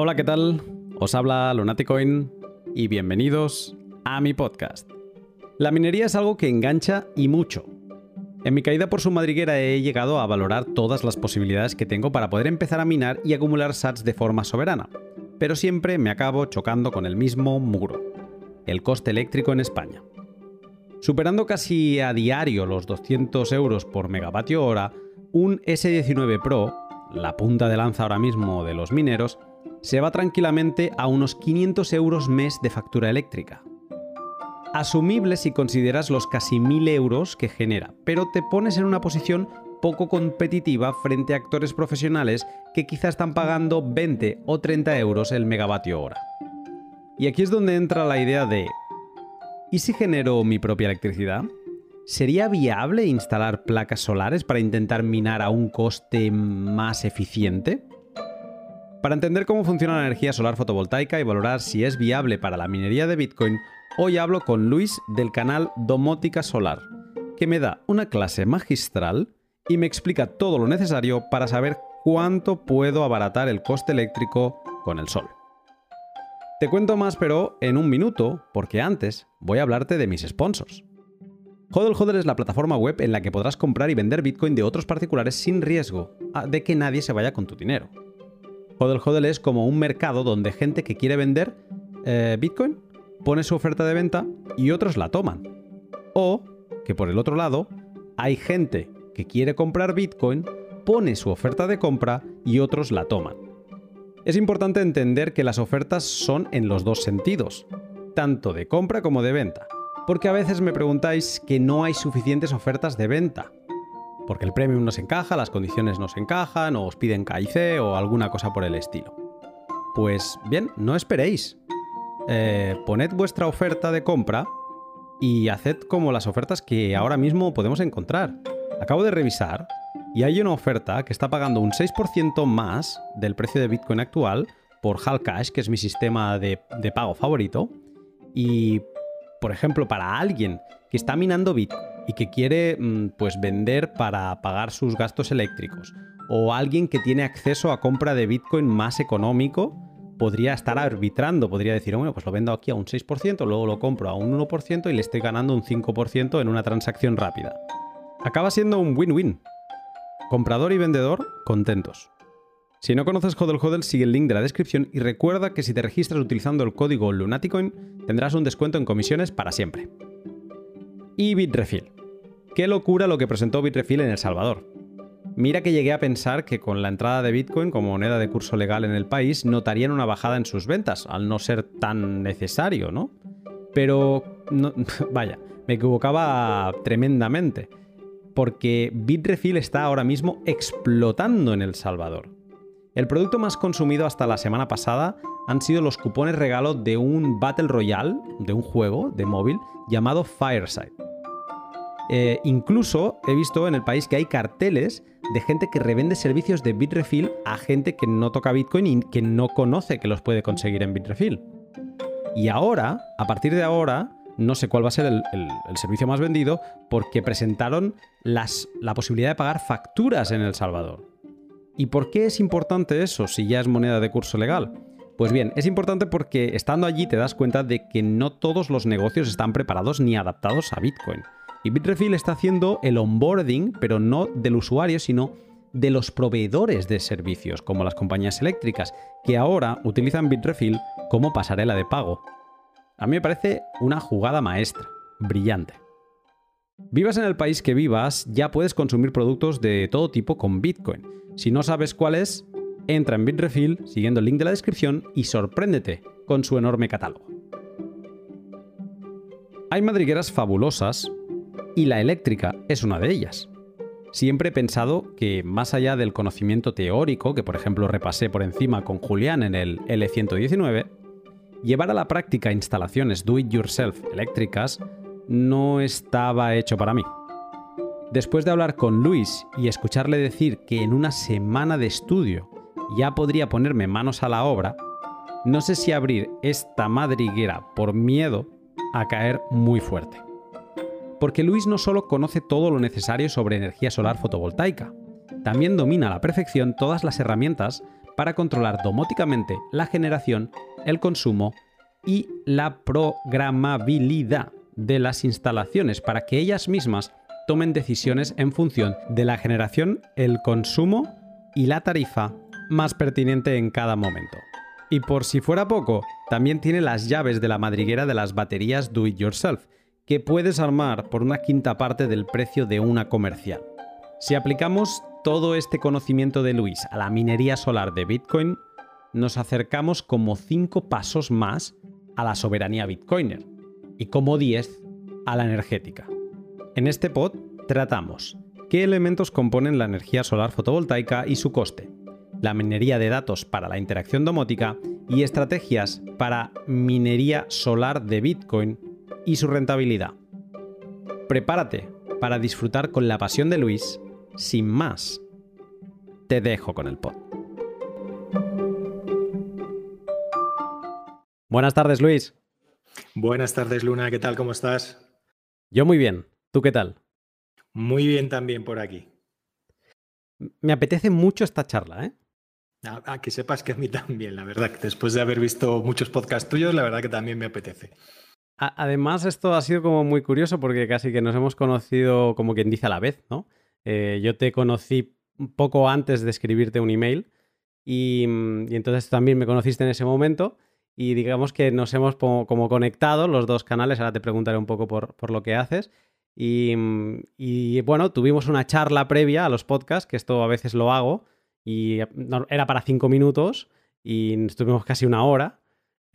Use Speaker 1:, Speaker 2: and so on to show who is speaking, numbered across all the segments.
Speaker 1: Hola, ¿qué tal? Os habla Lunaticoin y bienvenidos a mi podcast. La minería es algo que engancha y mucho. En mi caída por su madriguera he llegado a valorar todas las posibilidades que tengo para poder empezar a minar y acumular sats de forma soberana, pero siempre me acabo chocando con el mismo muro, el coste eléctrico en España. Superando casi a diario los 200 euros por megavatio hora, un S19 Pro, la punta de lanza ahora mismo de los mineros, se va tranquilamente a unos 500 euros mes de factura eléctrica. Asumible si consideras los casi 1000 euros que genera, pero te pones en una posición poco competitiva frente a actores profesionales que quizá están pagando 20 o 30 euros el megavatio hora. Y aquí es donde entra la idea de, ¿y si genero mi propia electricidad? ¿Sería viable instalar placas solares para intentar minar a un coste más eficiente? Para entender cómo funciona la energía solar fotovoltaica y valorar si es viable para la minería de Bitcoin, hoy hablo con Luis del canal Domótica Solar, que me da una clase magistral y me explica todo lo necesario para saber cuánto puedo abaratar el coste eléctrico con el sol. Te cuento más pero en un minuto, porque antes voy a hablarte de mis sponsors. Hodl Hodl es la plataforma web en la que podrás comprar y vender Bitcoin de otros particulares sin riesgo de que nadie se vaya con tu dinero. Hodl Hodl es como un mercado donde gente que quiere vender eh, Bitcoin pone su oferta de venta y otros la toman. O que por el otro lado hay gente que quiere comprar Bitcoin, pone su oferta de compra y otros la toman. Es importante entender que las ofertas son en los dos sentidos, tanto de compra como de venta porque a veces me preguntáis que no hay suficientes ofertas de venta. Porque el premium no se encaja, las condiciones no se encajan, o os piden KIC o alguna cosa por el estilo. Pues bien, no esperéis. Eh, poned vuestra oferta de compra y haced como las ofertas que ahora mismo podemos encontrar. Acabo de revisar y hay una oferta que está pagando un 6% más del precio de Bitcoin actual por Halcash, que es mi sistema de, de pago favorito, y por ejemplo, para alguien que está minando Bitcoin y que quiere mm, pues vender para pagar sus gastos eléctricos, o alguien que tiene acceso a compra de Bitcoin más económico, podría estar arbitrando, podría decir, bueno, pues lo vendo aquí a un 6%, luego lo compro a un 1% y le estoy ganando un 5% en una transacción rápida. Acaba siendo un win-win. Comprador y vendedor contentos. Si no conoces Hodel Hodel, sigue el link de la descripción y recuerda que si te registras utilizando el código Lunaticoin, tendrás un descuento en comisiones para siempre. Y Bitrefill. Qué locura lo que presentó Bitrefill en El Salvador. Mira que llegué a pensar que con la entrada de Bitcoin como moneda de curso legal en el país notarían una bajada en sus ventas, al no ser tan necesario, ¿no? Pero, vaya, me equivocaba tremendamente, porque Bitrefill está ahora mismo explotando en El Salvador. El producto más consumido hasta la semana pasada han sido los cupones regalo de un Battle Royale, de un juego de móvil llamado Fireside. Eh, incluso he visto en el país que hay carteles de gente que revende servicios de Bitrefill a gente que no toca Bitcoin y que no conoce que los puede conseguir en Bitrefill. Y ahora, a partir de ahora, no sé cuál va a ser el, servicio más vendido porque presentaron la posibilidad de pagar facturas en El Salvador. ¿Y por qué es importante eso si ya es moneda de curso legal? Pues bien, es importante porque estando allí te das cuenta de que no todos los negocios están preparados ni adaptados a Bitcoin. Bitrefill está haciendo el onboarding, pero no del usuario, sino de los proveedores de servicios, como las compañías eléctricas, que ahora utilizan Bitrefill como pasarela de pago. A mí me parece una jugada maestra, brillante. Vivas en el país que vivas, ya puedes consumir productos de todo tipo con Bitcoin. Si no sabes cuál es, entra en Bitrefill siguiendo el link de la descripción y sorpréndete con su enorme catálogo. Hay madrigueras fabulosas y la eléctrica es una de ellas. Siempre he pensado que más allá del conocimiento teórico, que por ejemplo repasé por encima con Julián en el L119, llevar a la práctica instalaciones do-it-yourself eléctricas no estaba hecho para mí. Después de hablar con Luis y escucharle decir que en una semana de estudio ya podría ponerme manos a la obra, no sé si abrir esta madriguera por miedo a caer muy fuerte. Porque Luis no solo conoce todo lo necesario sobre energía solar fotovoltaica, también domina a la perfección todas las herramientas para controlar domóticamente la generación, el consumo y la programabilidad de las instalaciones para que ellas mismas tomen decisiones en función de la generación, el consumo y la tarifa más pertinente en cada momento. Y por si fuera poco, también tiene las llaves de la madriguera de las baterías Do It Yourself, que puedes armar por una quinta parte del precio de una comercial. Si aplicamos todo este conocimiento de Luis a la minería solar de Bitcoin, nos acercamos como 5 pasos más a la soberanía bitcoiner y como 10 a la energética. En este pod tratamos qué elementos componen la energía solar fotovoltaica y su coste, la minería de datos para la interacción domótica y estrategias para minería solar de Bitcoin y su rentabilidad. Prepárate para disfrutar con la pasión de Luis. Sin más, te dejo con el pod. Buenas tardes, Luis.
Speaker 2: Buenas tardes, Luna. ¿Qué tal? ¿Cómo estás?
Speaker 1: Yo muy bien. ¿Tú qué tal?
Speaker 2: Muy bien también por aquí.
Speaker 1: Me apetece mucho esta charla, ¿eh?
Speaker 2: Ah, que sepas que a mí también, la verdad. Después de haber visto muchos podcasts tuyos, la verdad que también me apetece.
Speaker 1: Además, esto ha sido como muy curioso porque casi que nos hemos conocido como quien dice a la vez, ¿no? Eh, yo te conocí poco antes de escribirte un email y, y, entonces también me conociste en ese momento y digamos que nos hemos como, conectado los dos canales, ahora te preguntaré un poco por, lo que haces. Y, y, bueno, tuvimos una charla previa a los podcasts, que esto a veces lo hago, y era para cinco minutos y estuvimos casi una hora.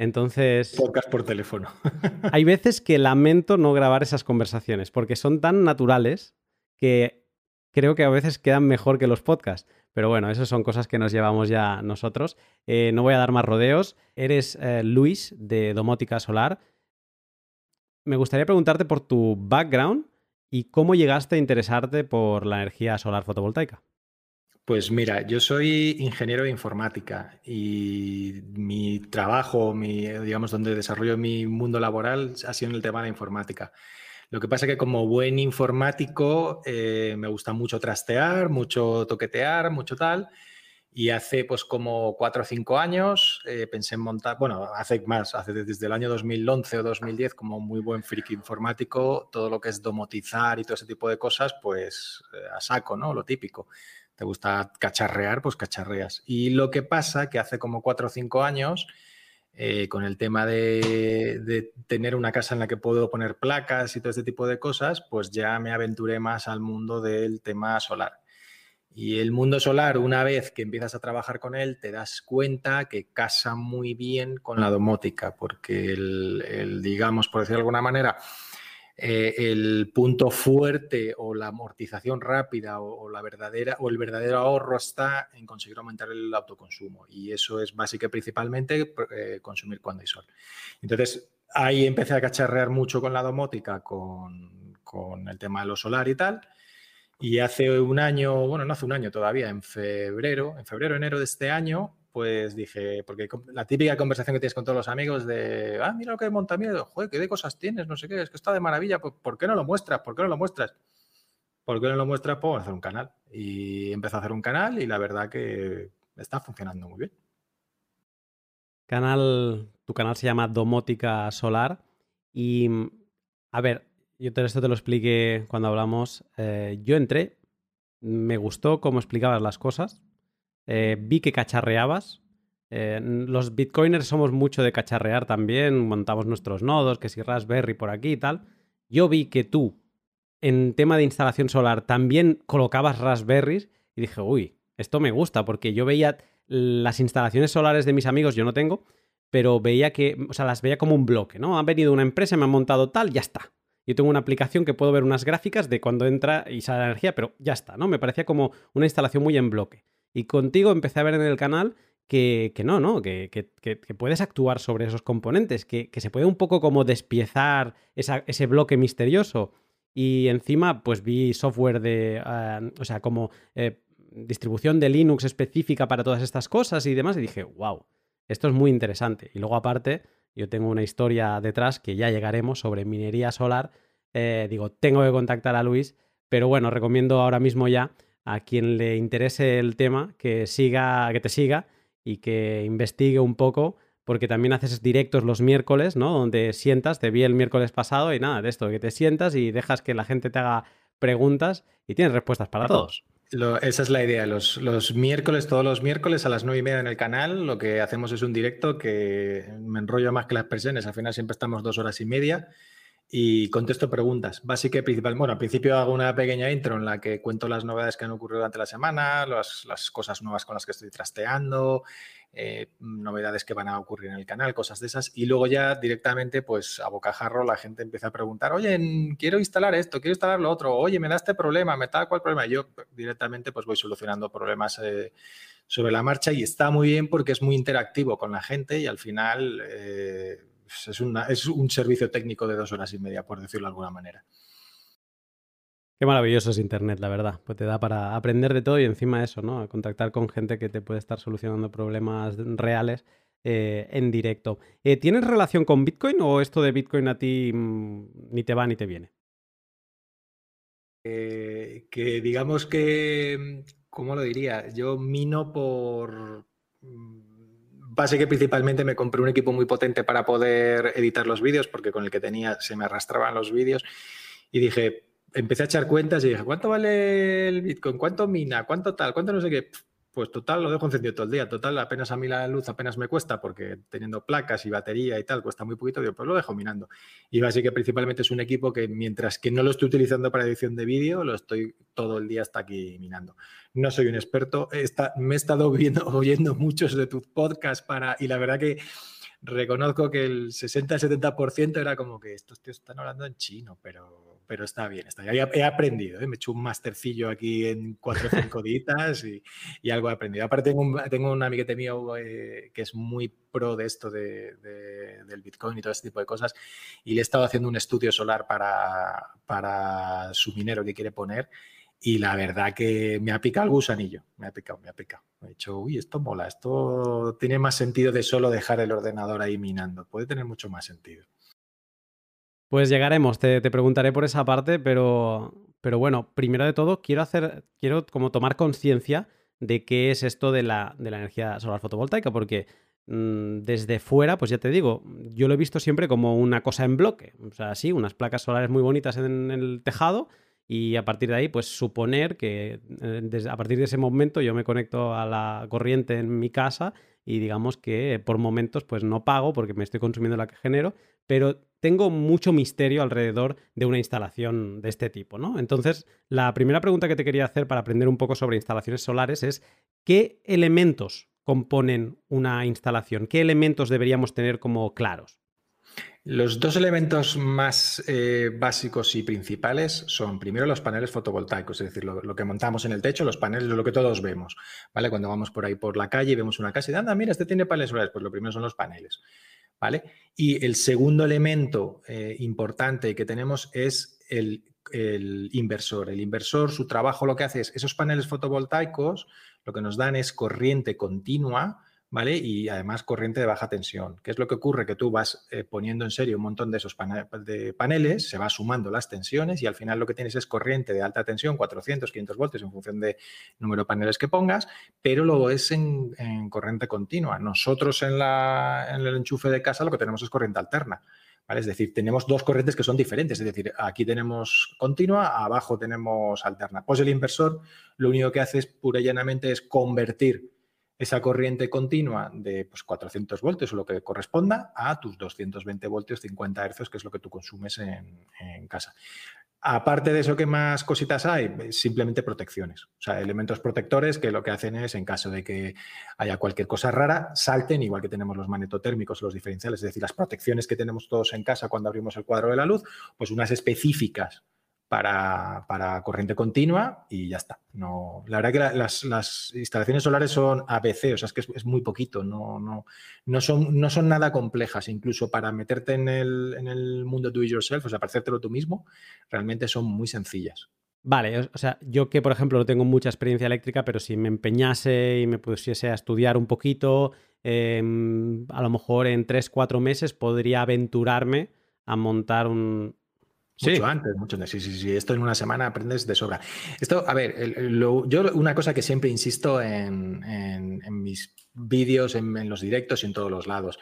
Speaker 1: Entonces.
Speaker 2: Podcast por teléfono.
Speaker 1: hay veces que lamento no grabar esas conversaciones porque son tan naturales que creo que a veces quedan mejor que los podcasts. Pero bueno, esas son cosas que nos llevamos ya nosotros. Eh, no voy a dar más rodeos. Eres eh, Luis de Domótica Solar. Me gustaría preguntarte por tu background y cómo llegaste a interesarte por la energía solar fotovoltaica.
Speaker 2: Pues mira, yo soy ingeniero de informática y mi trabajo, mi, digamos, donde desarrollo mi mundo laboral ha sido en el tema de la informática. Lo que pasa es que como buen informático eh, me gusta mucho trastear, mucho toquetear, mucho tal. Y hace pues como cuatro o cinco años eh, pensé en montar, bueno, hace más, hace desde el año 2011 o 2010 como muy buen friki informático, todo lo que es domotizar y todo ese tipo de cosas, pues eh, a saco, ¿no? Lo típico te gusta cacharrear, pues cacharreas. Y lo que pasa que hace como cuatro o cinco años, eh, con el tema de, tener una casa en la que puedo poner placas y todo este tipo de cosas, pues ya me aventuré más al mundo del tema solar. Y el mundo solar, una vez que empiezas a trabajar con él, te das cuenta que casa muy bien con la domótica, porque el digamos, por decirlo de alguna manera, eh, el punto fuerte o la amortización rápida o, la verdadera o el verdadero ahorro está en conseguir aumentar el autoconsumo y eso es básico principalmente eh, consumir cuando hay sol. Entonces ahí empecé a cacharrear mucho con la domótica, con, con el tema de lo solar y tal. Y hace un año, bueno, no hace un año todavía, en febrero, en febrero, enero de este año, pues dije, porque la típica conversación que tienes con todos los amigos de, ah, mira lo que monta miedo, joder, qué de cosas tienes, no sé qué, es que está de maravilla, pues, ¿por qué no lo muestras? ¿Por qué no lo muestras? ¿Por qué no lo muestras? Pues hacer un canal. Y empecé a hacer un canal y la verdad que está funcionando muy bien.
Speaker 1: Canal, tu canal se llama Domótica Solar y, a ver, yo te, esto te lo expliqué cuando hablamos. Eh, yo entré, me gustó cómo explicabas las cosas, eh, vi que cacharreabas. Eh, los bitcoiners somos mucho de cacharrear también, montamos nuestros nodos, que si Raspberry por aquí y tal. Yo vi que tú, en tema de instalación solar, también colocabas Raspberries y dije, uy, esto me gusta, porque yo veía las instalaciones solares de mis amigos, yo no tengo, pero veía que, o sea, las veía como un bloque, ¿no? Han venido una empresa, me han montado tal, ya está. Yo tengo una aplicación que puedo ver unas gráficas de cuando entra y sale la energía, pero ya está, ¿no? Me parecía como una instalación muy en bloque. Y contigo empecé a ver en el canal que, no, ¿no? Que, puedes actuar sobre esos componentes, que, se puede un poco como despiezar ese bloque misterioso. Y encima, pues vi software de, ah, o sea, como eh, distribución de Linux específica para todas estas cosas y demás. Y dije, wow, esto es muy interesante. Y luego aparte, yo tengo una historia detrás que ya llegaremos sobre minería solar. Eh, digo, tengo que contactar a Luis, pero bueno, recomiendo ahora mismo ya a quien le interese el tema que siga, que te siga y que investigue un poco, porque también haces directos los miércoles, ¿no? Donde sientas, te vi el miércoles pasado y nada, de esto, que te sientas y dejas que la gente te haga preguntas y tienes respuestas para todos.
Speaker 2: esa es la idea. Los, los, miércoles, todos los miércoles a las nueve y media en el canal, lo que hacemos es un directo que me enrollo más que las personas. Al final siempre estamos dos horas y media y contesto preguntas. Básicamente, principal, bueno, al principio hago una pequeña intro en la que cuento las novedades que han ocurrido durante la semana, las, cosas nuevas con las que estoy trasteando, eh, novedades que van a ocurrir en el canal, cosas de esas. Y luego ya directamente, pues a bocajarro, la gente empieza a preguntar, oye, quiero instalar esto, quiero instalar lo otro, oye, me da este problema, me da cuál problema. yo directamente pues voy solucionando problemas eh, sobre la marcha y está muy bien porque es muy interactivo con la gente y al final... Eh, es, es un servicio técnico de dos horas y media, por decirlo de alguna manera.
Speaker 1: Qué maravilloso es Internet, la verdad. Pues te da para aprender de todo y encima eso, ¿no? contactar con gente que te puede estar solucionando problemas reales eh, en directo. Eh, ¿Tienes relación con Bitcoin o esto de Bitcoin a ti mm, ni te va ni te viene?
Speaker 2: Eh, que digamos que, ¿cómo lo diría? Yo mino por Pasa que principalmente me compré un equipo muy potente para poder editar los vídeos, porque con el que tenía se me arrastraban los vídeos. Y dije, empecé a echar cuentas y dije, ¿cuánto vale el Bitcoin? ¿Cuánto mina? ¿Cuánto tal? ¿Cuánto no sé qué? Pues total, lo dejo encendido todo el día. Total, apenas a mí la luz apenas me cuesta porque teniendo placas y batería y tal, cuesta muy poquito. Digo, pues lo dejo minando. Y así que principalmente es un equipo que mientras que no lo estoy utilizando para edición de vídeo, lo estoy todo el día hasta aquí minando. No soy un experto. me he estado oyendo muchos de tus podcasts para, y la verdad que reconozco que el 60-70% era como que estos tíos están hablando en chino, pero pero está bien. Está He aprendido, ¿eh? me he hecho un mastercillo aquí en cuatro o cinco días y, algo he aprendido. Aparte tengo un, tengo amiguete mío eh, que es muy pro de esto de, del Bitcoin y todo este tipo de cosas y le he estado haciendo un estudio solar para, para su minero que quiere poner y la verdad que me ha picado el gusanillo, me ha picado, me ha picado. he dicho, uy, esto mola, esto tiene más sentido de solo dejar el ordenador ahí minando, puede tener mucho más sentido.
Speaker 1: Pues llegaremos, te, preguntaré por esa parte, pero, pero bueno, primero de todo quiero hacer, quiero como tomar conciencia de qué es esto de la, de la energía solar fotovoltaica, porque mm, desde fuera, pues ya te digo, yo lo he visto siempre como una cosa en bloque, o sea, sí, unas placas solares muy bonitas en el tejado y a partir de ahí, pues suponer que eh, a partir de ese momento yo me conecto a la corriente en mi casa y digamos que por momentos pues no pago porque me estoy consumiendo la que genero, pero tengo mucho misterio alrededor de una instalación de este tipo, ¿no? Entonces, la primera pregunta que te quería hacer para aprender un poco sobre instalaciones solares es ¿qué elementos componen una instalación? ¿Qué elementos deberíamos tener como claros?
Speaker 2: Los dos elementos más eh, básicos y principales son primero los paneles fotovoltaicos, es decir, lo, que montamos en el techo, los paneles, lo que todos vemos, ¿vale? Cuando vamos por ahí por la calle y vemos una casa y anda, mira, este tiene paneles solares, pues lo primero son los paneles, Y el segundo elemento eh, importante que tenemos es el, el inversor. El inversor, su trabajo lo que hace es, esos paneles fotovoltaicos, lo que nos dan es corriente continua, Y además corriente de baja tensión. ¿Qué es lo que ocurre? Que tú vas eh, poniendo en serio un montón de esos paneles, se va sumando las tensiones y al final lo que tienes es corriente de alta tensión, 400, 500 voltios en función de número de paneles que pongas, pero lo es en, corriente continua. Nosotros en, el enchufe de casa lo que tenemos es corriente alterna. Es decir, tenemos dos corrientes que son diferentes. Es decir, aquí tenemos continua, abajo tenemos alterna. Pues el inversor lo único que hace es pura y llanamente es convertir esa corriente continua de pues, 400 voltios o lo que corresponda a tus 220 voltios 50 hercios, que es lo que tú consumes en, casa. Aparte de eso, ¿qué más cositas hay? Simplemente protecciones. O sea, elementos protectores que lo que hacen es, en caso de que haya cualquier cosa rara, salten, igual que tenemos los magnetotérmicos los diferenciales, es decir, las protecciones que tenemos todos en casa cuando abrimos el cuadro de la luz, pues unas específicas para, corriente continua y ya está. No, la verdad que las, instalaciones solares son ABC, o sea, es que es, muy poquito, no, no, no, son, no son nada complejas, incluso para meterte en el, en el mundo do it yourself, o sea, para hacértelo tú mismo, realmente son muy sencillas.
Speaker 1: Vale, o sea, yo que por ejemplo no tengo mucha experiencia eléctrica, pero si me empeñase y me pusiese a estudiar un poquito, em, a lo mejor en 3-4 meses podría aventurarme a montar un,
Speaker 2: Mucho antes, mucho antes. Sí, sí, sí. Esto en una semana aprendes de sobra. Esto, a ver, yo una cosa que siempre insisto en, mis vídeos, en, los directos y en todos los lados.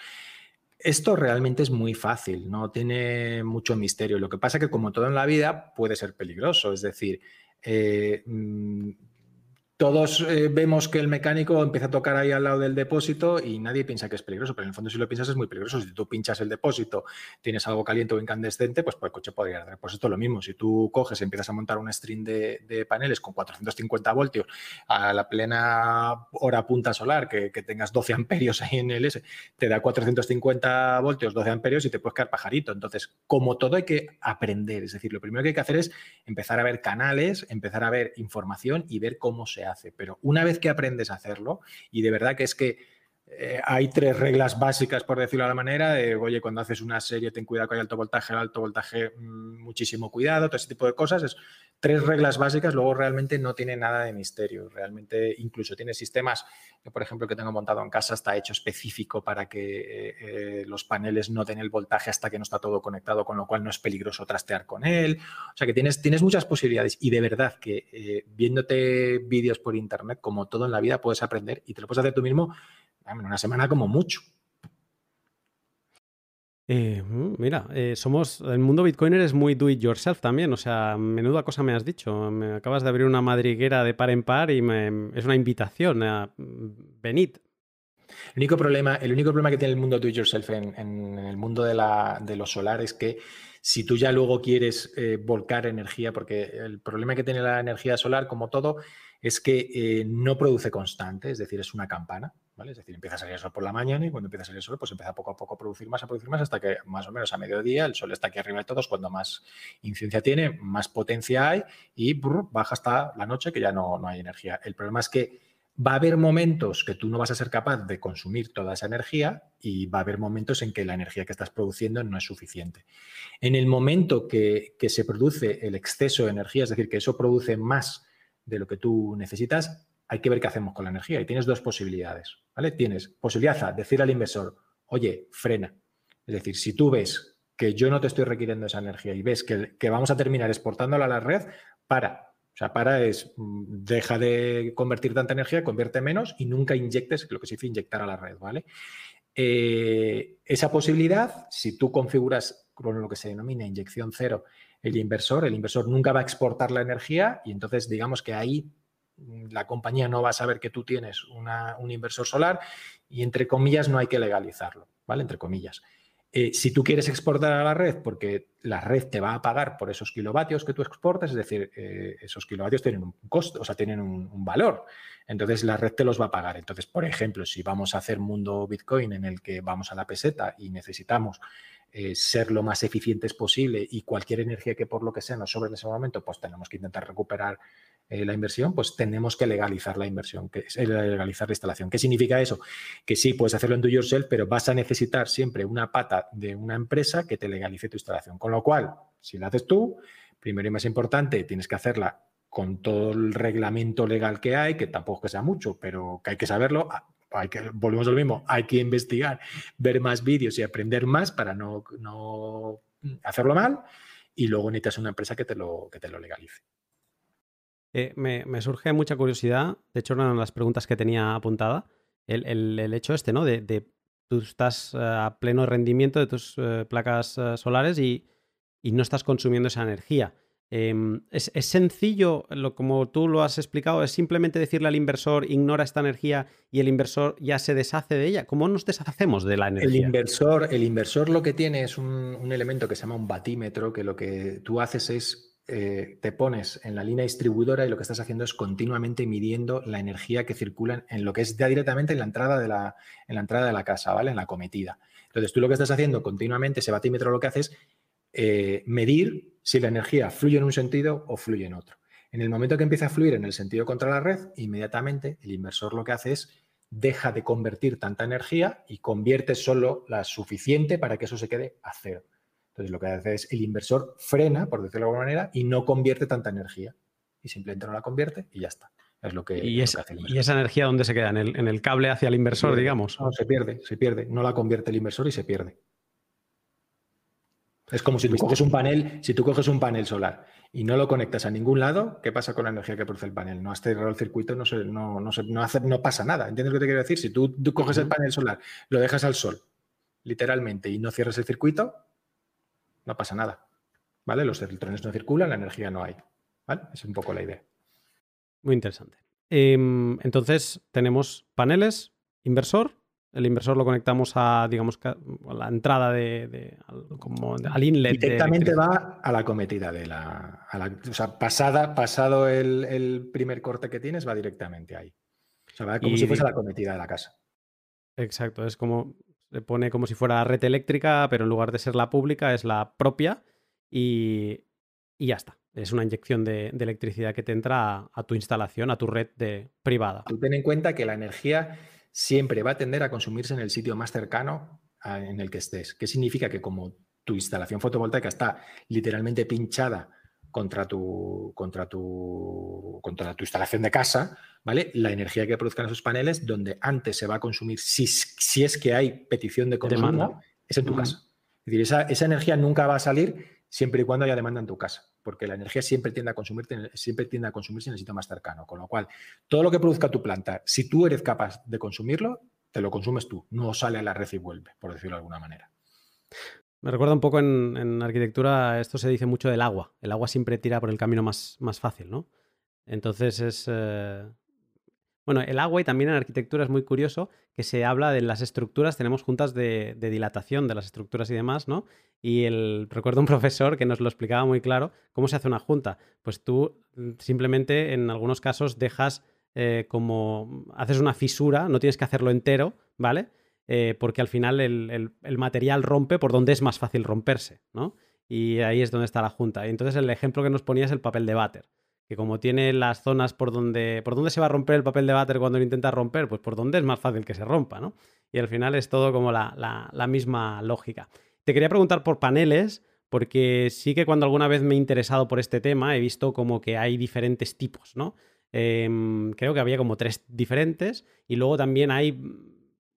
Speaker 2: Esto realmente es muy fácil, no tiene mucho misterio. Lo que pasa es que como todo en la vida puede ser peligroso. Es decir, eh, mm, todos eh, vemos que el mecánico empieza a tocar ahí al lado del depósito y nadie piensa que es peligroso, pero en el fondo si lo piensas es muy peligroso. Si tú pinchas el depósito, tienes algo caliente o incandescente, pues, pues el coche podría arder. Pues esto es lo mismo. Si tú coges y empiezas a montar un string de, paneles con 450 voltios a la plena hora punta solar, que, tengas 12 amperios ahí en el S, te da 450 voltios, 12 amperios y te puedes quedar pajarito. Entonces, como todo hay que aprender. Es decir, lo primero que hay que hacer es empezar a ver canales, empezar a ver información y ver cómo se hace hace, pero una vez que aprendes a hacerlo, y de verdad que es que eh, hay tres reglas básicas, por decirlo de la manera, de, oye, cuando haces una serie ten cuidado con el alto voltaje, el alto voltaje, mm, muchísimo cuidado, todo ese tipo de cosas, es tres reglas básicas, luego realmente no tiene nada de misterio, realmente incluso tiene sistemas, por ejemplo, que tengo montado en casa, está hecho específico para que eh, eh, los paneles no den el voltaje hasta que no está todo conectado, con lo cual no es peligroso trastear con él, o sea que tienes, tienes muchas posibilidades y de verdad que viéndote vídeos por internet, como todo en la vida, puedes aprender y te lo puedes hacer tú mismo en una semana como mucho.
Speaker 1: Eh, mm, mira, eh, somos. El mundo Bitcoiner es muy do it yourself también. O sea, menuda cosa me has dicho. Me acabas de abrir una madriguera de par en par y es una invitación a venid.
Speaker 2: El único problema, el único problema que tiene el mundo do it yourself en, el mundo de, la, de los solar es que si tú ya luego quieres eh, volcar energía, porque el problema que tiene la energía solar, como todo, es que no produce constante, es decir, es una campana. Es decir, empieza a salir el sol por la mañana y cuando empieza a salir el sol, pues empieza poco a poco a producir más, a producir más, hasta que más o menos a mediodía el sol está aquí arriba de todos, cuando más incidencia tiene, más potencia hay y baja hasta la noche que ya no, no hay energía. El problema es que va a haber momentos que tú no vas a ser capaz de consumir toda esa energía y va a haber momentos en que la energía que estás produciendo no es suficiente. En el momento que, que se produce el exceso de energía, es decir, que eso produce más de lo que tú necesitas, hay que ver qué hacemos con la energía. Y tienes dos posibilidades, ¿vale? Tienes posibilidad a decir al inversor, oye, frena. Es decir, si tú ves que yo no te estoy requiriendo esa energía y ves que, vamos a terminar exportándola a la red, para. O sea, para es, mm, deja de convertir tanta energía, convierte menos y nunca inyectes lo que se dice inyectar a la red, ¿vale? Eh, esa posibilidad, si tú configuras con lo que se denomina inyección cero el inversor, el inversor nunca va a exportar la energía y entonces digamos que ahí la compañía no va a saber que tú tienes un inversor solar y entre comillas no hay que legalizarlo, ¿vale? Entre comillas. Eh, si tú quieres exportar a la red porque la red te va a pagar por esos kilovatios que tú exportas, es decir, eh, esos kilovatios tienen un costo, o sea, tienen un, valor. Entonces la red te los va a pagar. Entonces, por ejemplo, si vamos a hacer mundo Bitcoin en el que vamos a la peseta y necesitamos eh, ser lo más eficientes posible y cualquier energía que por lo que sea nos sobre en ese momento, pues tenemos que intentar recuperar eh, la inversión, pues tenemos que legalizar la inversión, que es legalizar la instalación. ¿Qué significa eso? Que sí, puedes hacerlo en do yourself, pero vas a necesitar siempre una pata de una empresa que te legalice tu instalación. Con lo cual, si la haces tú, primero y más importante, tienes que hacerla con todo el reglamento legal que hay, que tampoco que sea mucho, pero que hay que saberlo. Hay que, volvemos a lo mismo, hay que investigar, ver más vídeos y aprender más para no, no hacerlo mal. Y luego necesitas una empresa que te lo, que te lo legalice.
Speaker 1: Eh, me, surge mucha curiosidad, de hecho, una de las preguntas que tenía apuntada, el, hecho este, ¿no? De, tú estás eh, a pleno rendimiento de tus eh, placas solares y, no estás consumiendo esa energía. Em, ¿es, sencillo, lo, como tú lo has explicado, es simplemente decirle al inversor, ignora esta energía y el inversor ya se deshace de ella. ¿Cómo nos deshacemos de la energía?
Speaker 2: El inversor, el inversor lo que tiene es un, un elemento que se llama un batímetro, que lo que tú haces es eh, te pones en la línea distribuidora y lo que estás haciendo es continuamente midiendo la energía que circula en lo que es ya directamente en la entrada de la, en la, entrada de la casa, ¿vale? En la cometida. Entonces, tú lo que estás haciendo continuamente, ese batímetro lo que hace es eh, medir si la energía fluye en un sentido o fluye en otro. En el momento que empieza a fluir en el sentido contra la red, inmediatamente el inversor lo que hace es deja de convertir tanta energía y convierte solo la suficiente para que eso se quede a cero. Entonces lo que hace es el inversor frena, por decirlo de alguna manera, y no convierte tanta energía. Y simplemente no la convierte y ya está. Es lo que,
Speaker 1: ¿Y,
Speaker 2: hace
Speaker 1: el ¿Y esa energía dónde se queda? ¿En el, cable hacia el inversor, digamos?
Speaker 2: No, se pierde, se pierde. No la convierte el inversor y se pierde. Es como si tú coges un panel, si tú coges un panel solar y no lo conectas a ningún lado, ¿qué pasa con la energía que produce el panel? No has cerrado el circuito, no, se, no, no, no, hace, no pasa nada. ¿Entiendes lo que te quiero decir? Si tú, coges el panel solar, lo dejas al sol, literalmente, y no cierras el circuito, no pasa nada. ¿Vale? Los electrones no circulan, la energía no hay. ¿Vale? Es un poco la idea.
Speaker 1: Muy interesante. Em, entonces, tenemos paneles, inversor, el inversor lo conectamos a, digamos, a la entrada de, como al inlet.
Speaker 2: Directamente va a la cometida de la, O sea, pasada, pasado el, primer corte que tienes, va directamente ahí. O sea, va como si fuese la cometida de la casa.
Speaker 1: Exacto, es como. Se pone como si fuera red eléctrica, pero en lugar de ser la pública, es la propia y, y ya está. Es una inyección de, electricidad que te entra a, tu instalación, a tu red de, privada.
Speaker 2: Tú ten en cuenta que la energía siempre va a tender a consumirse en el sitio más cercano en el que estés. ¿Qué significa? Que como tu instalación fotovoltaica está literalmente pinchada contra tu, contra tu, contra tu instalación de casa, ¿vale? La energía que produzcan esos paneles, donde antes se va a consumir, si, si es que hay petición de consumo, es en tu casa. Es decir, esa, esa energía nunca va a salir siempre y cuando haya demanda en tu casa, porque la energía siempre tiende a consumirte, siempre tiende a consumirse en el sitio más cercano, con lo cual todo lo que produzca tu planta, si tú eres capaz de consumirlo, te lo consumes tú, no sale a la red y vuelve, por decirlo de alguna manera.
Speaker 1: Me recuerda un poco en, arquitectura, esto se dice mucho del agua. El agua siempre tira por el camino más, más fácil, ¿no? Entonces es, eh, bueno, el agua y también en arquitectura es muy curioso que se habla de las estructuras, tenemos juntas de, dilatación de las estructuras y demás, ¿no? Y el, recuerdo un profesor que nos lo explicaba muy claro, ¿cómo se hace una junta? Pues tú mm, simplemente en algunos casos dejas eh, como, haces una fisura, no tienes que hacerlo entero, ¿vale? Eh, porque al final el, material rompe por donde es más fácil romperse, ¿no? Y ahí es donde está la junta. Y entonces el ejemplo que nos ponía es el papel de váter que como tiene las zonas por donde, por donde se va a romper el papel de váter cuando lo intenta romper, pues por donde es más fácil que se rompa, ¿no? Y al final es todo como la, misma lógica. Te quería preguntar por paneles, porque sí que cuando alguna vez me he interesado por este tema he visto como que hay diferentes tipos, ¿no? Em, creo que había como tres diferentes y luego también hay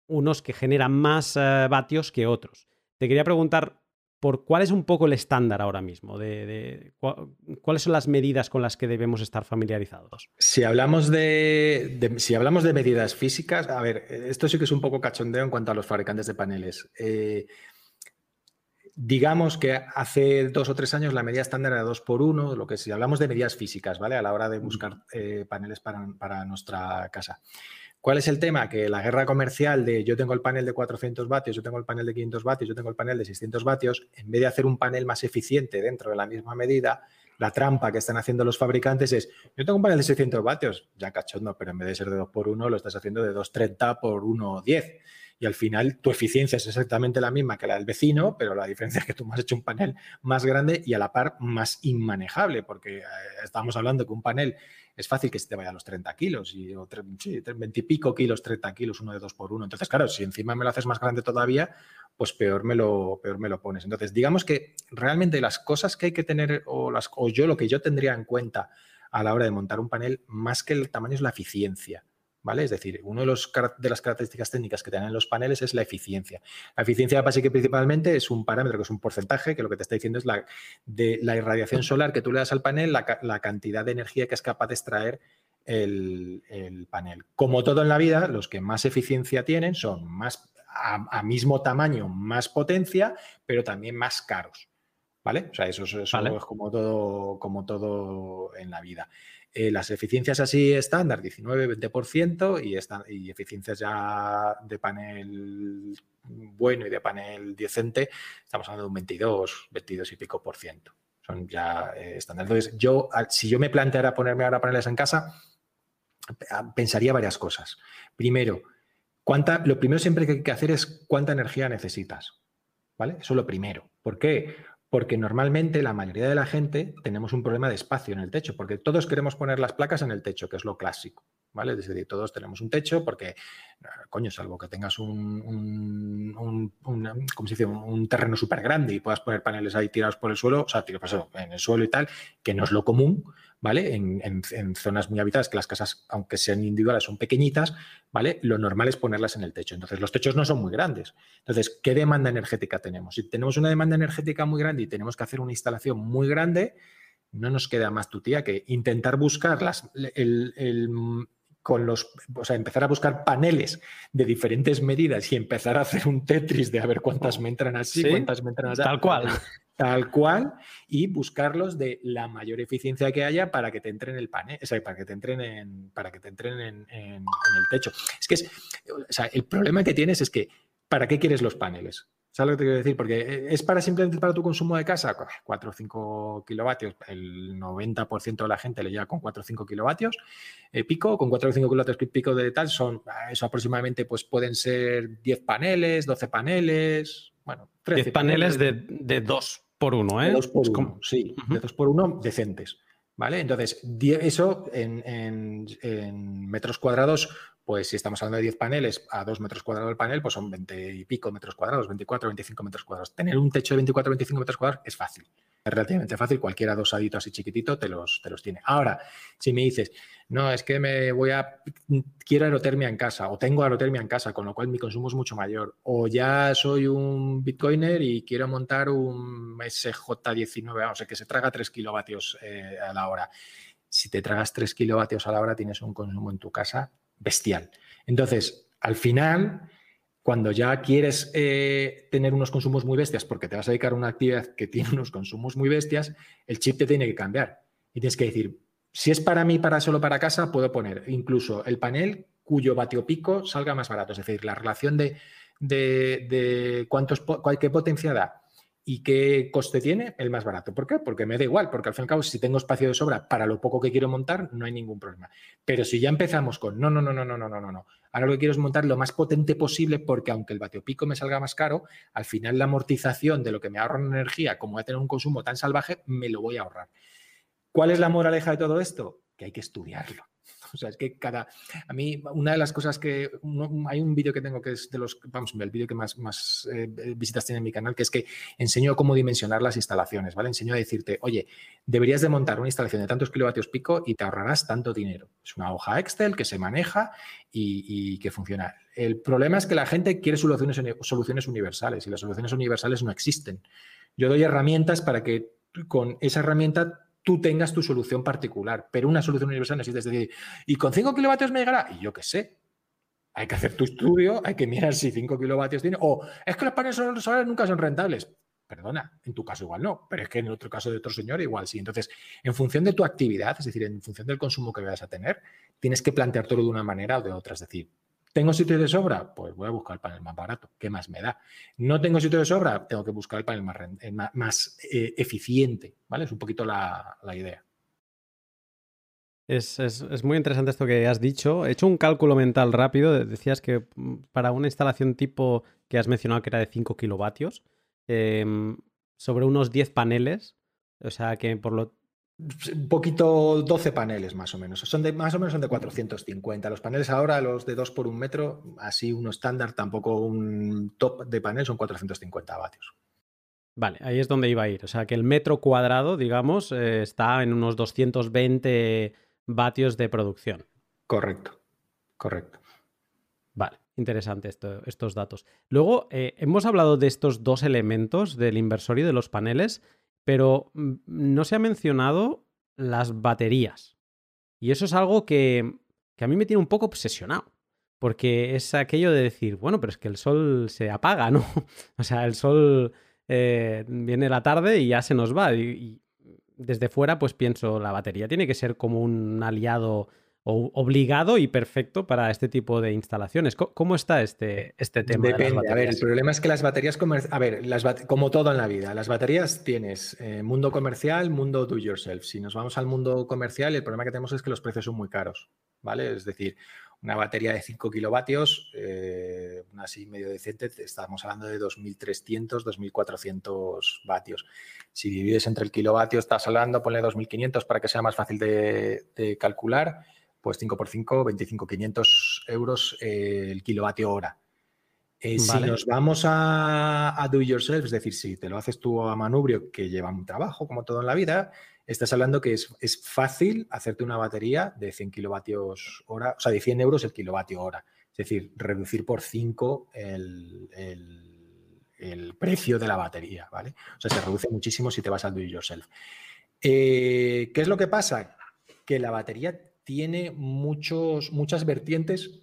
Speaker 1: unos que generan más eh, vatios que otros. Te quería preguntar por cuál es un poco el estándar ahora mismo, de, cuáles son las medidas con las que debemos estar familiarizados.
Speaker 2: Si hablamos de, si hablamos de medidas físicas, a ver, esto sí que es un poco cachondeo en cuanto a los fabricantes de paneles. Eh, digamos que hace dos o tres años la medida estándar era 2 por 1, lo que si hablamos de medidas físicas, ¿vale? A la hora de buscar eh, paneles para, para nuestra casa. ¿Cuál es el tema? Que la guerra comercial de yo tengo el panel de 400 vatios, yo tengo el panel de 500 vatios, yo tengo el panel de 600 vatios, en vez de hacer un panel más eficiente dentro de la misma medida, la trampa que están haciendo los fabricantes es, yo tengo un panel de 600 vatios, ya cachondo, pero en vez de ser de 2 por 1 lo estás haciendo de 230 por 1,10 y al final tu eficiencia es exactamente la misma que la del vecino, pero la diferencia es que tú me has hecho un panel más grande y a la par más inmanejable, porque eh, estábamos hablando que un panel es fácil que se te vaya a los 30 kilos, y, o sí, 20 y pico kilos, 30 kilos, uno de dos por uno. Entonces, claro, si encima me lo haces más grande todavía, pues peor me lo, peor me lo pones. Entonces, digamos que realmente las cosas que hay que tener, o, las, o yo lo que yo tendría en cuenta a la hora de montar un panel, más que el tamaño es la eficiencia. ¿Vale? Es decir, una de, de las características técnicas que tienen los paneles es la eficiencia. La eficiencia básica principalmente es un parámetro que es un porcentaje, que lo que te está diciendo es la, de la irradiación solar que tú le das al panel, la, cantidad de energía que es capaz de extraer el, panel. Como todo en la vida, los que más eficiencia tienen son más a, mismo tamaño, más potencia, pero también más caros. ¿Vale? O sea, eso, es como todo, como todo en la vida. Eh, las eficiencias así estándar, 19-20%, y, y eficiencias ya de panel bueno y de panel decente, estamos hablando de un 22, 22 y pico por ciento. Son ya eh, estándar. Entonces, yo, si yo me planteara ponerme ahora paneles en casa, pensaría varias cosas. Primero, ¿cuánta, lo primero siempre que hay que hacer es cuánta energía necesitas. ¿Vale? Eso es lo primero. ¿Por qué? Porque normalmente la mayoría de la gente tenemos un problema de espacio en el techo, porque todos queremos poner las placas en el techo, que es lo clásico. ¿Vale? Es todos tenemos un techo porque, coño, salvo que tengas un, un, se dice? un terreno súper grande y puedas poner paneles ahí tirados por el suelo, o sea, tirados en el suelo y tal, que no es lo común, ¿vale? En, zonas muy habitadas, que las casas, aunque sean individuales, son pequeñitas, ¿vale? Lo normal es ponerlas en el techo. Entonces, los techos no son muy grandes. Entonces, ¿qué demanda energética tenemos? Si tenemos una demanda energética muy grande y tenemos que hacer una instalación muy grande, no nos queda más tu tía que intentar buscar las, el, con los, o sea, empezar a buscar paneles de diferentes medidas y empezar a hacer un Tetris de a ver cuántas me entran así, cuántas me entran así.
Speaker 1: Tal cual.
Speaker 2: Tal cual, y buscarlos de la mayor eficiencia que haya para que te entren el panel, o sea, para que te entren en, para que te entren en, el techo. Es que es, o sea, el problema que tienes es que, ¿para qué quieres los paneles? ¿Sabes lo que te quiero decir? Porque eh, es para simplemente para tu consumo de casa, 4 o 5 kilovatios. El 90% de la gente le llega con 4 o 5 kilovatios eh, pico, con 4 o 5 kilovatios pico de tal, son ah, eso aproximadamente, pues pueden ser 10 paneles, 12 paneles, bueno,
Speaker 1: 13 10 paneles, de, 2 por 1, ¿eh?
Speaker 2: De 2 por 1, sí, de 2 por 1 decentes. ¿Vale? Entonces, eso en, metros cuadrados, pues si estamos hablando de 10 paneles a 2 metros cuadrados el panel, pues son 20 y pico metros cuadrados, 24, 25 metros cuadrados. Tener un techo de 24, 25 metros cuadrados es fácil es relativamente fácil, cualquiera dosadito así chiquitito te los, te los tiene. Ahora, si me dices, no, es que me voy a, quiero aerotermia en casa o tengo aerotermia en casa, con lo cual mi consumo es mucho mayor, o ya soy un bitcoiner y quiero montar un SJ19, vamos, o que se traga 3 kilovatios eh, a la hora. Si te tragas 3 kilovatios a la hora, tienes un consumo en tu casa bestial. Entonces, al final, cuando ya quieres eh, tener unos consumos muy bestias porque te vas a dedicar a una actividad que tiene unos consumos muy bestias, el chip te tiene que cambiar. Y tienes que decir, si es para mí, para solo para casa, puedo poner incluso el panel cuyo vatio pico salga más barato. Es decir, la relación de, de, de cuántos, qué potencia da ¿Y qué coste tiene? El más barato. ¿Por qué? Porque me da igual, porque al fin y al cabo, si tengo espacio de sobra para lo poco que quiero montar, no hay ningún problema. Pero si ya empezamos con no, no, no, no, no, no, no, no. Ahora lo que quiero es montar lo más potente posible, porque aunque el vatio pico me salga más caro, al final la amortización de lo que me ahorro en energía, como voy a tener un consumo tan salvaje, me lo voy a ahorrar. ¿Cuál es la moraleja de todo esto? Que hay que estudiarlo. O sea, es que cada. A mí, una de las cosas que. hay un vídeo que tengo que es de los. Vamos, el vídeo que más, más eh, visitas tiene en mi canal, que es que enseño cómo dimensionar las instalaciones, ¿vale? Enseño a decirte, oye, deberías de montar una instalación de tantos kilovatios pico y te ahorrarás tanto dinero. Es una hoja Excel que se maneja y, que funciona. El problema es que la gente quiere soluciones, soluciones universales y las soluciones universales no existen. Yo doy herramientas para que con esa herramienta tú tengas tu solución particular, pero una solución universal necesita. Es decir, ¿y con 5 kilovatios me llegará? Y yo qué sé. Hay que hacer tu estudio, hay que mirar si 5 kilovatios tiene. O es que los paneles solares nunca son rentables. Perdona, en tu caso igual no, pero es que en otro caso de otro señor igual sí. Entonces, en función de tu actividad, es decir, en función del consumo que vayas a tener, tienes que planteártelo de una manera o de otra. Es decir, ¿Tengo sitio de sobra? Pues voy a buscar el panel más barato. ¿Qué más me da? ¿No tengo sitio de sobra? Tengo que buscar el panel más, eh, más eh, eficiente. ¿Vale? Es un poquito la, idea.
Speaker 1: Es, muy interesante esto que has dicho. He hecho un cálculo mental rápido. Decías que mm, para una instalación tipo que has mencionado que era de 5 kilovatios, em, sobre unos 10 paneles, o sea que por lo
Speaker 2: un poquito 12 paneles más o menos. Son de, más o menos son de 450. Los paneles ahora, los de 2 por 1 metro, así uno estándar, tampoco un top de panel, son 450 vatios.
Speaker 1: Vale, ahí es donde iba a ir. O sea que el metro cuadrado, digamos, eh, está en unos 220 vatios de producción.
Speaker 2: Correcto, correcto.
Speaker 1: Vale, interesante estos datos. Luego, eh, hemos hablado de estos dos elementos del inversorio de los paneles pero mm, no se ha mencionado las baterías. Y eso es algo que, a mí me tiene un poco obsesionado. Porque es aquello de decir, bueno, pero es que el sol se apaga, ¿no? o sea, el sol eh, viene la tarde y ya se nos va. y, desde fuera, pues pienso, la batería tiene que ser como un aliado obligado y perfecto para este tipo de instalaciones. ¿Cómo está este, este tema?
Speaker 2: Depende. a ver, el problema es que las baterías A ver, las como todo en la vida, las baterías tienes eh, mundo comercial, mundo do yourself. Si nos vamos al mundo comercial, el problema que tenemos es que los precios son muy caros. ¿Vale? Es decir, una batería de 5 kilovatios, eh, una así medio decente, estamos hablando de 2.300, 2.400 vatios. Si divides entre el kilovatio, estás hablando, ponle 2.500 para que sea más fácil de calcular pues 5 por 5, 25, 500 euros eh, el kilovatio hora. Eh, si nos vamos a, a, do it yourself, es decir, si te lo haces tú a manubrio, que lleva un trabajo, como todo en la vida, estás hablando que es, fácil hacerte una batería de 100 kilovatios hora, o sea, de 100 euros el kilovatio hora. Es decir, reducir por 5 el, precio de la batería, ¿vale? O sea, se reduce muchísimo si te vas al do it yourself. Eh, ¿Qué es lo que pasa? Que la batería tiene muchos, muchas vertientes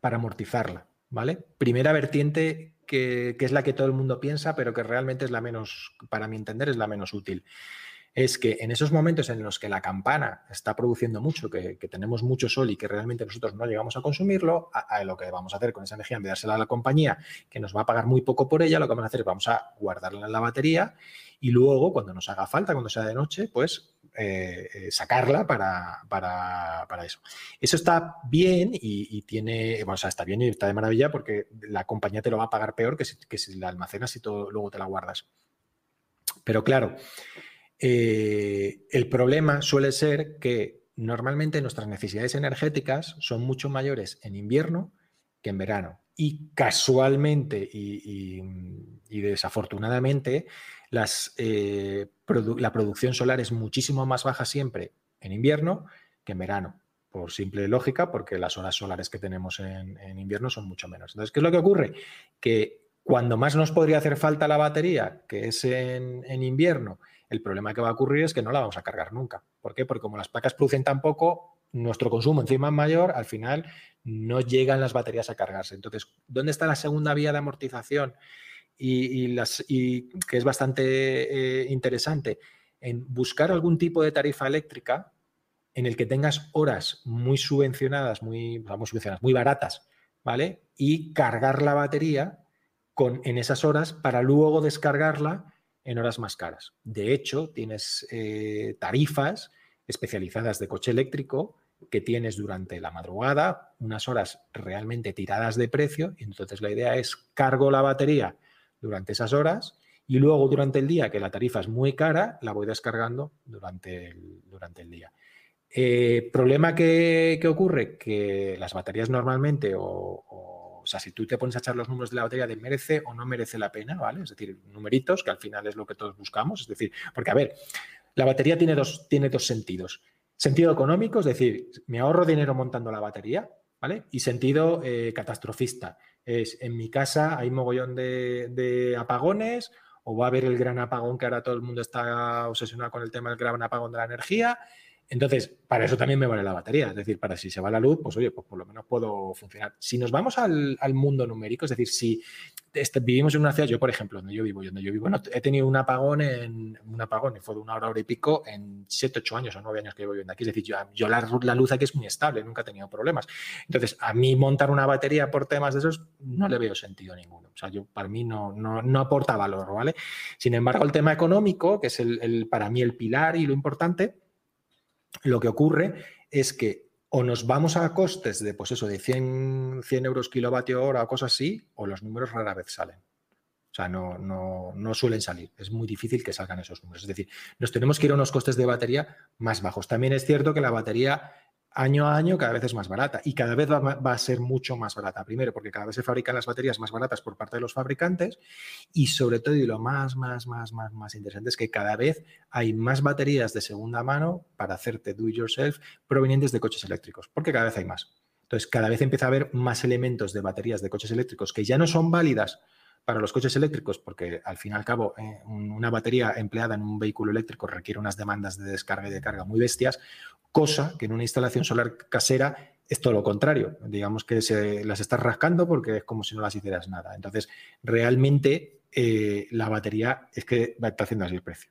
Speaker 2: para amortizarla. ¿vale? Primera vertiente que, es la que todo el mundo piensa, pero que realmente es la menos, para mi entender, es la menos útil. Es que en esos momentos en los que la campana está produciendo mucho, que, tenemos mucho sol y que realmente nosotros no llegamos a consumirlo, a, lo que vamos a hacer con esa energía, en vez de dársela a la compañía, que nos va a pagar muy poco por ella, lo que vamos a hacer es vamos a guardarla en la batería y luego, cuando nos haga falta, cuando sea de noche, pues eh, eh, sacarla para, para, eso. Eso está bien y, tiene, bueno, o sea, está bien y está de maravilla porque la compañía te lo va a pagar peor que si, que si la almacenas y todo, luego te la guardas. Pero claro, eh, el problema suele ser que normalmente nuestras necesidades energéticas son mucho mayores en invierno que en verano. Y casualmente y desafortunadamente, eh, la producción solar es muchísimo más baja siempre en invierno que en verano, por simple lógica, porque las horas solares que tenemos en, invierno son mucho menos. Entonces, ¿qué es lo que ocurre? Que cuando más nos podría hacer falta la batería, que es en, en invierno, el problema que va a ocurrir es que no la vamos a cargar nunca. ¿Por qué? Porque como las placas producen tan poco, nuestro consumo encima mayor, al final no llegan las baterías a cargarse. Entonces, ¿dónde está la segunda vía de amortización? Y, que es bastante eh, interesante, en buscar algún tipo de tarifa eléctrica en el que tengas horas muy subvencionadas, muy, muy subvencionadas, muy baratas, ¿vale? Y cargar la batería con, en esas horas para luego descargarla en horas más caras. De hecho, tienes eh, tarifas especializadas de coche eléctrico que tienes durante la madrugada, unas horas realmente tiradas de precio, y entonces la idea es cargo la batería durante esas horas y luego durante el día, que la tarifa es muy cara, la voy descargando durante el, durante el día. Eh, problema que, ocurre, que las baterías normalmente, o, o, sea, si tú te pones a echar los números de la batería de merece o no merece la pena, ¿vale? Es decir, numeritos, que al final es lo que todos buscamos. Es decir, porque a ver, la batería tiene dos, tiene dos sentidos. Sentido económico, es decir, me ahorro dinero montando la batería, ¿vale? Y sentido eh, catastrofista, es en mi casa hay mogollón de, apagones o va a haber el gran apagón que ahora todo el mundo está obsesionado con el tema del gran apagón de la energía entonces, para eso también me vale la batería. Es decir, para si se va la luz, pues oye, pues por lo menos puedo funcionar. Si nos vamos al, mundo numérico, es decir, si este, vivimos en una ciudad, yo por ejemplo, donde yo vivo, donde yo vivo, he tenido un apagón en un apagón y fue de una hora, hora y pico en 7, 8 años o 9 años que llevo viviendo aquí. Es decir, yo, la, luz aquí es muy estable, nunca he tenido problemas. Entonces, a mí montar una batería por temas de esos no le veo sentido ninguno. O sea, yo para mí no, no, aporta valor, ¿vale? Sin embargo, el tema económico, que es el, para mí el pilar y lo importante, lo que ocurre es que o nos vamos a costes de, pues eso, de 100, 100 euros kilovatio hora o cosas así, o los números rara vez salen. O sea, no, no, no, suelen salir. Es muy difícil que salgan esos números. Es decir, nos tenemos que ir a unos costes de batería más bajos. También es cierto que la batería año a año cada vez es más barata y cada vez va, a ser mucho más barata. Primero, porque cada vez se fabrican las baterías más baratas por parte de los fabricantes y sobre todo, y lo más, más, más, más, más interesante es que cada vez hay más baterías de segunda mano para hacerte do it yourself provenientes de coches eléctricos, porque cada vez hay más. Entonces, cada vez empieza a haber más elementos de baterías de coches eléctricos que ya no son válidas para los coches eléctricos, porque al fin y al cabo eh, una batería empleada en un vehículo eléctrico requiere unas demandas de descarga y de carga muy bestias, cosa que en una instalación solar casera es todo lo contrario. Digamos que se las estás rascando porque es como si no las hicieras nada. Entonces, realmente eh, la batería es que estar haciendo así el precio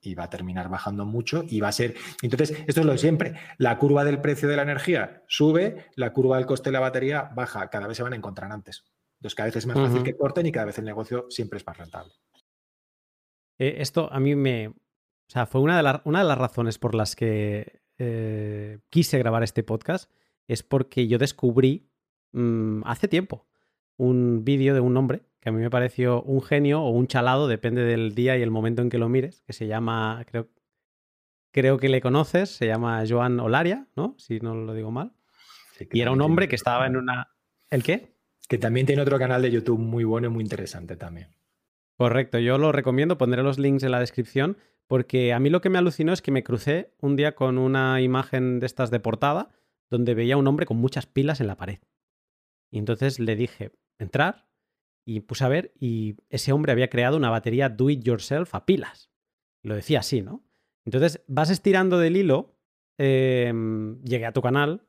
Speaker 2: y va a terminar bajando mucho y va a ser... Entonces, esto es lo de siempre. La curva del precio de la energía sube, la curva del coste de la batería baja. Cada vez se van a encontrar antes. Entonces cada vez es más fácil que corten y cada vez el negocio siempre es más rentable.
Speaker 1: Eh, esto a mí me... O sea, fue una de, una de las razones por las que eh, quise grabar este podcast. Es porque yo descubrí mm, hace tiempo un vídeo de un hombre que a mí me pareció un genio o un chalado, depende del día y el momento en que lo mires, que se llama, creo, creo que le conoces, se llama Joan Olaria, ¿no? Si no lo digo mal. y era un hombre que estaba en una... ¿El qué?
Speaker 2: Que también tiene otro canal de YouTube muy bueno y muy interesante también.
Speaker 1: Correcto, yo lo recomiendo, pondré los links en la descripción, porque a mí lo que me alucinó es que me crucé un día con una imagen de estas de portada donde veía un hombre con muchas pilas en la pared. Y entonces le dije, entrar, y puse a ver, y ese hombre había creado una batería do it yourself a pilas. Lo decía así, ¿no? Entonces vas estirando del hilo, em, llegué a tu canal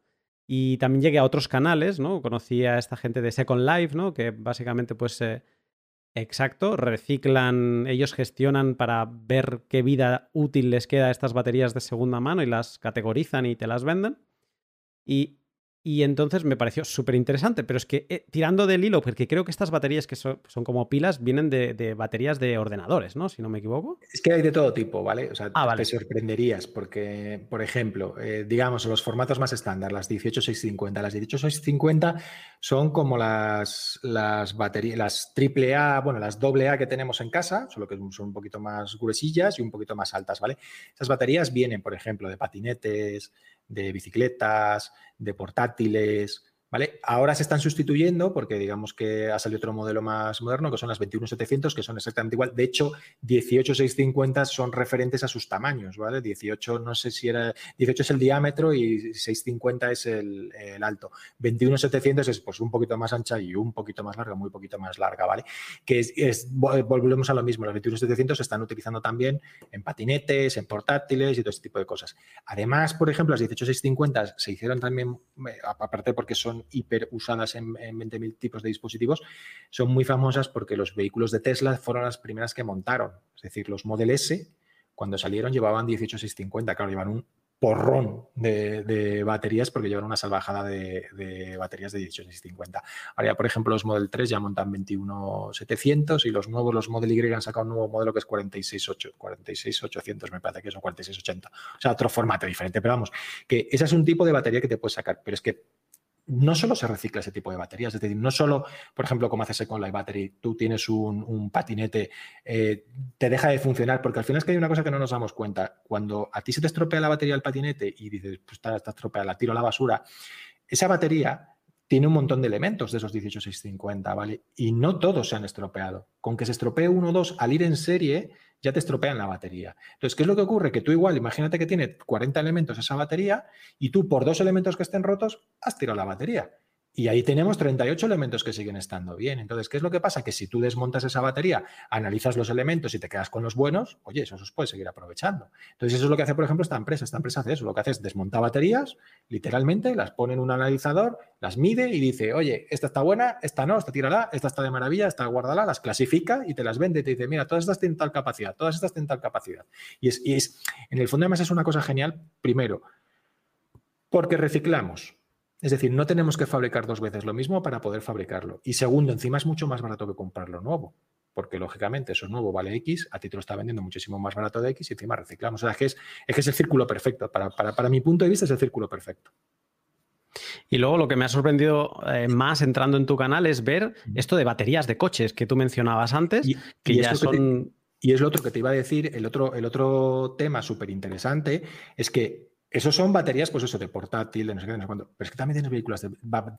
Speaker 1: y también llegué a otros canales, ¿no? Conocí a esta gente de Second Life, ¿no? Que básicamente, pues, eh, exacto, reciclan, ellos gestionan para ver qué vida útil les queda a estas baterías de segunda mano y las categorizan y te las venden. Y y entonces me pareció súper interesante, pero es que eh, tirando del hilo, porque creo que estas baterías que son, como pilas vienen de, baterías de ordenadores, ¿no? Si no me equivoco.
Speaker 2: Es que hay de todo tipo, ¿vale? O sea, ah, te sorprenderías porque, por ejemplo, eh, digamos, los formatos más estándar, las 18650, las 18650 son como las, las baterías, las AAA, bueno, las AA que tenemos en casa, solo que son un poquito más gruesillas y un poquito más altas, ¿vale? Esas baterías vienen, por ejemplo, de patinetes, de bicicletas, de portátiles, ¿Vale? Ahora se están sustituyendo porque digamos que ha salido otro modelo más moderno que son las 21700 que son exactamente igual. De hecho, 18650 son referentes a sus tamaños, ¿vale? 18 no sé si era 18 es el diámetro y 650 es el, alto. 21700 es pues un poquito más ancha y un poquito más larga, muy poquito más larga, ¿vale? Que es, volvemos a lo mismo, los 21700 se están utilizando también en patinetes, en portátiles y todo este tipo de cosas. Además, por ejemplo, las 18650 se hicieron también eh, aparte porque son hiper usadas en, 20.000 tipos de dispositivos, son muy famosas porque los vehículos de Tesla fueron las primeras que montaron. Es decir, los Model S, cuando salieron, llevaban 18650. Claro, llevan un porrón de, baterías porque llevan una salvajada de, baterías de 18650. Ahora ya, por ejemplo, los Model 3 ya montan 21700 y los nuevos, los Model Y han sacado un nuevo modelo que es 46800, 46800 me parece que son 4680. O sea, otro formato diferente, pero vamos, que ese es un tipo de batería que te puedes sacar, pero es que no solo se recicla ese tipo de baterías, es decir, no solo, por ejemplo, como haces con la Battery, tú tienes un, patinete, eh, te deja de funcionar, porque al final es que hay una cosa que no nos damos cuenta. Cuando a ti se te estropea la batería del patinete y dices, pues está, está estropeada, la tiro a la basura, esa batería tiene un montón de elementos de esos 18650, ¿vale? Y no todos se han estropeado. Con que se estropee uno o dos al ir en serie, ya te estropean la batería. Entonces, ¿qué es lo que ocurre? Que tú igual, imagínate que tiene 40 elementos esa batería y tú por dos elementos que estén rotos has tirado la batería. Y ahí tenemos 38 elementos que siguen estando bien. Entonces, ¿qué es lo que pasa? Que si tú desmontas esa batería, analizas los elementos y te quedas con los buenos, oye, eso se puede seguir aprovechando. Entonces, eso es lo que hace, por ejemplo, esta empresa. Esta empresa hace eso. Lo que hace es desmontar baterías, literalmente, las pone en un analizador, las mide y dice, oye, esta está buena, esta no, esta tírala, esta está de maravilla, esta guárdala, las clasifica y te las vende y te dice, mira, todas estas tienen tal capacidad, todas estas tienen tal capacidad. Y es, y es en el fondo, además, es una cosa genial, primero, porque reciclamos es decir, no tenemos que fabricar dos veces lo mismo para poder fabricarlo. Y segundo, encima es mucho más barato que comprarlo nuevo, porque lógicamente eso nuevo vale X, a ti te lo está vendiendo muchísimo más barato de X y encima reciclamos. O sea, es que es, que es el círculo perfecto. Para, para, mi punto de vista es el círculo perfecto.
Speaker 1: Y luego lo que me ha sorprendido eh, más entrando en tu canal es ver esto de baterías de coches que tú mencionabas antes, que ya son...
Speaker 2: y es lo otro que te iba a decir, el otro, el otro tema súper interesante es que esos son baterías, pues eso, de portátil, de no sé qué, no sé cuándo. Pero es que también tienes vehículos de,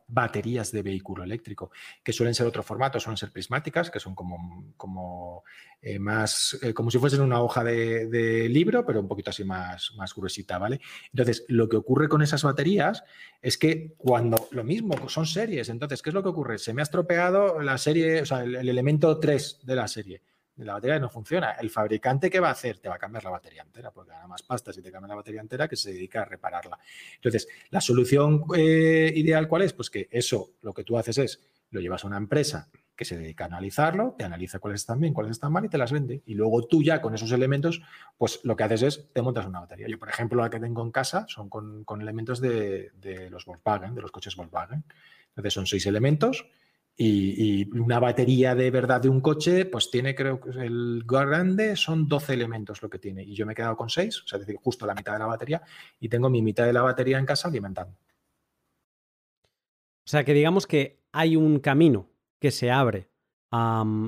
Speaker 2: baterías de vehículo eléctrico, que suelen ser otro formato, suelen ser prismáticas, que son como, como eh, más, eh, como si fuesen una hoja de, libro, pero un poquito así más, más gruesita, ¿vale? Entonces, lo que ocurre con esas baterías es que cuando, lo mismo, son series, entonces, ¿qué es lo que ocurre? Se me ha estropeado la serie, o sea, el elemento 3 de la serie la batería no funciona. El fabricante, ¿qué va a hacer? Te va a cambiar la batería entera, porque gana más pasta si te cambia la batería entera que se dedica a repararla. Entonces, la solución eh, ideal, ¿cuál es? Pues que eso, lo que tú haces es, lo llevas a una empresa que se dedica a analizarlo, te analiza cuáles están bien, cuáles están mal y te las vende. Y luego tú ya con esos elementos, pues lo que haces es, te montas una batería. Yo, por ejemplo, la que tengo en casa son con, elementos de, de los Volkswagen, de los coches Volkswagen. Entonces, son seis elementos y, una batería de verdad de un coche, pues tiene, creo que el grande son 12 elementos lo que tiene. Y yo me he quedado con 6, o sea, es decir, justo la mitad de la batería, y tengo mi mitad de la batería en casa alimentando.
Speaker 1: O sea, que digamos que hay un camino que se abre.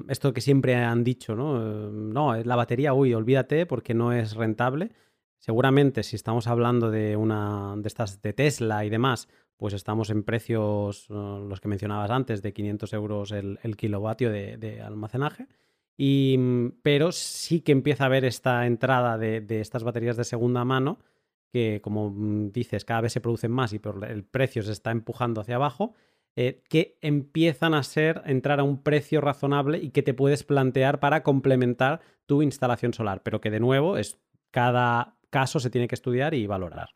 Speaker 1: esto que siempre han dicho, ¿no? No, la batería, uy, olvídate porque no es rentable. seguramente si estamos hablando de una de estas de Tesla y demás, pues estamos en precios, eh, los que mencionabas antes, de 500 euros el, kilovatio de, almacenaje. Y, mm, pero sí que empieza a haber esta entrada de, estas baterías de segunda mano, que como mm, dices, cada vez se producen más y por el precio se está empujando hacia abajo, eh, que empiezan a ser, entrar a un precio razonable y que te puedes plantear para complementar tu instalación solar, pero que de nuevo es cada caso se tiene que estudiar y valorar.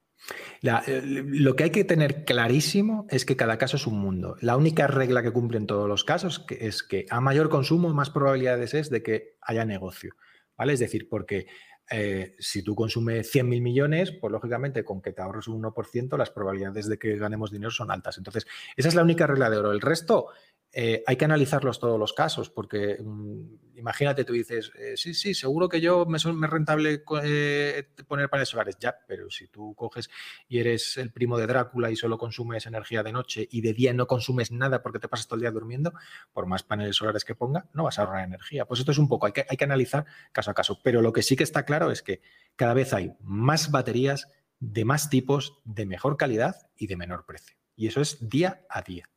Speaker 2: Eh, lo que hay que tener clarísimo es que cada caso es un mundo. La única regla que cumple en todos los casos es que a mayor consumo, más probabilidades es de que haya negocio. ¿Vale? Es decir, porque eh, si tú consumes 100.000 millones, pues lógicamente con que te ahorres un 1%, las probabilidades de que ganemos dinero son altas. Entonces, esa es la única regla de oro. El resto eh, hay que analizarlos todos los casos, porque mm, imagínate, tú dices, eh, sí, sí, seguro que yo me, es rentable eh, poner paneles solares, ya, pero si tú coges y eres el primo de Drácula y solo consumes energía de noche y de día no consumes nada porque te pasas todo el día durmiendo, por más paneles solares que ponga, no vas a ahorrar energía. Pues esto es un poco, hay que, hay que analizar caso a caso, pero lo que sí que está claro es que cada vez hay más baterías de más tipos, de mejor calidad y de menor precio. Y eso es día a día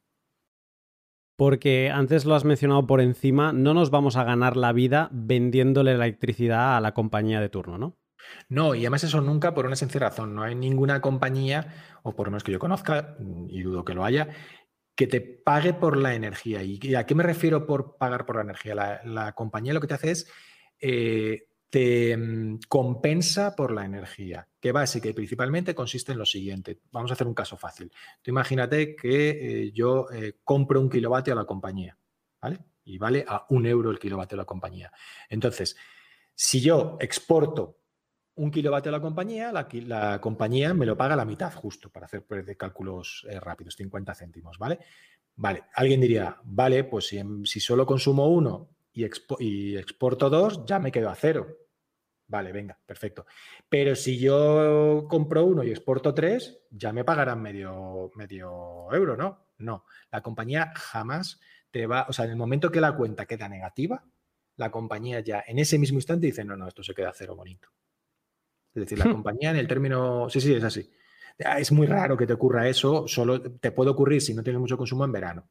Speaker 1: porque antes lo has mencionado por encima, no nos vamos a ganar la vida vendiéndole electricidad a la compañía de turno, ¿no?
Speaker 2: No, y además eso nunca por una sencilla razón. No hay ninguna compañía, o por lo menos que yo conozca, y dudo que lo haya, que te pague por la energía. ¿Y a qué me refiero por pagar por la energía? La, compañía lo que te hace es eh, te mm, compensa por la energía, que básica y principalmente consiste en lo siguiente. Vamos a hacer un caso fácil. Tú imagínate que eh, yo eh, compro un kilovatio a la compañía, ¿vale? Y vale a un euro el kilovatio a la compañía. Entonces, si yo exporto un kilovatio a la compañía, la, compañía me lo paga la mitad justo para hacer pues, cálculos eh, rápidos, 50 céntimos, ¿vale? Vale, alguien diría, vale, pues si solo consumo uno y, exporto dos, ya me quedo a cero. Vale, venga, perfecto. Pero si yo compro uno y exporto tres, ya me pagarán medio, medio euro, ¿no? No, la compañía jamás te va, o sea, en el momento que la cuenta queda negativa, la compañía ya en ese mismo instante dice, no, no, esto se queda a cero bonito. Es decir, la hmm. compañía en el término, sí, sí, es así. Es muy raro que te ocurra eso, solo te puede ocurrir si no tienes mucho consumo en verano.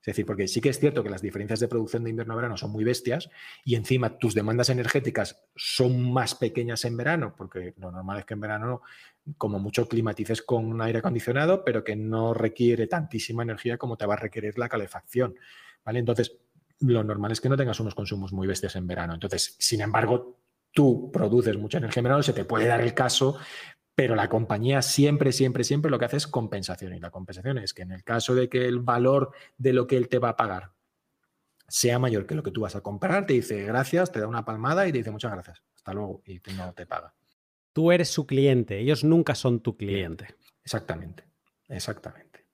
Speaker 2: Es decir, porque sí que es cierto que las diferencias de producción de invierno a verano son muy bestias y encima tus demandas energéticas son más pequeñas en verano, porque lo normal es que en verano como mucho climatices con un aire acondicionado, pero que no requiere tantísima energía como te va a requerir la calefacción. ¿vale? Entonces, lo normal es que no tengas unos consumos muy bestias en verano. Entonces, sin embargo, tú produces mucha energía en verano, se te puede dar el caso pero la compañía siempre, siempre, siempre lo que hace es compensación. Y la compensación es que en el caso de que el valor de lo que él te va a pagar sea mayor que lo que tú vas a comprar, te dice gracias, te da una palmada y te dice muchas gracias, hasta luego, y no te paga.
Speaker 1: Tú eres su cliente, ellos nunca son tu cliente.
Speaker 2: Exactamente, exactamente.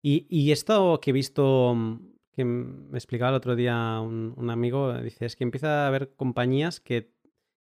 Speaker 1: Y, esto que he visto, que me explicaba el otro día un, amigo, dice, es que empieza a haber compañías que,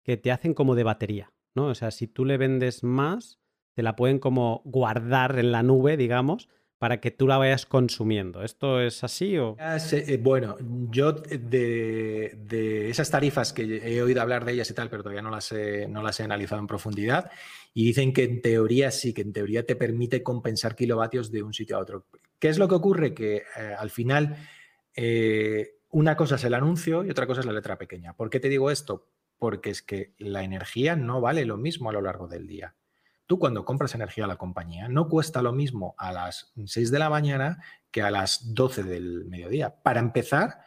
Speaker 1: que te hacen como de batería. ¿No? O sea, si tú le vendes más, te la pueden como guardar en la nube, digamos, para que tú la vayas consumiendo. ¿Esto es así o...?
Speaker 2: Eh, bueno, yo de, esas tarifas que he oído hablar de ellas y tal, pero todavía no las, he, no las he analizado en profundidad, y dicen que en teoría sí, que en teoría te permite compensar kilovatios de un sitio a otro. ¿Qué es lo que ocurre? Que eh, al final eh, una cosa es el anuncio y otra cosa es la letra pequeña. ¿Por qué te digo esto? Porque es que la energía no vale lo mismo a lo largo del día. Tú cuando compras energía a la compañía no cuesta lo mismo a las 6 de la mañana que a las 12 del mediodía. Para empezar,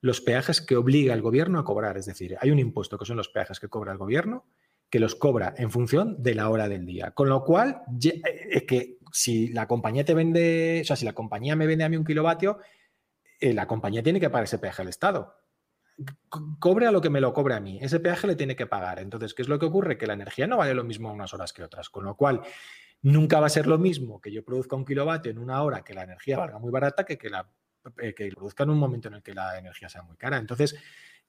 Speaker 2: los peajes que obliga el gobierno a cobrar, es decir, hay un impuesto que son los peajes que cobra el gobierno, que los cobra en función de la hora del día. Con lo cual, eh, es que si la compañía te vende, o sea, si la compañía me vende a mí un kilovatio, eh, la compañía tiene que pagar ese peaje al Estado cobre a lo que me lo cobre a mí. Ese peaje le tiene que pagar. Entonces, ¿qué es lo que ocurre? Que la energía no vale lo mismo unas horas que otras. Con lo cual, nunca va a ser lo mismo que yo produzca un kilovatio en una hora que la energía valga muy barata que que la eh, que produzca en un momento en el que la energía sea muy cara. Entonces,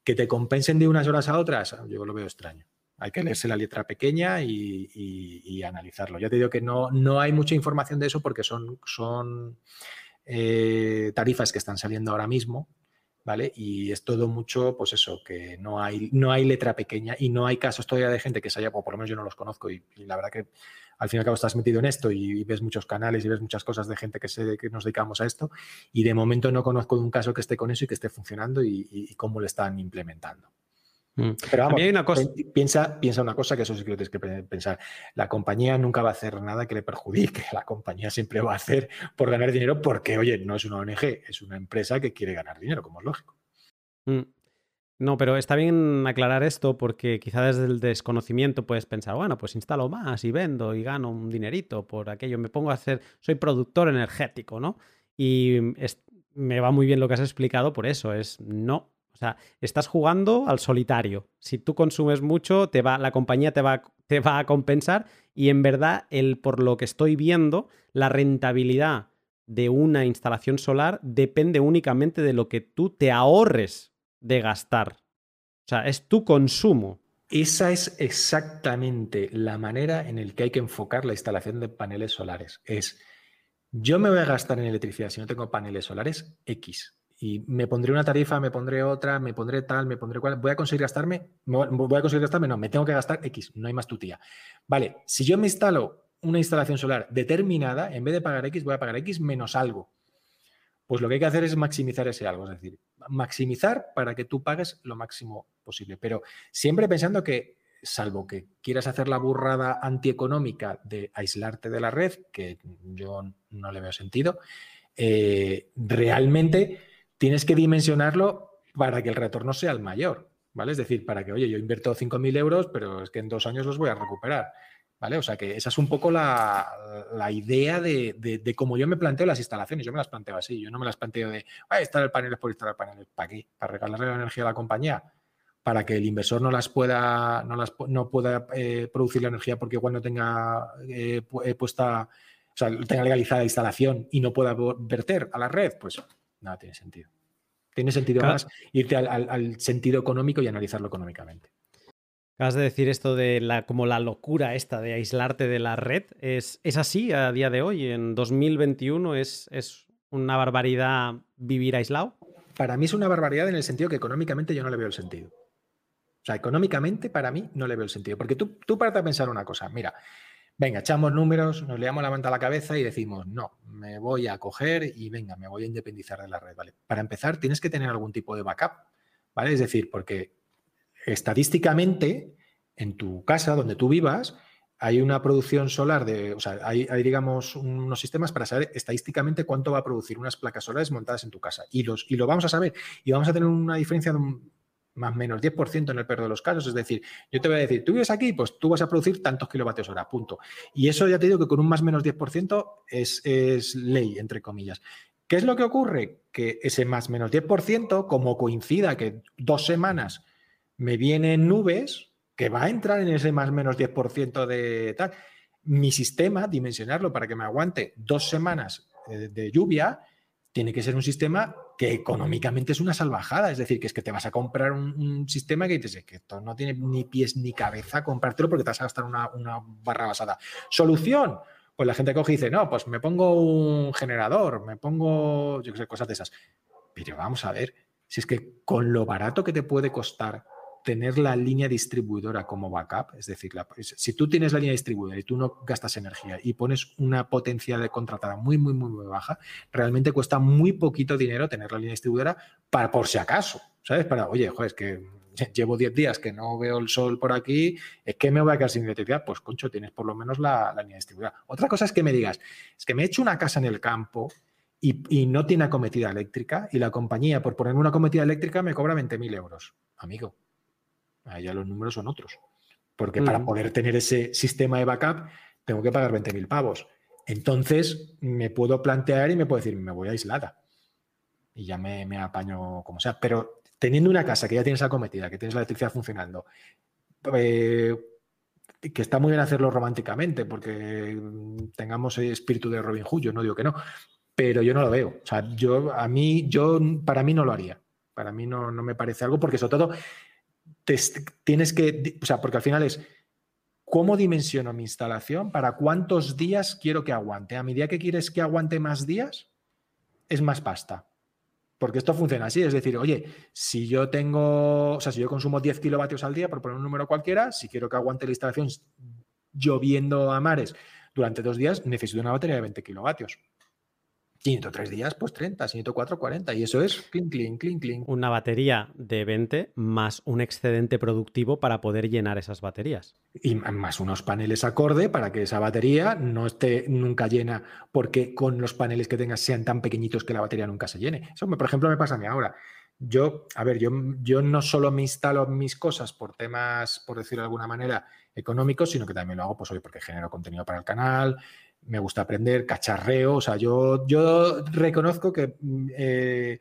Speaker 2: que te compensen de unas horas a otras, yo lo veo extraño. Hay que leerse la letra pequeña y, analizarlo. Ya te digo que no, no hay mucha información de eso porque son, son eh, tarifas que están saliendo ahora mismo ¿vale? Y es todo mucho, pues eso, que no hay, no hay letra pequeña y no hay casos todavía de gente que se haya, o por lo menos yo no los conozco y, la verdad que al fin y al cabo estás metido en esto y, ves muchos canales y ves muchas cosas de gente que, se, que nos dedicamos a esto y de momento no conozco de un caso que esté con eso y que esté funcionando y cómo lo están implementando.
Speaker 1: Mm. Pero vamos, hay una cosa...
Speaker 2: piensa, piensa una cosa que eso sí que tienes que pensar. La compañía nunca va a hacer nada que le perjudique. La compañía siempre va a hacer por ganar dinero porque, oye, no es una ONG, es una empresa que quiere ganar dinero, como es lógico.
Speaker 1: Mm. No, pero está bien aclarar esto porque quizá desde el desconocimiento puedes pensar, bueno, pues instalo más y vendo y gano un dinerito por aquello. Me pongo a hacer, soy productor energético, ¿no? Y me va muy bien lo que has explicado por eso, es no, sea, estás jugando al solitario. Si tú consumes mucho, te va, la compañía te va, te va a compensar y en verdad, el, por lo que estoy viendo, la rentabilidad de una instalación solar depende únicamente de lo que tú te ahorres de gastar. O sea, es tu consumo.
Speaker 2: Esa es exactamente la manera en la que hay que enfocar la instalación de paneles solares. Es, yo me voy a gastar en electricidad si no tengo paneles solares X y me pondré una tarifa, me pondré otra, me pondré tal, me pondré cual. ¿Voy a conseguir gastarme? ¿Voy a conseguir gastarme? No, me tengo que gastar X, no hay más tutía. Vale, si yo me instalo una instalación solar determinada, en vez de pagar X, voy a pagar X menos algo. Pues lo que hay que hacer es maximizar ese algo, es decir, maximizar para que tú pagues lo máximo posible. Pero siempre pensando que, salvo que quieras hacer la burrada antieconómica de aislarte de la red, que yo no le veo sentido, eh, realmente tienes que dimensionarlo para que el retorno sea el mayor, ¿vale? Es decir, para que, oye, yo invierto 5.000 euros, pero es que en dos años los voy a recuperar, ¿vale? O sea que esa es un poco la, idea de, cómo yo me planteo las instalaciones. Yo me las planteo así, yo no me las planteo de, ah, instalar paneles por instalar paneles, ¿para qué? Para regalarle la energía a la compañía, para que el inversor no las pueda, no las, no pueda eh, producir la energía porque igual no tenga eh, eh, puesta, o sea, tenga legalizada la instalación y no pueda verter a la red, pues nada tiene sentido. Tiene sentido más irte al, sentido económico y analizarlo económicamente.
Speaker 1: Acabas de decir esto de la, como la locura esta de aislarte de la red. ¿Es, es así a día de hoy? ¿En 2021 es, es una barbaridad vivir aislado?
Speaker 2: Para mí es una barbaridad en el sentido que económicamente yo no le veo el sentido. O sea, económicamente para mí no le veo el sentido. Porque tú, tú para pensar una cosa, mira, venga, echamos números, nos leamos la manta a la cabeza y decimos, no, me voy a coger y venga, me voy a independizar de la red, ¿vale? Para empezar, tienes que tener algún tipo de backup, ¿vale? Es decir, porque estadísticamente, en tu casa, donde tú vivas, hay una producción solar de, o sea, hay, hay, digamos unos sistemas para saber estadísticamente cuánto va a producir unas placas solares montadas en tu casa. Y, los, y lo vamos a saber. Y vamos a tener una diferencia de un más o menos 10% en el peor de los casos. Es decir, yo te voy a decir, tú vives aquí, pues tú vas a producir tantos kilovatios hora, punto. Y eso ya te digo que con un más o menos 10% es, es ley, entre comillas. ¿Qué es lo que ocurre? Que ese más o menos 10%, como coincida que dos semanas me vienen nubes, que va a entrar en ese más o menos 10% de tal, mi sistema, dimensionarlo para que me aguante dos semanas eh, de lluvia, tiene que ser un sistema que económicamente es una salvajada. Es decir, que es que te vas a comprar un, sistema que dices que esto no tiene ni pies ni cabeza comprártelo porque te vas a gastar una, barra basada. Solución. Pues la gente coge y dice, no, pues me pongo un generador, me pongo, yo qué sé, cosas de esas. Pero vamos a ver, si es que con lo barato que te puede costar tener la línea distribuidora como backup, es decir, si tú tienes la línea distribuidora y tú no gastas energía y pones una potencia de contratada muy, muy, muy, muy baja, realmente cuesta muy poquito dinero tener la línea distribuidora para por si acaso, ¿sabes? Para, oye, joder, que llevo 10 días que no veo el sol por aquí, es que me voy a quedar sin electricidad. Pues, concho, tienes por lo menos la, línea distribuidora. Otra cosa es que me digas, es que me he hecho una casa en el campo y, no tiene acometida eléctrica y la compañía, por ponerme una acometida eléctrica, me cobra 20.000 euros. Amigo, ya los números son otros. Porque para mm. poder tener ese sistema de backup tengo que pagar 20.000 pavos. Entonces me puedo plantear y me puedo decir, me voy aislada. Y ya me, me apaño como sea. Pero teniendo una casa que ya tienes acometida, que tienes la electricidad funcionando, eh, que está muy bien hacerlo románticamente, porque tengamos el espíritu de Robin Hood, yo no digo que no, pero yo no lo veo. O sea, yo, a mí, yo, para mí no lo haría. Para mí no, no me parece algo, porque sobre todo tienes que, o sea, porque al final es, ¿cómo dimensiono mi instalación? ¿Para cuántos días quiero que aguante? A medida que quieres que aguante más días, es más pasta. Porque esto funciona así, es decir, oye, si yo tengo, o sea, si yo consumo 10 kilovatios al día, por poner un número cualquiera, si quiero que aguante la instalación lloviendo a mares durante dos días, necesito una batería de 20 kilovatios. 103 días, pues 30, 104, 40. Y eso es clink, clink, clink, clink.
Speaker 1: Una batería de 20 más un excedente productivo para poder llenar esas baterías.
Speaker 2: Y más unos paneles acorde para que esa batería no esté nunca llena, porque con los paneles que tengas sean tan pequeñitos que la batería nunca se llene. Eso, por ejemplo, me pasa a mí ahora. Yo, a ver, yo, yo no solo me instalo mis cosas por temas, por decirlo de alguna manera, económicos, sino que también lo hago, pues hoy porque genero contenido para el canal, me gusta aprender, cacharreo, o sea, yo, yo reconozco que mm, eh,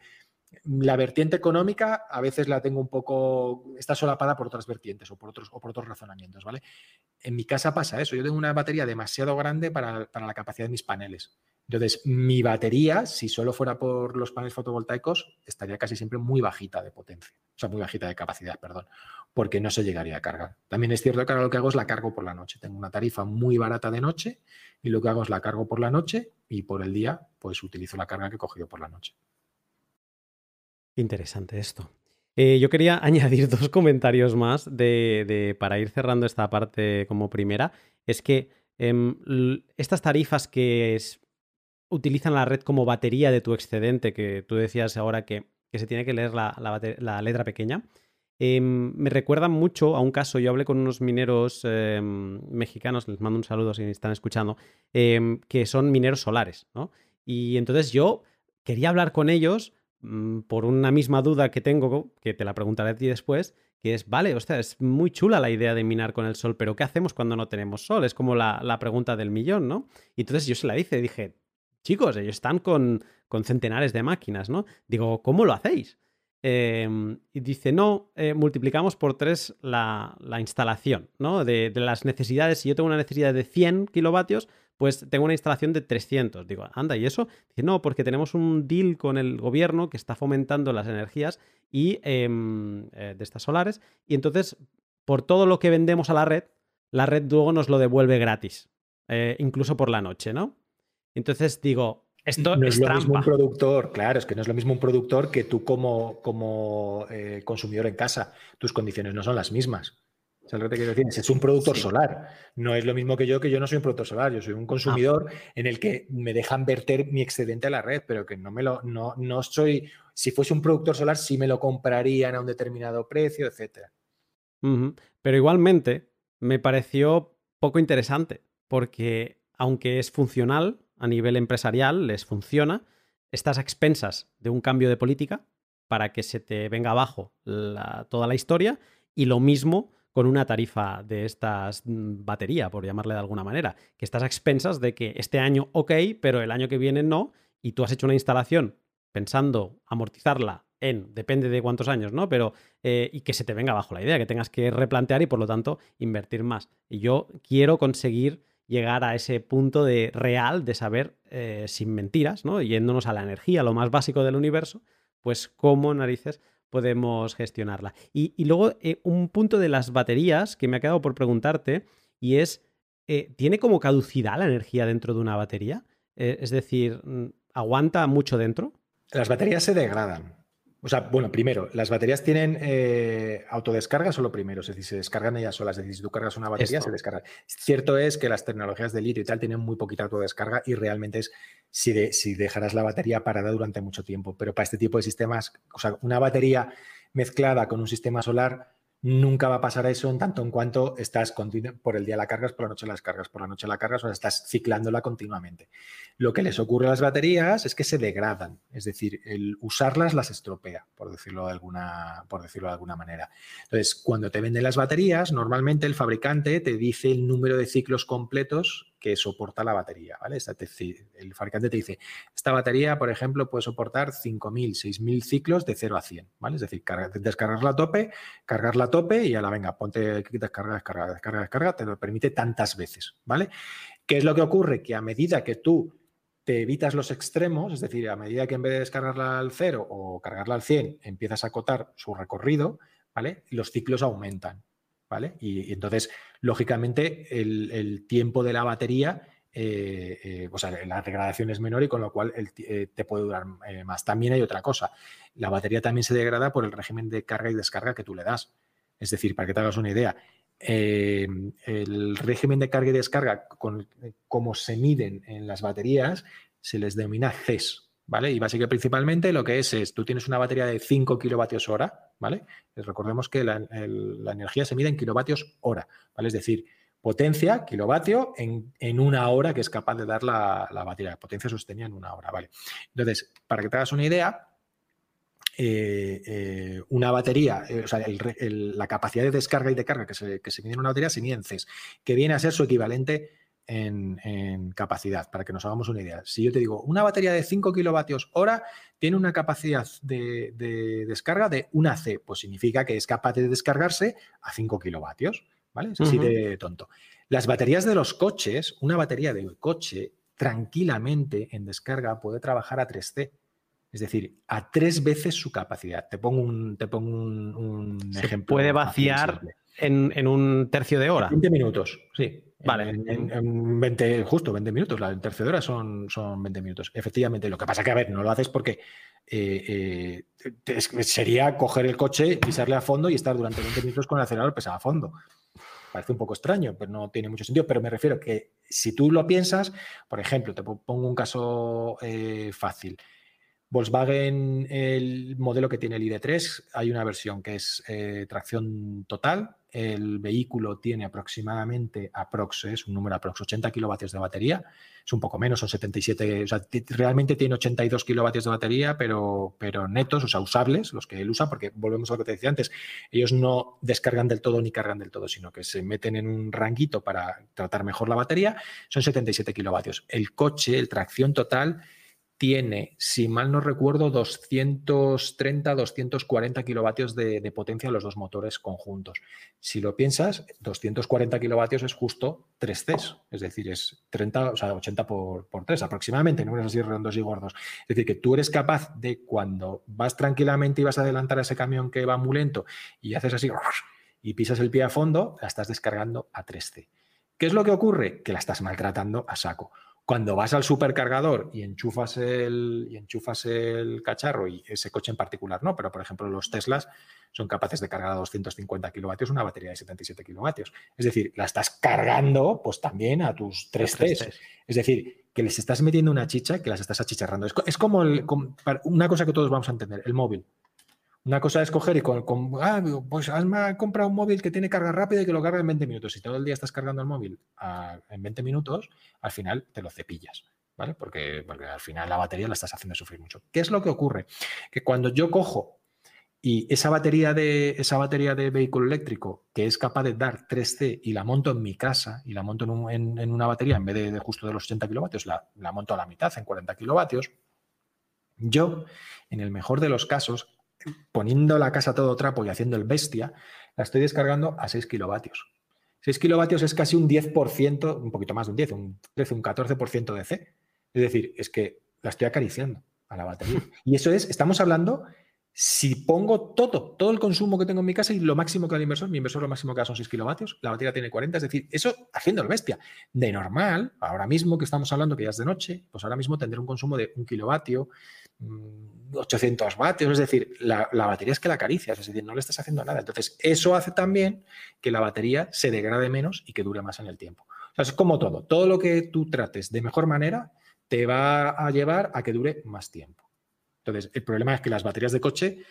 Speaker 2: la vertiente económica a veces la tengo un poco, está solapada por otras vertientes o por otros, o por otros razonamientos, ¿vale? En mi casa pasa eso, yo tengo una batería demasiado grande para, para la capacidad de mis paneles. Entonces, mi batería, si solo fuera por los paneles fotovoltaicos, estaría casi siempre muy bajita de potencia, o sea, muy bajita de capacidad, perdón porque no se llegaría a cargar. También es cierto que ahora lo que hago es la cargo por la noche. Tengo una tarifa muy barata de noche y lo que hago es la cargo por la noche y por el día pues utilizo la carga que he cogido por la noche.
Speaker 1: Interesante esto. Eh, yo quería añadir dos comentarios más de, para ir cerrando esta parte como primera. Es que em, estas tarifas que utilizan la red como batería de tu excedente, que tú decías ahora que, se tiene que leer la letra pequeña, Em, me recuerda mucho a un caso, yo hablé con unos mineros em, mexicanos, les mando un saludo si están escuchando, que son mineros solares, ¿no? Y entonces yo quería hablar con ellos por una misma duda que tengo, que te la preguntaré a ti después, que es, vale, sea, es muy chula la idea de minar con el sol, pero ¿qué hacemos cuando no tenemos sol? Es como la, pregunta del millón, ¿no? Y entonces yo se la hice, dije, chicos, ellos están con, con centenares de máquinas, ¿no? Digo, ¿cómo lo hacéis? Em, y dice, no, eh, multiplicamos por tres la, instalación, ¿no? De, las necesidades, si yo tengo una necesidad de 100 kilovatios, pues tengo una instalación de 300. Digo, anda, ¿y eso? Dice, no, porque tenemos un deal con el gobierno que está fomentando las energías y, em, eh, de estas solares, y entonces, por todo lo que vendemos a la red, la red luego nos lo devuelve gratis, eh, incluso por la noche, ¿no? Entonces digo, esto
Speaker 2: no
Speaker 1: es,
Speaker 2: lo mismo un productor, claro, es que no es lo mismo un productor que tú como, como eh, consumidor en casa. Tus condiciones no son las mismas. O lo que te quiero decir es un productor solar. No es lo mismo que yo, que yo no soy un productor solar. Yo soy un consumidor ah. en el que me dejan verter mi excedente a la red, pero que no me lo, no, no soy. Si fuese un productor solar, sí me lo comprarían a un determinado precio, etcétera.
Speaker 1: Pero igualmente me pareció poco interesante, porque aunque es funcional, a nivel empresarial les funciona, estás a expensas de un cambio de política para que se te venga abajo toda la historia y lo mismo con una tarifa de estas mm, batería, por llamarle de alguna manera, que estás a expensas de que este año ok, pero el año que viene no, y tú has hecho una instalación pensando amortizarla en, depende de cuántos años, ¿no? Pero, eh, y que se te venga abajo la idea, que tengas que replantear y por lo tanto invertir más. Y yo quiero conseguir llegar a ese punto de real de saber, eh, sin mentiras, ¿no? Yéndonos a la energía, lo más básico del universo, pues cómo narices podemos gestionarla. Y, luego eh, un punto de las baterías que me ha quedado por preguntarte y es, eh, ¿tiene como caducidad la energía dentro de una batería? es decir, mm, ¿aguanta mucho dentro?
Speaker 2: Las baterías se degradan. O sea, bueno, primero, ¿las baterías tienen eh, autodescarga o lo primero? Es decir, se descargan ellas solas. Es decir, si tú cargas una batería, se descarga. Cierto es que las tecnologías de litio y tal tienen muy poquita autodescarga y realmente es si, si dejarás la batería parada durante mucho tiempo. Pero para este tipo de sistemas, o sea, una batería mezclada con un sistema solar Nunca va a pasar eso en tanto en cuanto estás por el día la cargas, por la noche las cargas, por la noche la cargas, o sea, estás ciclándola continuamente. Lo que les ocurre a las baterías es que se degradan, es decir, el usarlas las estropea, por decirlo de alguna, por decirlo de alguna manera. Entonces, cuando te venden las baterías, normalmente el fabricante te dice el número de ciclos completos que soporta la batería, ¿vale? El fabricante te dice, esta batería, por ejemplo, puede soportar 5.000, 6.000 ciclos de 0 a 100, ¿vale? Es decir, descargarla a tope, cargarla a tope y a la venga, ponte descarga, descarga, descarga, descarga, te lo permite tantas veces, ¿vale? ¿Qué es lo que ocurre? Que a medida que tú te evitas los extremos, es decir, a medida que en vez de descargarla al 0 o cargarla al 100, empiezas a acotar su recorrido, ¿vale? Los ciclos aumentan, Y, entonces, lógicamente, el, tiempo de la batería eh, o sea, la degradación es menor y con lo cual te puede durar más. También hay otra cosa, la batería también se degrada por el régimen de carga y descarga que tú le das. Es decir, para que te hagas una idea, el régimen de carga y descarga, como se miden en las baterías, se les denomina CES, ¿vale? Y básicamente principalmente lo que es es, tú tienes una batería de 5 kilovatios hora, ¿vale? recordemos que la, energía se mide en kilovatios hora, ¿vale? Es decir, potencia, kilovatio, en, una hora que es capaz de dar la, batería. Potencia sostenida en una hora, ¿vale? Entonces, para que te hagas una idea, eh, eh, una batería, eh, o sea, la capacidad de descarga y de carga que se, que se mide en una batería se en CES, que viene a ser su equivalente en, capacidad, para que nos hagamos una idea. Si yo te digo, una batería de 5 kilovatios hora tiene una capacidad de, descarga de una C, pues significa que es capaz de descargarse a 5 kilovatios, ¿vale? Es así de tonto. Las baterías de los coches, una batería de coche tranquilamente en descarga puede trabajar a 3C. Es decir, a tres veces su capacidad. Te pongo un, te pongo un, ejemplo.
Speaker 1: Puede vaciar en, un tercio de hora.
Speaker 2: 20 minutos, sí. Vale. En, 20, justo 20 minutos. La hora son, son 20 minutos. Efectivamente, lo que pasa que, a ver, no lo haces porque eh, eh, sería coger el coche, pisarle a fondo y estar durante 20 minutos con el acelerador pesado a fondo. Parece un poco extraño, pero no tiene mucho sentido. Pero me refiero que si tú lo piensas, por ejemplo, te pongo un caso eh, fácil. Volkswagen, el modelo que tiene el ID3, hay una versión que es tracción total, el vehículo tiene aproximadamente, aprox, es un número aprox, 80 kilovatios de batería, es un poco menos, son 77, o sea, realmente tiene 82 kilovatios de batería, pero, pero netos, o sea, usables, los que él usa, porque volvemos a lo que te decía antes, ellos no descargan del todo ni cargan del todo, sino que se meten en un ranguito para tratar mejor la batería, son 77 kilovatios. El coche, el tracción total, tiene, si mal no recuerdo, 230, 240 kilovatios de, potencia los dos motores conjuntos. Si lo piensas, 240 kilovatios es justo 3 Cs, es decir, es 30, o sea, 80 por, por 3 aproximadamente, números así redondos y gordos. Es decir, que tú eres capaz de cuando vas tranquilamente y vas a adelantar a ese camión que va muy lento y haces así y pisas el pie a fondo, la estás descargando a 3C. ¿Qué es lo que ocurre? Que la estás maltratando a saco. Cuando vas al supercargador y enchufas el, y enchufas el cacharro, y ese coche en particular no, pero por ejemplo los Teslas son capaces de cargar a 250 kilovatios una batería de 77 kilovatios. Es decir, la estás cargando pues también a tus 3 Cs. Es decir, que les estás metiendo una chicha que las estás achicharrando. Es, como, una cosa que todos vamos a entender, el móvil. Una cosa es coger y con, ah, pues Alma compra un móvil que tiene carga rápida y que lo carga en 20 minutos. Si todo el día estás cargando el móvil en 20 minutos, al final te lo cepillas, ¿vale? Porque, porque al final la batería la estás haciendo sufrir mucho. ¿Qué es lo que ocurre? Que cuando yo cojo y esa batería de, esa batería de vehículo eléctrico que es capaz de dar 3C y la monto en mi casa y la monto en, una batería en vez de, justo de los 80 kilovatios, la, la monto a la mitad en 40 kilovatios, yo, en el mejor de los casos, poniendo la casa todo trapo y haciendo el bestia, la estoy descargando a 6 kilovatios. 6 kilovatios es casi un 10%, un poquito más de un 10, un 13, un 14% de C. Es decir, es que la estoy acariciando a la batería. Y eso es, estamos hablando, si pongo todo, todo el consumo que tengo en mi casa y lo máximo que da el inversor, mi inversor lo máximo que da son 6 kilovatios, la batería tiene 40, es decir, eso haciendo el bestia. De normal, ahora mismo que estamos hablando que ya es de noche, pues ahora mismo tendré un consumo de un kilovatio, 800 vatios, es decir, la, batería es que la acaricias, es decir, no le estás haciendo nada. Entonces, eso hace también que la batería se degrade menos y que dure más en el tiempo. O sea, es como todo, todo lo que tú trates de mejor manera te va a llevar a que dure más tiempo. Entonces, el problema es que las baterías de coche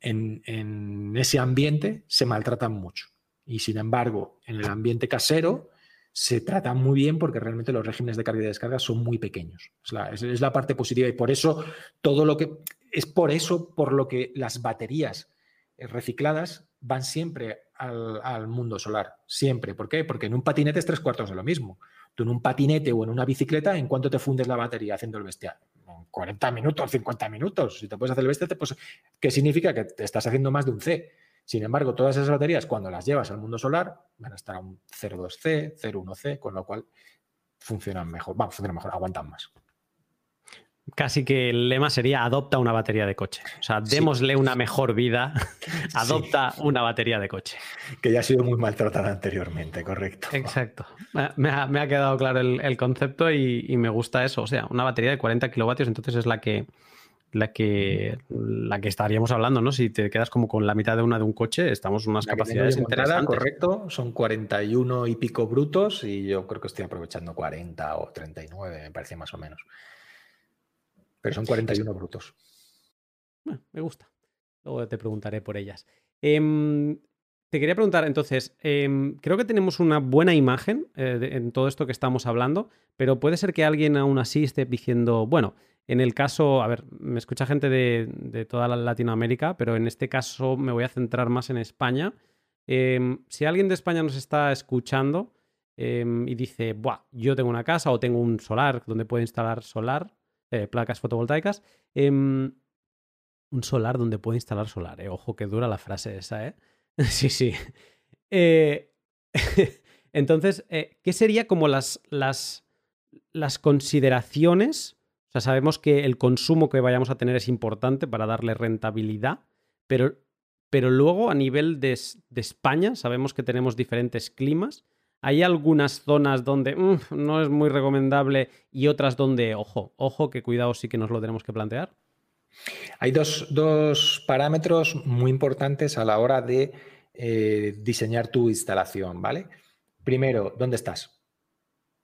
Speaker 2: en, en ese ambiente se maltratan mucho. Y sin embargo, en el ambiente casero, se trata muy bien porque realmente los regímenes de carga y descarga son muy pequeños. Es la, parte positiva y por eso todo lo que es por eso por lo que las baterías eh, recicladas van siempre al, mundo solar. Siempre. ¿Por qué? Porque en un patinete es tres cuartos de lo mismo. Tú en un patinete o en una bicicleta, ¿en cuánto te fundes la batería haciendo el bestial? En 40 minutos, 50 minutos. Si te puedes hacer el bestial, pues, ¿qué significa? Que te estás haciendo más de un C. Sin embargo, todas esas baterías, cuando las llevas al mundo solar, van a estar a un 0,2C, 0,1C, con lo cual funcionan mejor, vamos, funcionan mejor, aguantan más.
Speaker 1: casi que el lema sería adopta una batería de coche. O sea, démosle una mejor vida, adopta una batería de coche.
Speaker 2: Que ya ha sido muy maltratada anteriormente, correcto.
Speaker 1: Exacto. Me ha, quedado claro el, concepto y, me gusta eso. O sea, una batería de 40 kilovatios, entonces es la que, la que, la que estaríamos hablando, ¿no? Si te quedas como con la mitad de una de un coche, estamos unas capacidades interesantes.
Speaker 2: Correcto, son 41 y pico brutos y yo creo que estoy aprovechando 40 o 39, me parece más o menos. Pero son 41 brutos.
Speaker 1: me gusta. Luego te preguntaré por ellas. Em, te quería preguntar, entonces, em, creo que tenemos una buena imagen eh, en todo esto que estamos hablando, pero puede ser que alguien aún así esté diciendo, bueno, en el caso, a ver, me escucha gente de, toda Latinoamérica, pero en este caso me voy a centrar más en España. Em, si alguien de España nos está escuchando y dice, Buah, yo tengo una casa o tengo un solar donde puedo instalar solar, eh, placas fotovoltaicas. Em, un solar donde puedo instalar solar. Eh. Ojo que dura la frase esa, ¿eh? sí, sí. Eh, entonces, ¿qué sería como las, las, las consideraciones? O sea, sabemos que el consumo que vayamos a tener es importante para darle rentabilidad, pero, pero luego a nivel de, de España sabemos que tenemos diferentes climas hay algunas zonas donde mm, no es muy recomendable y otras donde, ojo, ojo, que cuidado sí que nos lo tenemos que plantear.
Speaker 2: Hay dos, parámetros muy importantes a la hora de eh, diseñar tu instalación, ¿vale? Primero, ¿dónde estás?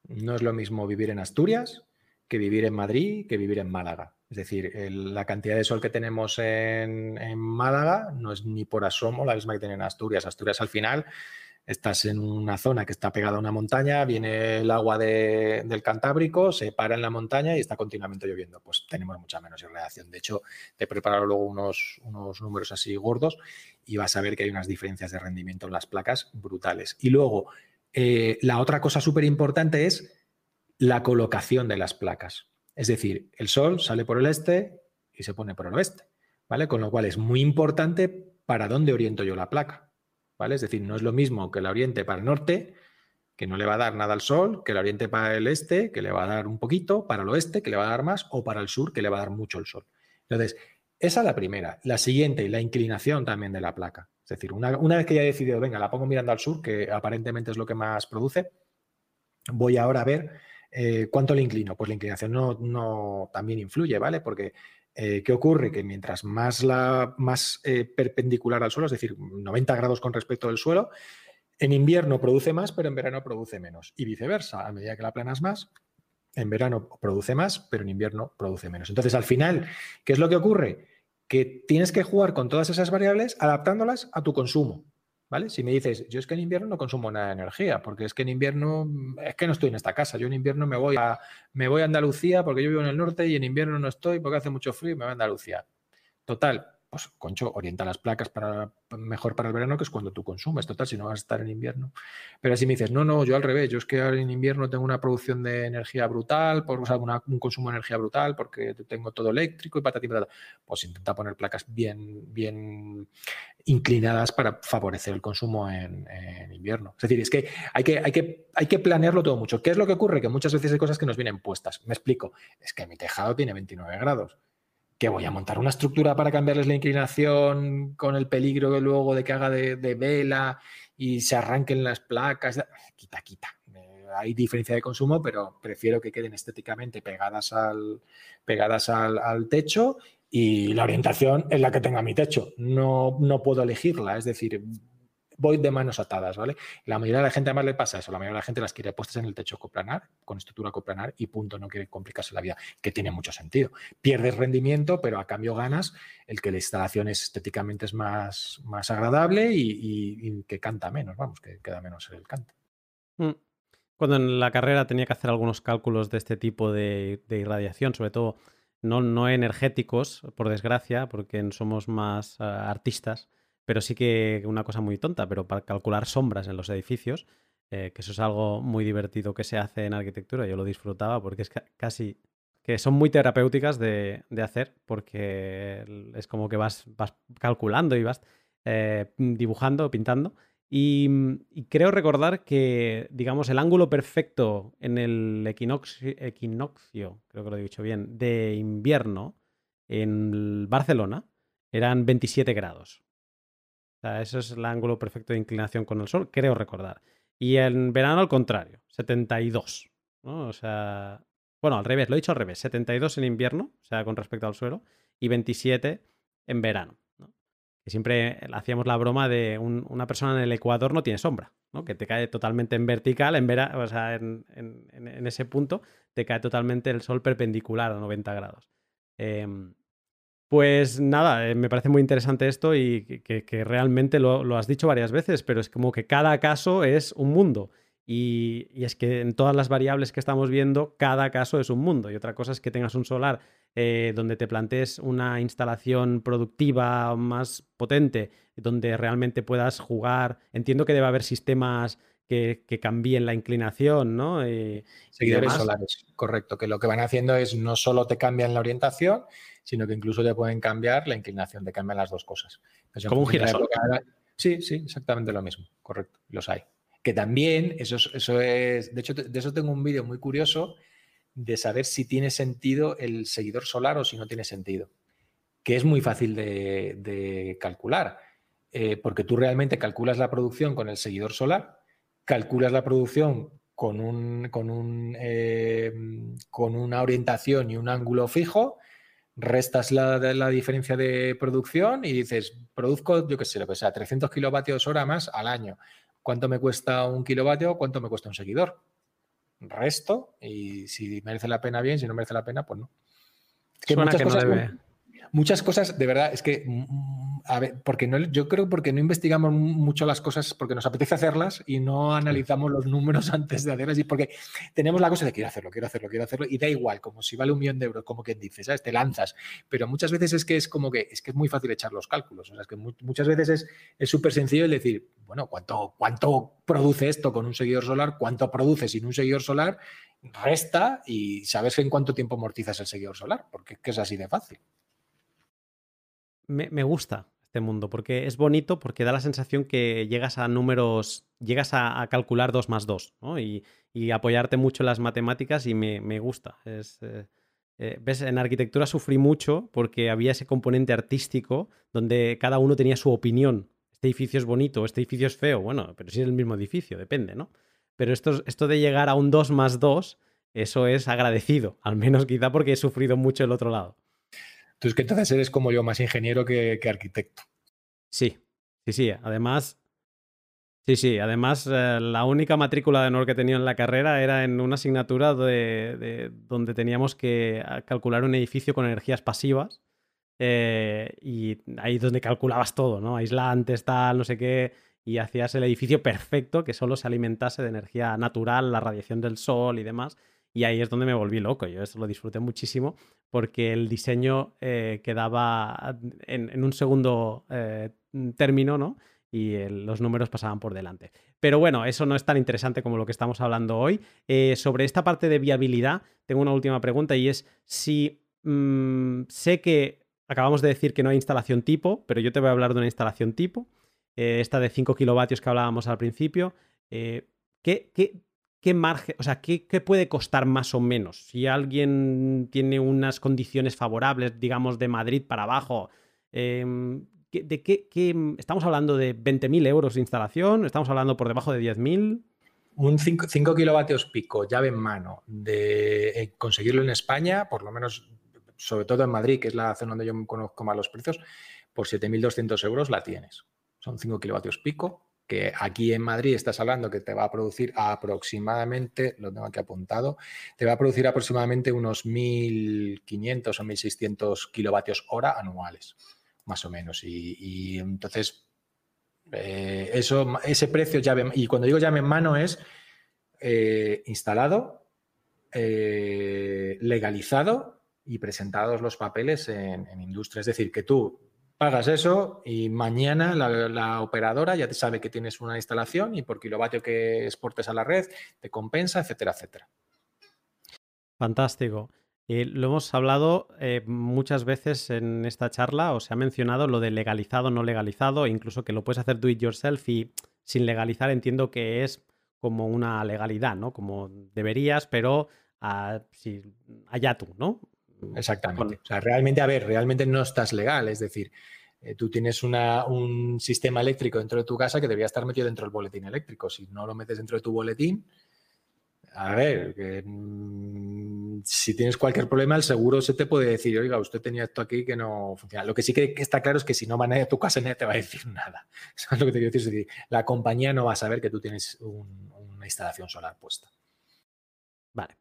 Speaker 2: No es lo mismo vivir en Asturias que vivir en Madrid, que vivir en Málaga. Es decir, la cantidad de sol que tenemos en, Málaga no es ni por asomo la misma que tiene en Asturias. Asturias al final estás en una zona que está pegada a una montaña, viene el agua del Cantábrico, se para en la montaña y está continuamente lloviendo. Pues tenemos mucha menos irradiación. De hecho, te he preparado luego unos, unos números así gordos y vas a ver que hay unas diferencias de rendimiento en las placas brutales. Y luego, eh, la otra cosa súper importante es la colocación de las placas. Es decir, el sol sale por el este y se pone por el oeste, ¿vale? Con lo cual es muy importante para dónde oriento yo la placa. Es decir, no es lo mismo que la oriente para el norte, que no le va a dar nada al sol, que la oriente para el este, que le va a dar un poquito, para el oeste, que le va a dar más, o para el sur, que le va a dar mucho el sol. Entonces, esa es la primera. La siguiente, la inclinación también de la placa. Es decir, una, vez que ya he decidido, venga, la pongo mirando al sur, que aparentemente es lo que más produce, voy ahora a ver eh, cuánto le inclino. Pues la inclinación no, también influye, ¿vale? Porque eh, ¿Qué ocurre? Que mientras más, la, más eh, perpendicular al suelo, es decir, 90 grados con respecto al suelo, en invierno produce más, pero en verano produce menos. Y viceversa, a medida que la planas más, en verano produce más, pero en invierno produce menos. Entonces, al final, ¿qué es lo que ocurre? Que tienes que jugar con todas esas variables adaptándolas a tu consumo. ¿Vale? Si me dices, yo es que en invierno no consumo nada de energía, porque es que en invierno, mm, es que no estoy en esta casa, yo en invierno me voy a, me voy a Andalucía porque yo vivo en el norte y en invierno no estoy porque hace mucho frío y me voy a Andalucía. Total, pues concho, orienta las placas para mejor para el verano, que es cuando tú consumes, total, si no vas a estar en invierno. Pero si me dices, no, no, yo al revés, yo es que en invierno tengo una producción de energía brutal, por, un consumo de energía brutal, porque tengo todo eléctrico y patatín, pues intenta poner placas bien, bien inclinadas para favorecer el consumo en, invierno. Es decir, es que hay, que hay, que hay que planearlo todo mucho. ¿Qué es lo que ocurre? Que muchas veces hay cosas que nos vienen puestas. Me explico, es que mi tejado tiene 29 grados que voy a montar una estructura para cambiarles la inclinación con el peligro luego de que haga de, vela y se arranquen las placas. Quita, quita. Eh, hay diferencia de consumo, pero prefiero que queden estéticamente pegadas al, pegadas al, techo y la orientación es la que tenga mi techo. No, no puedo elegirla. Es decir, voy de manos atadas, ¿vale? La mayoría de la gente además le pasa eso, la mayoría de la gente las quiere puestas en el techo coplanar, con estructura coplanar y punto, no quiere complicarse la vida, que tiene mucho sentido. Pierdes rendimiento, pero a cambio ganas el que la instalación es, estéticamente es más, más agradable y, que canta menos, vamos, que queda menos el canto.
Speaker 1: Mm. Cuando en la carrera tenía que hacer algunos cálculos de este tipo de, irradiación, sobre todo no, no energéticos, por desgracia, porque somos más ah, artistas, pero sí que una cosa muy tonta, pero para calcular sombras en los edificios, eh, que eso es algo muy divertido que se hace en arquitectura, yo lo disfrutaba porque es casi que son muy terapéuticas de, hacer, porque es como que vas, vas calculando y vas eh, dibujando, pintando, Y, creo recordar que, digamos, el ángulo perfecto en el equinoccio, equinoccio, creo que lo he dicho bien, de invierno en Barcelona eran 27 grados. O sea, eso es el ángulo perfecto de inclinación con el sol, creo recordar. Y en verano al contrario, 72. ¿no? O sea, bueno, al revés, lo he dicho al revés, 72 en invierno, o sea, con respecto al suelo, y 27 en verano siempre hacíamos la broma de una persona en el Ecuador no tiene sombra, ¿no? que te cae totalmente en vertical, en, vera, o sea, en, ese punto te cae totalmente el sol perpendicular a 90 grados. Em, pues nada, eh, me parece muy interesante esto y que, realmente lo, has dicho varias veces, pero es como que cada caso es un mundo. Y, y, es que en todas las variables que estamos viendo, cada caso es un mundo. Y otra cosa es que tengas un solar eh, donde te plantees una instalación productiva más potente, donde realmente puedas jugar. Entiendo que debe haber sistemas que, cambien la inclinación, ¿no?
Speaker 2: Eh, Seguidores solares, correcto. Que lo que van haciendo es no solo te cambian la orientación, sino que incluso te pueden cambiar la inclinación, te cambian las dos cosas.
Speaker 1: Como un girasol.
Speaker 2: Sí, sí, exactamente lo mismo, correcto, los hay. Que también, eso eso es, de hecho, de eso tengo un vídeo muy curioso de saber si tiene sentido el seguidor solar o si no tiene sentido, que es muy fácil de, calcular, eh, porque tú realmente calculas la producción con el seguidor solar, calculas la producción con, un, con, un, eh, con una orientación y un ángulo fijo, restas la, la, diferencia de producción y dices, produzco, yo qué sé, lo que sea, 300 kilovatios hora más al año. ¿Cuánto me cuesta un kilovatio? ¿Cuánto me cuesta un seguidor? resto y si merece la pena bien, si no merece la pena, pues no.
Speaker 1: que muchas cosas,
Speaker 2: de verdad, es que, mm, mm, a ver, porque no, yo creo porque no investigamos mucho las cosas, porque nos apetece hacerlas y no analizamos los números antes de hacerlas y porque tenemos la cosa de quiero hacerlo, quiero hacerlo, quiero hacerlo y da igual, como si vale un millón de euros, como quien dice, ¿sabes? Te lanzas, pero muchas veces es que es como que es que es muy fácil echar los cálculos, o sea, es que muchas veces es súper sencillo el decir, bueno, ¿cuánto, ¿cuánto produce esto con un seguidor solar? ¿Cuánto produce sin un seguidor solar? Resta y sabes en cuánto tiempo amortizas el seguidor solar, porque es que es así de fácil.
Speaker 1: Me, gusta este mundo, porque es bonito, porque da la sensación que llegas a números, llegas a, calcular 2 más 2, ¿no? Y, apoyarte mucho en las matemáticas y me, gusta. Es, eh, eh, ¿Ves? En arquitectura sufrí mucho porque había ese componente artístico donde cada uno tenía su opinión este edificio es bonito, este edificio es feo, bueno, pero si es el mismo edificio, depende, ¿no? Pero esto, esto de llegar a un 2 más 2, eso es agradecido, al menos quizá porque he sufrido mucho el otro lado.
Speaker 2: Tú es que entonces eres como yo, más ingeniero que, arquitecto.
Speaker 1: Sí, sí, sí. Además, sí, sí. Además, eh, la única matrícula de honor que tenía en la carrera era en una asignatura de, donde teníamos que ah, calcular un edificio con energías pasivas eh, y ahí es donde calculabas todo, ¿no? Aislantes, tal, no sé qué, y hacías el edificio perfecto que solo se alimentase de energía natural, la radiación del sol y demás. Y ahí es donde me volví loco. Yo eso lo disfruté muchísimo porque el diseño eh, quedaba en, un segundo eh, término, ¿no? Y los números pasaban por delante. Pero bueno, eso no es tan interesante como lo que estamos hablando hoy. sobre esta parte de viabilidad, tengo una última pregunta y es si mm, sé que Acabamos de decir que no hay instalación tipo, pero yo te voy a hablar de una instalación tipo. Eh, esta de 5 kilovatios que hablábamos al principio. Eh, ¿qué, qué, margen, o sea, ¿qué, puede costar más o menos? Si alguien tiene unas condiciones favorables, digamos, de Madrid para abajo, em, ¿de qué, estamos hablando de 20.000 euros de instalación? ¿Estamos hablando por debajo de 10.000?
Speaker 2: Un 5, kilovatios pico, llave en mano, de eh, conseguirlo en España, por lo menos sobre todo en Madrid, que es la zona donde yo conozco más los precios, por 7.200 euros la tienes. Son 5 kilovatios pico, que aquí en Madrid estás hablando que te va a producir aproximadamente, lo tengo aquí apuntado, te va a producir aproximadamente unos 1.500 o 1.600 kilovatios hora anuales, más o menos. Y, entonces, eh, eso, ese precio llave, y cuando digo llave en mano es eh, instalado, eh, legalizado y presentados los papeles en, industria. Es decir, que tú pagas eso y mañana la, operadora ya te sabe que tienes una instalación y por kilovatio que exportes a la red te compensa, etcétera, etcétera.
Speaker 1: Fantástico. lo hemos hablado eh, muchas veces en esta charla, o se ha mencionado lo de legalizado, no legalizado, incluso que lo puedes hacer do it yourself y sin legalizar entiendo que es como una legalidad, ¿no? Como deberías, pero ah, si, allá tú, ¿no?
Speaker 2: Exactamente. O sea, realmente, a ver, realmente no estás legal, es decir, eh, tú tienes un sistema eléctrico dentro de tu casa que debería estar metido dentro del boletín eléctrico. Si no lo metes dentro de tu boletín, a ver, mm, si tienes cualquier problema, el seguro se te puede decir, oiga, usted tenía esto aquí que no funciona. Lo que sí que está claro es que si no maneja tu casa, nadie te va a decir nada. ¿Sabes lo que te quiero decir? la compañía no va a saber que tú tienes una instalación solar puesta.
Speaker 1: Vale,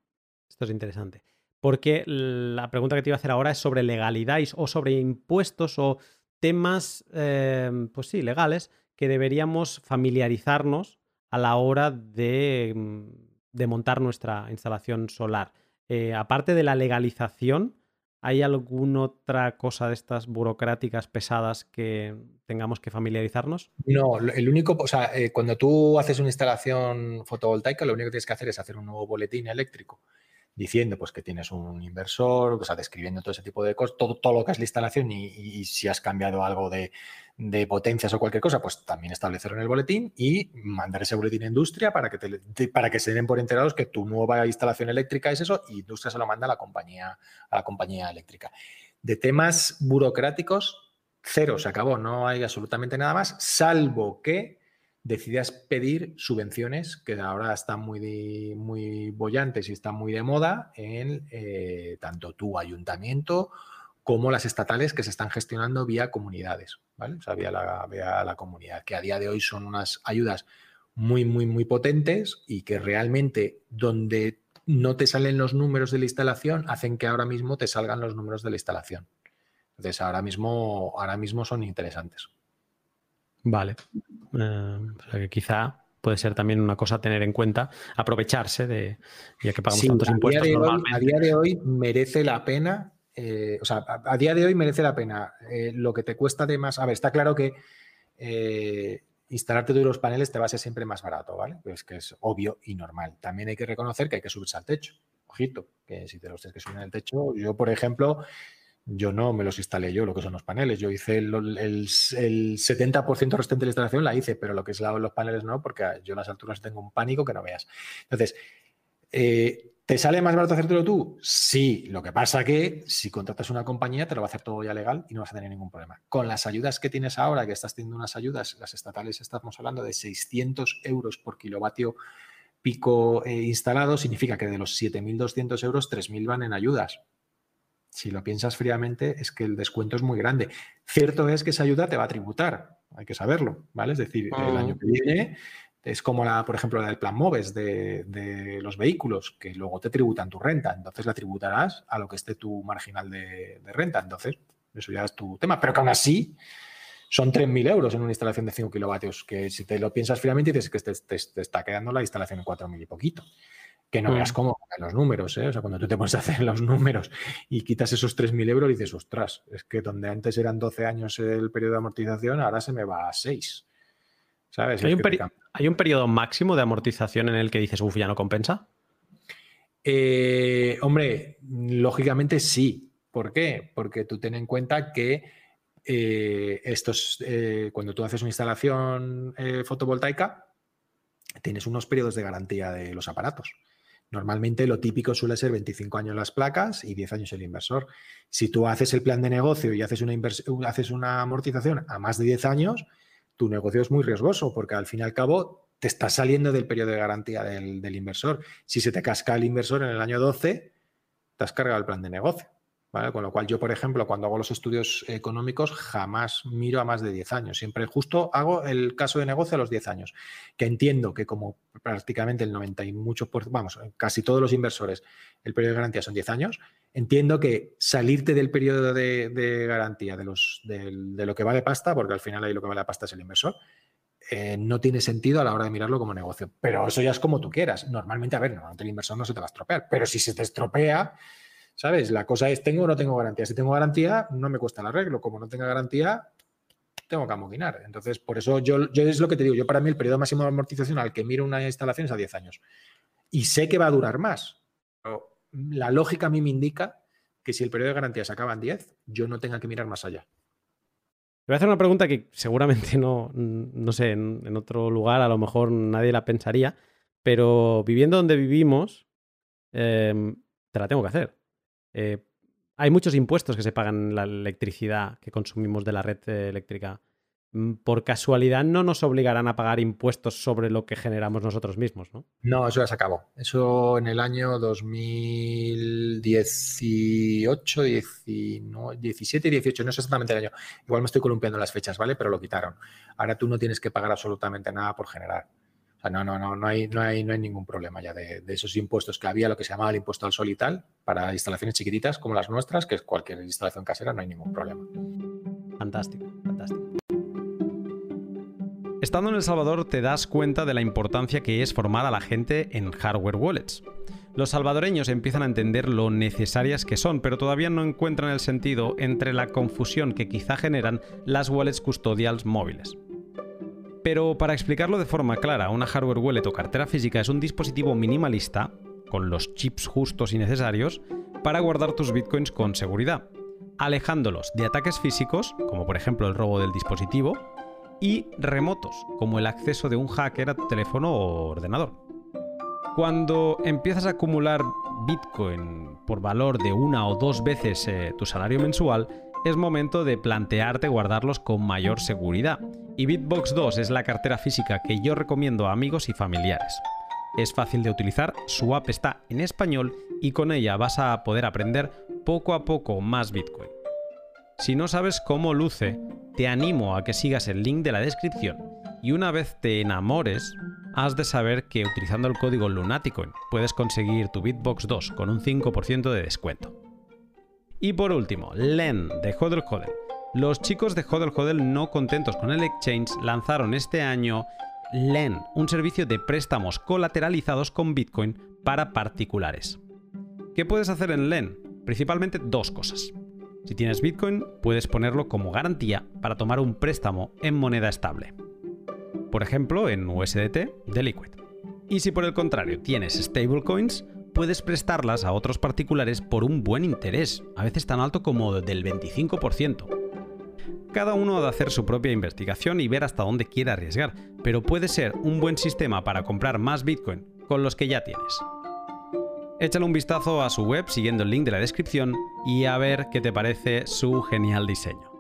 Speaker 1: esto es interesante. Porque la pregunta que te iba a hacer ahora es sobre legalidad o sobre impuestos o temas, eh, pues sí, legales, que deberíamos familiarizarnos a la hora de mm, montar nuestra instalación solar. Eh, aparte de la legalización, ¿hay alguna otra cosa de estas burocráticas pesadas que tengamos que familiarizarnos?
Speaker 2: No, el único, o sea, eh, cuando tú haces una instalación fotovoltaica, lo único que tienes que hacer es hacer un nuevo boletín eléctrico diciendo pues que tienes un inversor, o sea, describiendo todo ese tipo de cosas, todo, todo lo que es la instalación y, si has cambiado algo de, potencias o cualquier cosa, pues también establecerlo en el boletín y mandar ese boletín a industria para que, te, para que se den por enterados que tu nueva instalación eléctrica es eso y industria se lo manda a la compañía, a la compañía eléctrica. De temas burocráticos, cero, se acabó, no hay absolutamente nada más, salvo que decidas pedir subvenciones que ahora están muy, muy bollantes y están muy de moda en eh, tanto tu ayuntamiento como las estatales que se están gestionando vía comunidades, ¿vale? O sea, vía la, la comunidad, que a día de hoy son unas ayudas muy, muy, muy potentes y que realmente donde no te salen los números de la instalación hacen que ahora mismo te salgan los números de la instalación. Entonces, ahora mismo, ahora mismo son interesantes.
Speaker 1: Vale. Eh, o sea que quizá puede ser también una cosa a tener en cuenta, aprovecharse de, ya que pagamos tantos impuestos normalmente.
Speaker 2: a día de hoy merece la pena, eh, o sea, a, día de hoy merece la pena eh, lo que te cuesta de más. A ver, está claro que instalarte tú los paneles te va a ser siempre más barato, ¿vale? Pues que es obvio y normal. También hay que reconocer que hay que subirse al techo. Ojito, que si te los tienes que subir al techo, yo, por ejemplo, yo no me los instalé yo, lo que son los paneles. Yo hice el, el, 70% restante de la instalación, la hice, pero lo que es los paneles no, porque yo en las alturas tengo un pánico que no veas. Entonces, eh, ¿te sale más barato hacértelo tú? Sí, lo que pasa que si contratas una compañía te lo va a hacer todo ya legal y no vas a tener ningún problema. Con las ayudas que tienes ahora, que estás teniendo unas ayudas, las estatales estamos hablando de 600 euros por kilovatio pico eh, instalado, significa que de los 7.200 euros, 3.000 van en ayudas si lo piensas fríamente, es que el descuento es muy grande. Cierto es que esa ayuda te va a tributar, hay que saberlo, ¿vale? Es decir, el año que viene es como la, por ejemplo, la del plan MOVES de, los vehículos, que luego te tributan tu renta. Entonces la tributarás a lo que esté tu marginal de, renta. Entonces, eso ya es tu tema. Pero que aún así son 3.000 euros en una instalación de 5 kilovatios, que si te lo piensas fríamente dices que te, te está quedando la instalación en 4.000 y poquito que no veas mm. cómo los números, ¿eh? O sea, cuando tú te pones a hacer los números y quitas esos 3.000 euros, dices, ostras, es que donde antes eran 12 años el periodo de amortización, ahora se me va a 6. ¿Sabes?
Speaker 1: ¿Hay, un, periodo máximo de amortización en el que dices, uff, ya no compensa?
Speaker 2: Eh, hombre, lógicamente sí. ¿Por qué? Porque tú ten en cuenta que eh, estos, cuando tú haces una instalación fotovoltaica, tienes unos periodos de garantía de los aparatos. Normalmente lo típico suele ser 25 años las placas y 10 años el inversor. Si tú haces el plan de negocio y haces una, haces una amortización a más de 10 años, tu negocio es muy riesgoso porque al fin y al cabo te estás saliendo del periodo de garantía del, del inversor. Si se te casca el inversor en el año 12, te has cargado el plan de negocio. Con lo cual yo, por ejemplo, cuando hago los estudios económicos, jamás miro a más de 10 años. Siempre justo hago el caso de negocio a los 10 años, que entiendo que como prácticamente el 90 y mucho, por, vamos, casi todos los inversores, el periodo de garantía son 10 años, entiendo que salirte del periodo de, garantía de, los, de, lo que vale pasta, porque al final ahí lo que vale pasta es el inversor, eh, no tiene sentido a la hora de mirarlo como negocio. Pero eso ya es como tú quieras. Normalmente, a ver, normalmente el inversor no se te va a estropear, pero si se te estropea ¿Sabes? La cosa es, ¿tengo o no tengo garantía? Si tengo garantía, no me cuesta el arreglo. Como no tenga garantía, tengo que amoquinar. Entonces, por eso yo, es lo que te digo. Yo para mí el periodo máximo de amortización al que miro una instalación es a 10 años. Y sé que va a durar más. Pero la lógica a mí me indica que si el periodo de garantía se acaba en 10, yo no tenga que mirar más allá.
Speaker 1: voy a hacer una pregunta que seguramente no, no sé, en, otro lugar a lo mejor nadie la pensaría, pero viviendo donde vivimos, em, te la tengo que hacer. Eh, hay muchos impuestos que se pagan en la electricidad que consumimos de la red eléctrica. Mm, por casualidad no nos obligarán a pagar impuestos sobre lo que generamos nosotros mismos, ¿no?
Speaker 2: No, eso ya se acabó. Eso en el año 2018, 17 y 18, no sé exactamente el año. Igual me estoy columpiando las fechas, ¿vale? Pero lo quitaron. Ahora tú no tienes que pagar absolutamente nada por generar. O sea, no, no, no, no hay, no hay, no hay ningún problema ya de, esos impuestos que había, lo que se llamaba el impuesto al sol y tal, para instalaciones chiquititas como las nuestras, que es cualquier instalación casera, no hay ningún problema.
Speaker 1: Fantástico, fantástico. Estando en El Salvador te das cuenta de la importancia que es formar a la gente en hardware wallets. Los salvadoreños empiezan a entender lo necesarias que son, pero todavía no encuentran el sentido entre la confusión que quizá generan las wallets custodials móviles. Pero para explicarlo de forma clara, una hardware wallet o cartera física es un dispositivo minimalista, con los chips justos y necesarios, para guardar tus bitcoins con seguridad, alejándolos de ataques físicos, como por ejemplo el robo del dispositivo, y remotos, como el acceso de un hacker a tu teléfono o ordenador. Cuando empiezas a acumular Bitcoin por valor de una o dos veces eh, tu salario mensual, es momento de plantearte guardarlos con mayor seguridad. Y Bitbox 2 es la cartera física que yo recomiendo a amigos y familiares. Es fácil de utilizar, su app está en español y con ella vas a poder aprender poco a poco más Bitcoin. Si no sabes cómo luce, te animo a que sigas el link de la descripción y una vez te enamores, has de saber que utilizando el código Lunaticoin puedes conseguir tu Bitbox 2 con un 5% de descuento. Y por último, LEN de Hodel Hodel. Los chicos de Hodel Hodel no contentos con el exchange lanzaron este año LEN, un servicio de préstamos colateralizados con Bitcoin para particulares. ¿Qué puedes hacer en LEN? Principalmente dos cosas. Si tienes Bitcoin, puedes ponerlo como garantía para tomar un préstamo en moneda estable. Por ejemplo, en USDT de Liquid. Y si por el contrario tienes stablecoins, puedes prestarlas a otros particulares por un buen interés, a veces tan alto como del 25%. Cada uno ha de hacer su propia investigación y ver hasta dónde quiere arriesgar, pero puede ser un buen sistema para comprar más Bitcoin con los que ya tienes. Échale un vistazo a su web siguiendo el link de la descripción y a ver qué te parece su genial diseño.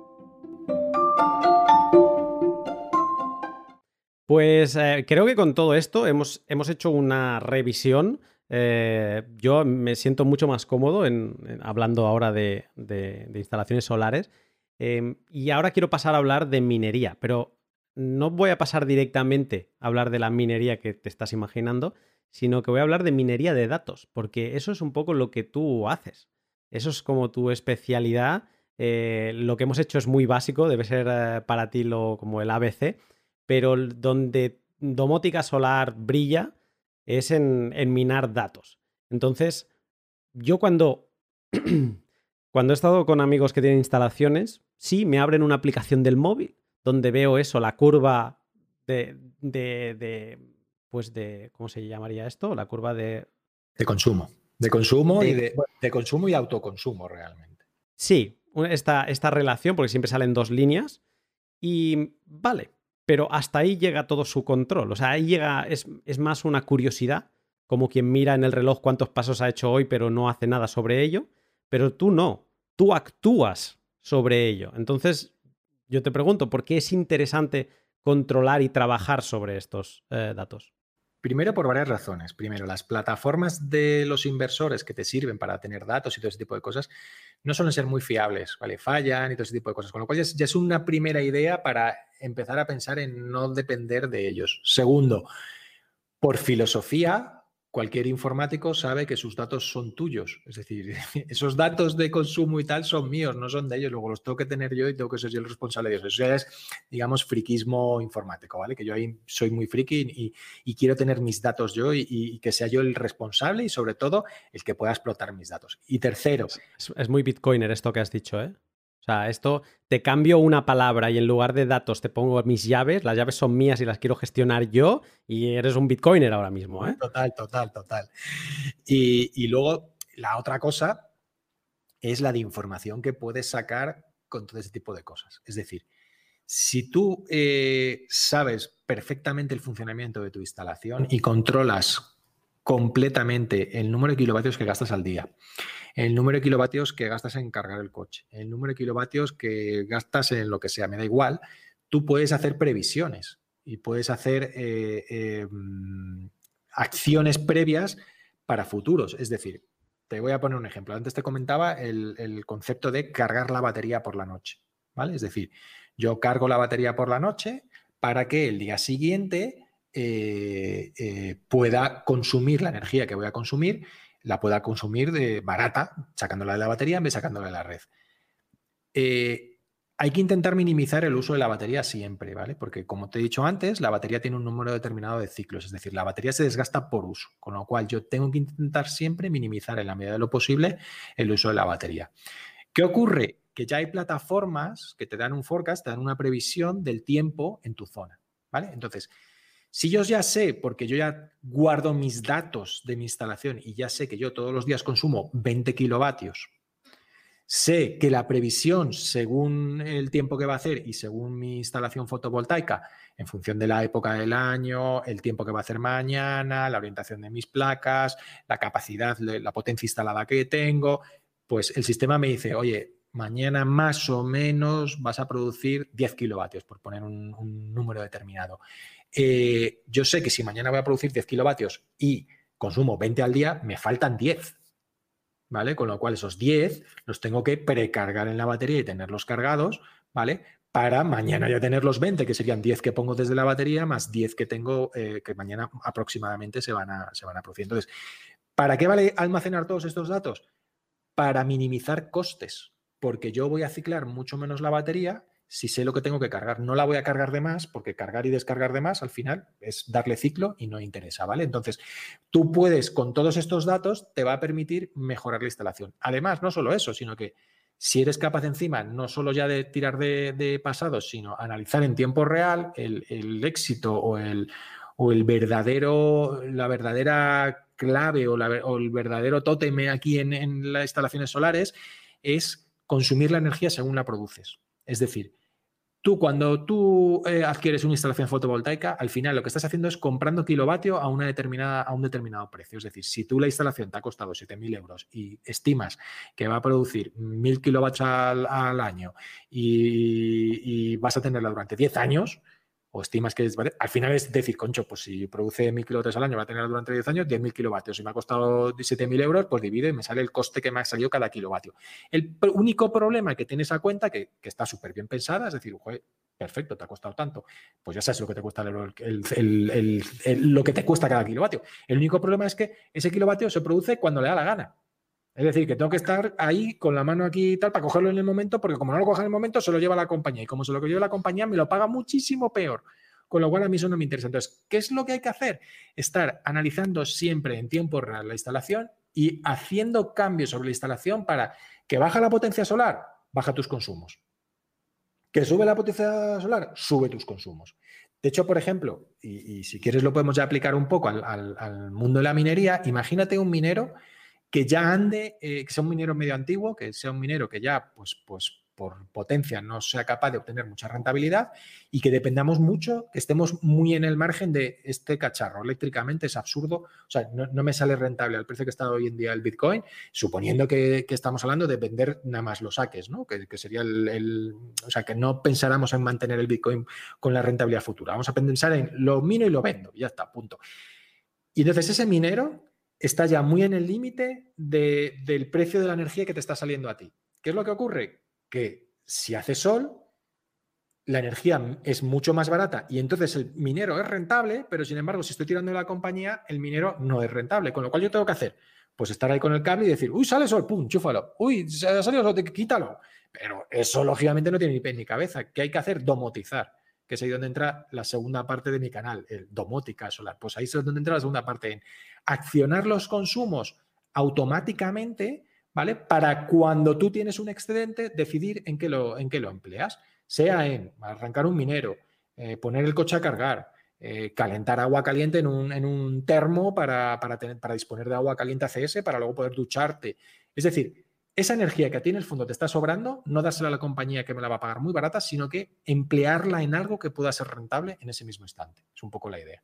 Speaker 1: Pues eh, creo que con todo esto hemos, hemos hecho una revisión. Eh, yo me siento mucho más cómodo en, hablando ahora de, instalaciones solares. Em, y ahora quiero pasar a hablar de minería, pero no voy a pasar directamente a hablar de la minería que te estás imaginando, sino que voy a hablar de minería de datos, porque eso es un poco lo que tú haces. Eso es como tu especialidad. Eh, lo que hemos hecho es muy básico, debe ser eh, para ti lo, como el ABC, pero donde domótica solar brilla es en, en minar datos. Entonces, yo cuando, cuando he estado con amigos que tienen instalaciones, sí, me abren una aplicación del móvil donde veo eso, la curva de, de pues de, ¿cómo se llamaría esto? La curva de...
Speaker 2: De consumo. De consumo y de, consumo y autoconsumo realmente.
Speaker 1: Sí, esta, esta relación, porque siempre salen dos líneas. Y vale, pero hasta ahí llega todo su control. O sea, ahí llega, es, es, más una curiosidad, como quien mira en el reloj cuántos pasos ha hecho hoy, pero no hace nada sobre ello. Pero tú no, tú actúas sobre ello. Entonces, yo te pregunto, ¿por qué es interesante controlar y trabajar sobre estos eh, datos?
Speaker 2: Primero por varias razones. Primero, las plataformas de los inversores que te sirven para tener datos y todo ese tipo de cosas no suelen ser muy fiables, ¿vale? Fallan y todo ese tipo de cosas. Con lo cual ya es, una primera idea para empezar a pensar en no depender de ellos. Segundo, por filosofía, cualquier informático sabe que sus datos son tuyos. Es decir, esos datos de consumo y tal son míos, no son de ellos. Luego los tengo que tener yo y tengo que ser yo el responsable de eso. Eso ya es, digamos, friquismo informático, ¿vale? Que yo ahí soy muy friki y, quiero tener mis datos yo y, que sea yo el responsable y sobre todo el que pueda explotar mis datos. Y tercero.
Speaker 1: Es, es muy bitcoiner esto que has dicho, ¿eh? O sea, esto te cambio una palabra y en lugar de datos te pongo mis llaves, las llaves son mías y las quiero gestionar yo y eres un bitcoiner ahora mismo. ¿eh?
Speaker 2: Total, total, total. Y, luego la otra cosa es la de información que puedes sacar con todo ese tipo de cosas. Es decir, Si tú eh, sabes perfectamente el funcionamiento de tu instalación y controlas completamente el número de kilovatios que gastas al día, el número de kilovatios que gastas en cargar el coche, el número de kilovatios que gastas en lo que sea, me da igual, tú puedes hacer previsiones y puedes hacer eh, em, acciones previas para futuros. Es decir, te voy a poner un ejemplo. Antes te comentaba el, concepto de cargar la batería por la noche. ¿vale? Es decir, yo cargo la batería por la noche para que el día siguiente eh, eh, pueda consumir la energía que voy a consumir, la pueda consumir de barata, sacándola de la batería en vez de sacándola de la red. Eh, hay que intentar minimizar el uso de la batería siempre, ¿vale? Porque como te he dicho antes, la batería tiene un número determinado de ciclos, es decir, la batería se desgasta por uso, con lo cual yo tengo que intentar siempre minimizar en la medida de lo posible el uso de la batería. ¿Qué ocurre? Que ya hay plataformas que te dan un forecast, te dan una previsión del tiempo en tu zona, ¿vale? Entonces, si yo ya sé, porque yo ya guardo mis datos de mi instalación y ya sé que yo todos los días consumo 20 kilovatios Sé que la previsión, según el tiempo que va a hacer y según mi instalación fotovoltaica, en función de la época del año, el tiempo que va a hacer mañana, la orientación de mis placas, la capacidad, la potencia instalada que tengo, pues el sistema me dice, oye, mañana más o menos vas a producir 10 kilovatios, por poner un, número determinado. Eh, yo sé que si mañana voy a producir 10 kilovatios y consumo 20 al día, me faltan 10. ¿vale? Con lo cual esos 10 los tengo que precargar en la batería y tenerlos cargados, ¿vale? Para mañana ya tener los 20, que serían 10 que pongo desde la batería, más 10 que tengo, eh, que mañana aproximadamente se van, a, se van a producir. Entonces, ¿para qué vale almacenar todos estos datos? Para minimizar costes, porque yo voy a ciclar mucho menos la batería si sé lo que tengo que cargar. No la voy a cargar de más, porque cargar y descargar de más al final es darle ciclo y no interesa, ¿vale? Entonces, tú puedes, con todos estos datos, te va a permitir mejorar la instalación. Además, no solo eso, sino que si eres capaz encima no solo ya de tirar de, pasados, sino analizar en tiempo real el, éxito o el, o el verdadero, la verdadera clave o, el verdadero tótem aquí en las instalaciones solares, es consumir la energía según la produces. Es decir, tú cuando tú eh, adquieres una instalación fotovoltaica, al final lo que estás haciendo es comprando kilovatio a, una determinada, a un determinado precio. Es decir, si tú la instalación te ha costado 7.000 euros y estimas que va a producir 1.000 kilovatios al, año y, y, vas a tenerla durante 10 años, o estimas que es, al final es decir, concho, pues si produce 1.000 kilovatios al año, va a tener durante 10 años 10.000 kilovatios. Si me ha costado 7.000 euros, pues divide y me sale el coste que me ha salido cada kilovatio. El único problema que tienes a cuenta, que, está súper bien pensada, es decir, perfecto, te ha costado tanto, pues ya sabes lo que te cuesta lo que te cuesta cada kilovatio. El único problema es que ese kilovatio se produce cuando le da la gana. Es decir, que tengo que estar ahí con la mano aquí y tal para cogerlo en el momento, porque como no lo coge en el momento, se lo lleva la compañía. Y como se lo lleva la compañía, me lo paga muchísimo peor. Con lo cual a mí eso no me interesa. Entonces, ¿qué es lo que hay que hacer? Estar analizando siempre en tiempo real la instalación y haciendo cambios sobre la instalación para que baja la potencia solar, baja tus consumos. Que sube la potencia solar, sube tus consumos. De hecho, por ejemplo, y, si quieres lo podemos ya aplicar un poco al mundo de la minería, imagínate un minero que ya ande, eh, que sea un minero medio antiguo, que sea un minero que ya, pues, pues por potencia no sea capaz de obtener mucha rentabilidad y que dependamos mucho, que estemos muy en el margen de este cacharro. Eléctricamente es absurdo, o sea, no, me sale rentable al precio que está hoy en día el Bitcoin, suponiendo que, estamos hablando de vender nada más los saques, ¿no? Que, sería el, o sea, que no pensáramos en mantener el Bitcoin con la rentabilidad futura. Vamos a pensar en lo mino y lo vendo, ya está, punto. Y entonces ese minero está ya muy en el límite del precio de la energía que te está saliendo a ti. ¿Qué es lo que ocurre? Que si hace sol, la energía es mucho más barata y entonces el minero es rentable, pero sin embargo, si estoy tirando de la compañía, el minero no es rentable. Con lo cual yo tengo que hacer, pues estar ahí con el cable y decir, uy, sale sol, pum, chúfalo, uy, salido sol, quítalo. Pero eso lógicamente no tiene ni pie ni cabeza. ¿Qué hay que hacer? Domotizar que es ahí donde entra la segunda parte de mi canal, el domótica solar. Pues ahí es donde entra la segunda parte, en accionar los consumos automáticamente, ¿vale? Para cuando tú tienes un excedente, decidir en qué lo, en qué lo empleas. Sea en arrancar un minero, eh, poner el coche a cargar, eh, calentar agua caliente en un, en un termo para, para, tener, para disponer de agua caliente ACS para luego poder ducharte. Es decir, esa energía que tiene el fondo te está sobrando, no dársela a la compañía que me la va a pagar muy barata, sino que emplearla en algo que pueda ser rentable en ese mismo instante. Es un poco la idea.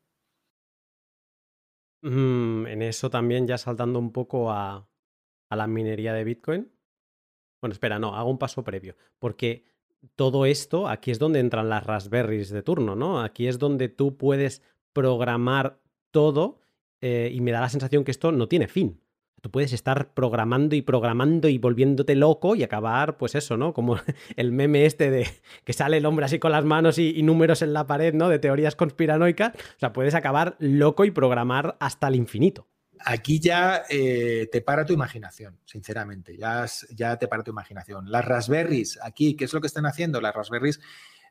Speaker 1: Mm, en eso también ya saltando un poco a, a la minería de Bitcoin. Bueno, espera, no, hago un paso previo, porque todo esto, aquí es donde entran las Raspberries de turno, ¿no? Aquí es donde tú puedes programar todo eh, y me da la sensación que esto no tiene fin. Tú puedes estar programando y programando y volviéndote loco y acabar, pues eso, ¿no? Como el meme este de que sale el hombre así con las manos y, números en la pared, ¿no? De teorías conspiranoicas. O sea, puedes acabar loco y programar hasta el infinito
Speaker 2: aquí ya eh, te para tu imaginación, sinceramente, ya, ya te para tu imaginación. Las Raspberries, aquí, ¿qué es lo que están haciendo? Las Raspberries,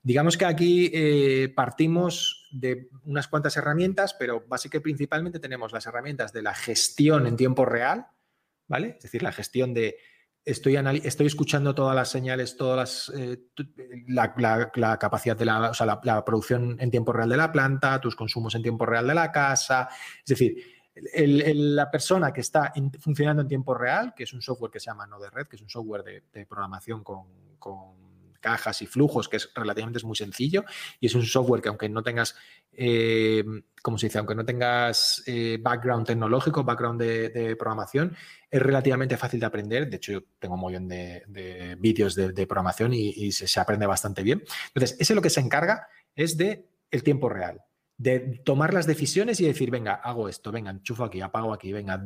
Speaker 2: digamos que aquí eh, partimos de unas cuantas herramientas, pero básicamente principalmente tenemos las herramientas de la gestión en tiempo real, ¿vale? Es decir, la gestión de estoy, estoy escuchando todas las señales, todas las, eh, la, capacidad de la, o sea, la, producción en tiempo real de la planta, tus consumos en tiempo real de la casa. Es decir, la persona que está funcionando en tiempo real, que es un software que se llama Node-RED, que es un software de, programación con, cajas y flujos, que es relativamente es muy sencillo, y es un software que aunque no tengas, eh, como se dice? Aunque no tengas eh, background tecnológico, background de, programación, es relativamente fácil de aprender. De hecho, yo tengo un montón de, vídeos de, programación y, se, se, aprende bastante bien. Entonces, ese lo que se encarga es de el tiempo real de tomar las decisiones y decir, venga, hago esto, venga, enchufo aquí, apago aquí, venga,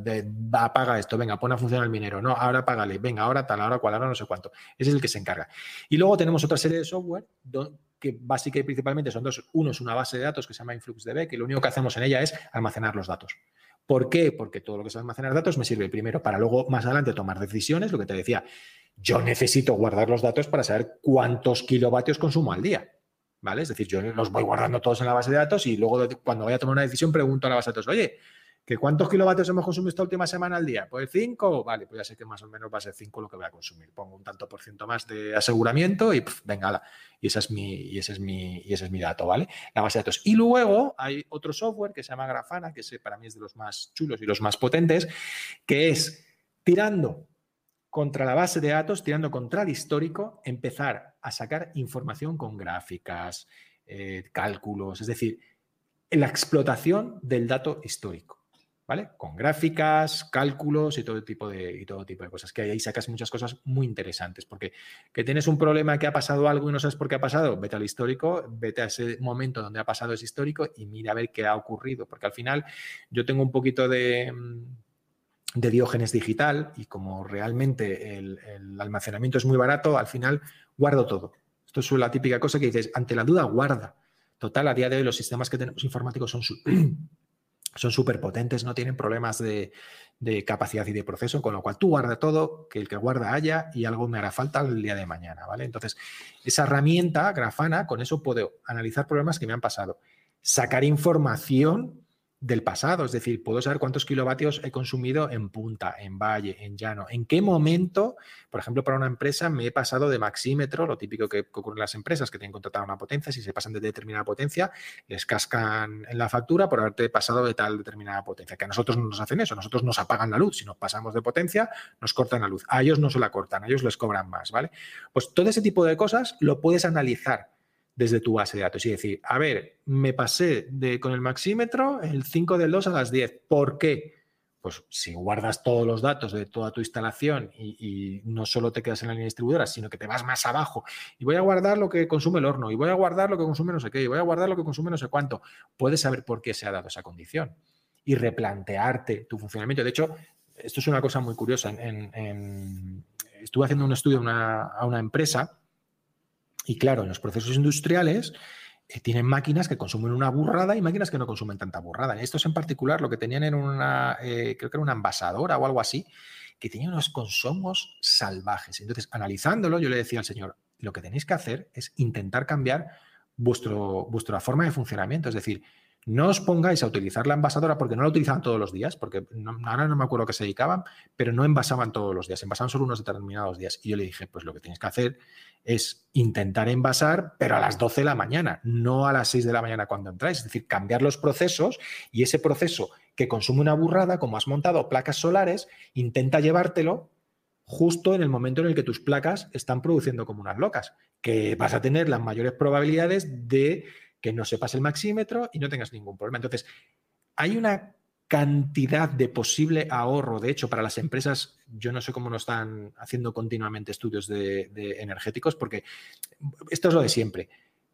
Speaker 2: apaga esto, venga, pone a funcionar el minero, no, ahora apágale, venga, ahora tal, ahora cual, ahora no sé cuánto. Ese es el que se encarga. Y luego tenemos otra serie de software que básicamente principalmente son dos. Uno es una base de datos que se llama InfluxDB, que lo único que hacemos en ella es almacenar los datos. ¿Por qué? Porque todo lo que es almacenar datos me sirve primero para luego más adelante tomar decisiones, lo que te decía, yo necesito guardar los datos para saber cuántos kilovatios consumo al día. ¿Vale? Es decir, yo los voy guardando todos en la base de datos y luego cuando voy a tomar una decisión pregunto a la base de datos, oye, ¿que ¿cuántos kilovatios hemos consumido esta última semana al día? Pues 5, vale, pues ya sé que más o menos va a ser 5 lo que voy a consumir. Pongo un tanto por ciento más de aseguramiento y venga, y, esa es mi, y, ese es mi, y ese es mi dato, ¿vale? La base de datos. Y luego hay otro software que se llama Grafana, que para mí es de los más chulos y los más potentes, que es tirando contra la base de datos, tirando contra el histórico, empezar a sacar información con gráficas, eh, cálculos, es decir, la explotación del dato histórico, ¿vale? Con gráficas, cálculos y todo tipo de, y todo tipo de cosas, que ahí sacas muchas cosas muy interesantes, porque que tienes un problema que ha pasado algo y no sabes por qué ha pasado, vete al histórico, vete a ese momento donde ha pasado ese histórico y mira a ver qué ha ocurrido, porque al final yo tengo un poquito de mm, de Diógenes digital y como realmente el, almacenamiento es muy barato, al final guardo todo. Esto es la típica cosa que dices, ante la duda guarda. Total, a día de hoy los sistemas que tenemos informáticos son son súper potentes, no tienen problemas de, capacidad y de proceso, con lo cual tú guarda todo, que el que guarda haya y algo me hará falta el día de mañana, ¿vale? Entonces, esa herramienta, Grafana, con eso puedo analizar problemas que me han pasado, sacar información del pasado, es decir, puedo saber cuántos kilovatios he consumido en punta, en valle, en llano, en qué momento, por ejemplo, para una empresa me he pasado de maxímetro, lo típico que ocurre en las empresas que tienen contratado una potencia, si se pasan de determinada potencia, les cascan en la factura por haberte pasado de tal determinada potencia, que a nosotros no nos hacen eso, nosotros nos apagan la luz, si nos pasamos de potencia, nos cortan la luz, a ellos no se la cortan, a ellos les cobran más, ¿vale? Pues todo ese tipo de cosas lo puedes analizar desde tu base de datos y decir, a ver, me pasé de, con el maxímetro el 5 del 2 a las 10. ¿Por qué? Pues si guardas todos los datos de toda tu instalación y, no solo te quedas en la línea distribuidora, sino que te vas más abajo y voy a guardar lo que consume el horno y voy a guardar lo que consume no sé qué y voy a guardar lo que consume no sé cuánto, puedes saber por qué se ha dado esa condición y replantearte tu funcionamiento. De hecho, esto es una cosa muy curiosa. estuve haciendo un estudio a una empresa y claro, en los procesos industriales eh, tienen máquinas que consumen una burrada y máquinas que no consumen tanta burrada. Estos en particular lo que tenían era una, eh, creo que era una envasadora o algo así, que tenía unos consumos salvajes. Entonces, analizándolo, yo le decía al señor, lo que tenéis que hacer es intentar cambiar vuestro, vuestra forma de funcionamiento. Es decir, no os pongáis a utilizar la envasadora porque no la utilizaban todos los días, porque ahora no me acuerdo qué se dedicaban, pero no envasaban todos los días, envasaban solo unos determinados días. Y yo le dije, pues lo que tienes que hacer es intentar envasar, pero a las 12 de la mañana, no a las 6 de la mañana cuando entráis. Es decir, cambiar los procesos y ese proceso que consume una burrada, como has montado placas solares, intenta llevártelo justo en el momento en el que tus placas están produciendo como unas locas, que vas a tener las mayores probabilidades de que no sepas el maxímetro y no tengas ningún problema. Entonces, hay una cantidad de posible ahorro. De hecho, para las empresas, yo no sé cómo no están haciendo continuamente estudios de, energéticos, porque esto es lo de siempre.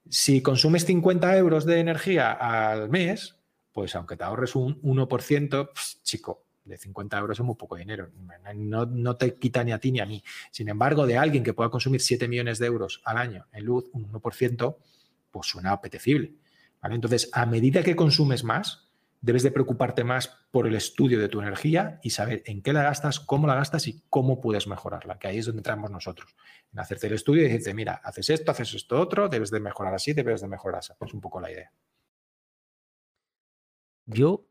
Speaker 2: Si consumes 50 euros de energía al mes, pues aunque te ahorres un 1%, chico, de 50 euros es muy poco dinero. No, no, te quita ni a ti ni a mí. Sin embargo, de alguien que pueda consumir 7 millones de euros al año en luz, un 1%, pues suena apetecible. Entonces, a medida que consumes más, debes de preocuparte más por el estudio de tu energía y saber en qué la gastas, cómo la gastas y cómo puedes mejorarla, que ahí es donde entramos nosotros, en hacerte el estudio y decirte, mira, haces esto, haces esto otro, debes de mejorar así, debes de mejorar así. Es un poco la idea.
Speaker 1: Yo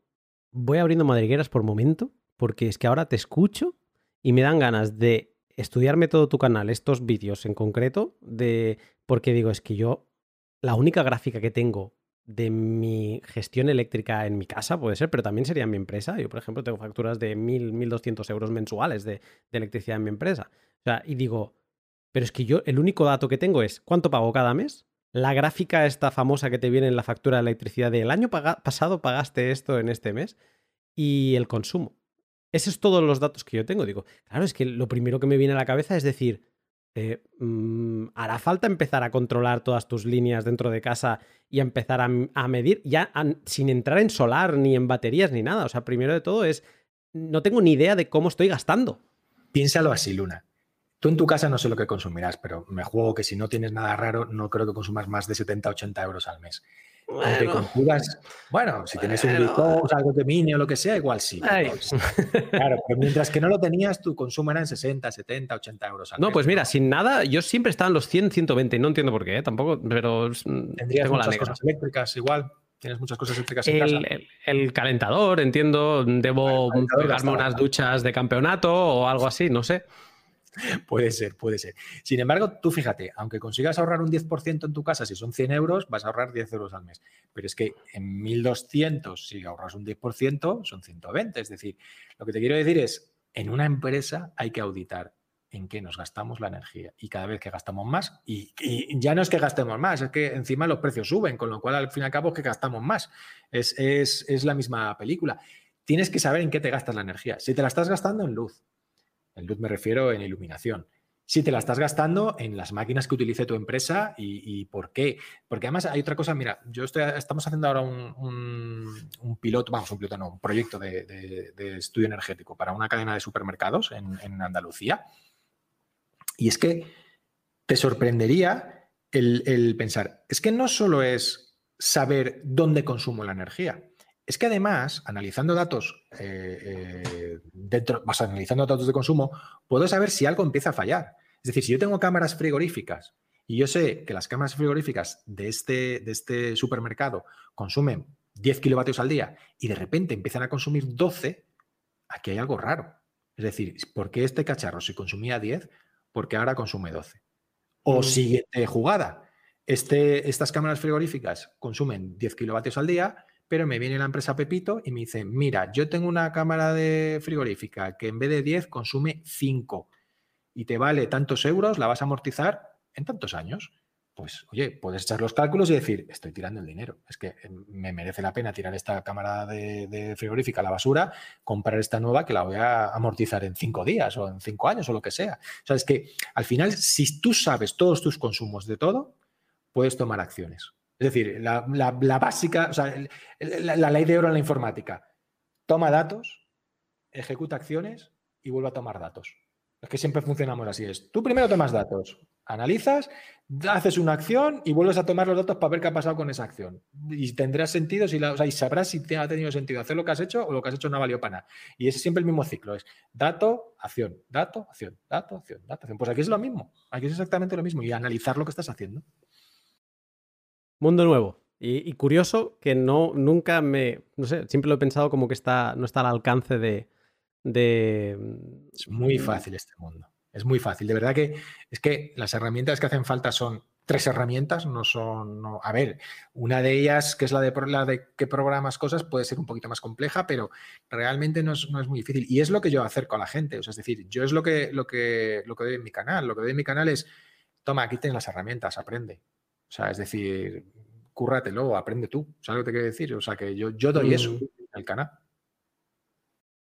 Speaker 1: voy abriendo madrigueras por momento, porque es que ahora te escucho y me dan ganas de estudiarme todo tu canal, estos vídeos en concreto, de porque digo, es que yo, la única gráfica que tengo de mi gestión eléctrica en mi casa, puede ser, pero también sería en mi empresa. Yo, por ejemplo, tengo facturas de 1.000, 1.200 euros mensuales de, electricidad en mi empresa. O sea, y digo, pero es que yo el único dato que tengo es cuánto pago cada mes, la gráfica esta famosa que te viene en la factura de electricidad del año pasado pagaste esto en este mes y el consumo. Esos son todos los datos que yo tengo. Digo, claro, es que lo primero que me viene a la cabeza es decir, eh, mm, ¿hará falta empezar a controlar todas tus líneas dentro de casa y empezar a, medir, ya sin entrar en solar, ni en baterías, ni nada? O sea, primero de todo es, no tengo ni idea de cómo estoy gastando.
Speaker 2: Piénsalo así, Luna. Tú en tu casa no sé lo que consumirás, pero me juego que si no tienes nada raro, no creo que consumas más de 70, 80 euros al mes. Bueno, bueno, si tienes un Bitcoin, algo de mini o lo que sea, igual sí. Claro, pero mientras que no lo tenías, tu consumo era en 60, 70, 80 euros al
Speaker 1: No, pues mira, sin nada, yo siempre estaba en los 100, 120 y no entiendo por qué, ¿eh? tampoco, pero
Speaker 2: Tendrías muchas cosas eléctricas igual. Tienes muchas cosas eléctricas en
Speaker 1: el,
Speaker 2: casa.
Speaker 1: El, calentador, entiendo, debo pegarme unas duchas de campeonato o algo así, no sé.
Speaker 2: puede ser, puede ser. Sin embargo, tú fíjate, aunque consigas ahorrar un 10% en tu casa, si son 100 euros, vas a ahorrar 10 euros al mes. Pero es que en 1200, si ahorras un 10%, son 120. Es decir, lo que te quiero decir es, en una empresa hay que auditar en qué nos gastamos la energía. Y cada vez que gastamos más, y, ya no es que gastemos más, es que encima los precios suben, con lo cual al fin y al cabo es que gastamos más. Es, es la misma película. Tienes que saber en qué te gastas la energía. Si te la estás gastando en luz, en luz me refiero en iluminación. Si te la estás gastando en las máquinas que utilice tu empresa y, por qué. Porque además hay otra cosa, mira, yo estamos haciendo ahora un, piloto, vamos, un piloto, no, un proyecto de, estudio energético para una cadena de supermercados en, Andalucía. Y es que te sorprendería el pensar, es que no solo es saber dónde consumo la energía, es que además, analizando datos, eh, eh, dentro, analizando datos de consumo, puedo saber si algo empieza a fallar. Es decir, si yo tengo cámaras frigoríficas y yo sé que las cámaras frigoríficas de este, de este supermercado consumen 10 kilovatios al día y de repente empiezan a consumir 12, aquí hay algo raro. Es decir, ¿por qué este cacharro si consumía 10, porque ahora consume 12? O mm. siguiente jugada, este, estas cámaras frigoríficas consumen 10 kilovatios al día, pero me viene la empresa Pepito y me dice, mira, yo tengo una cámara de frigorífica que en vez de 10 consume 5 y te vale tantos euros, la vas a amortizar en tantos años. Pues, oye, puedes echar los cálculos y decir, estoy tirando el dinero. Es que em, me merece la pena tirar esta cámara de, frigorífica a la basura, comprar esta nueva que la voy a amortizar en cinco días o en cinco años o lo que sea. O sea, es que al final, si tú sabes todos tus consumos de todo, puedes tomar acciones. Es decir, la, básica, o sea, la, ley de oro en la informática. Toma datos, ejecuta acciones y vuelve a tomar datos. Es que siempre funcionamos así. Es, tú primero tomas datos, analizas, haces una acción y vuelves a tomar los datos para ver qué ha pasado con esa acción. Y tendrás sentido si la, y sabrás si te ha tenido sentido hacer lo que has hecho o lo que has hecho no ha valido para nada. Y es siempre el mismo ciclo. Es dato, acción, dato, acción, dato, acción, dato, acción. Pues aquí es lo mismo. Aquí es exactamente lo mismo. Y analizar lo que estás haciendo.
Speaker 1: Mundo nuevo. Y, curioso que no, nunca me, no sé, siempre lo he pensado como que está, no está al alcance de, de...
Speaker 2: Es muy fácil este mundo. Es muy fácil. De verdad que es que las herramientas que hacen falta son tres herramientas, no son. a ver, una de ellas, que es la de, la de que programas cosas, puede ser un poquito más compleja, pero realmente no es, muy difícil. Y es lo que yo acerco a la gente. O sea, es decir, yo es lo que, lo que, lo que doy en mi canal. Lo que doy en mi canal es, toma, aquí tienes las herramientas, aprende. O sea, es decir, cúrratelo, aprende tú. ¿Sabes lo que te quiero decir? O sea, que yo, yo doy eso en el canal.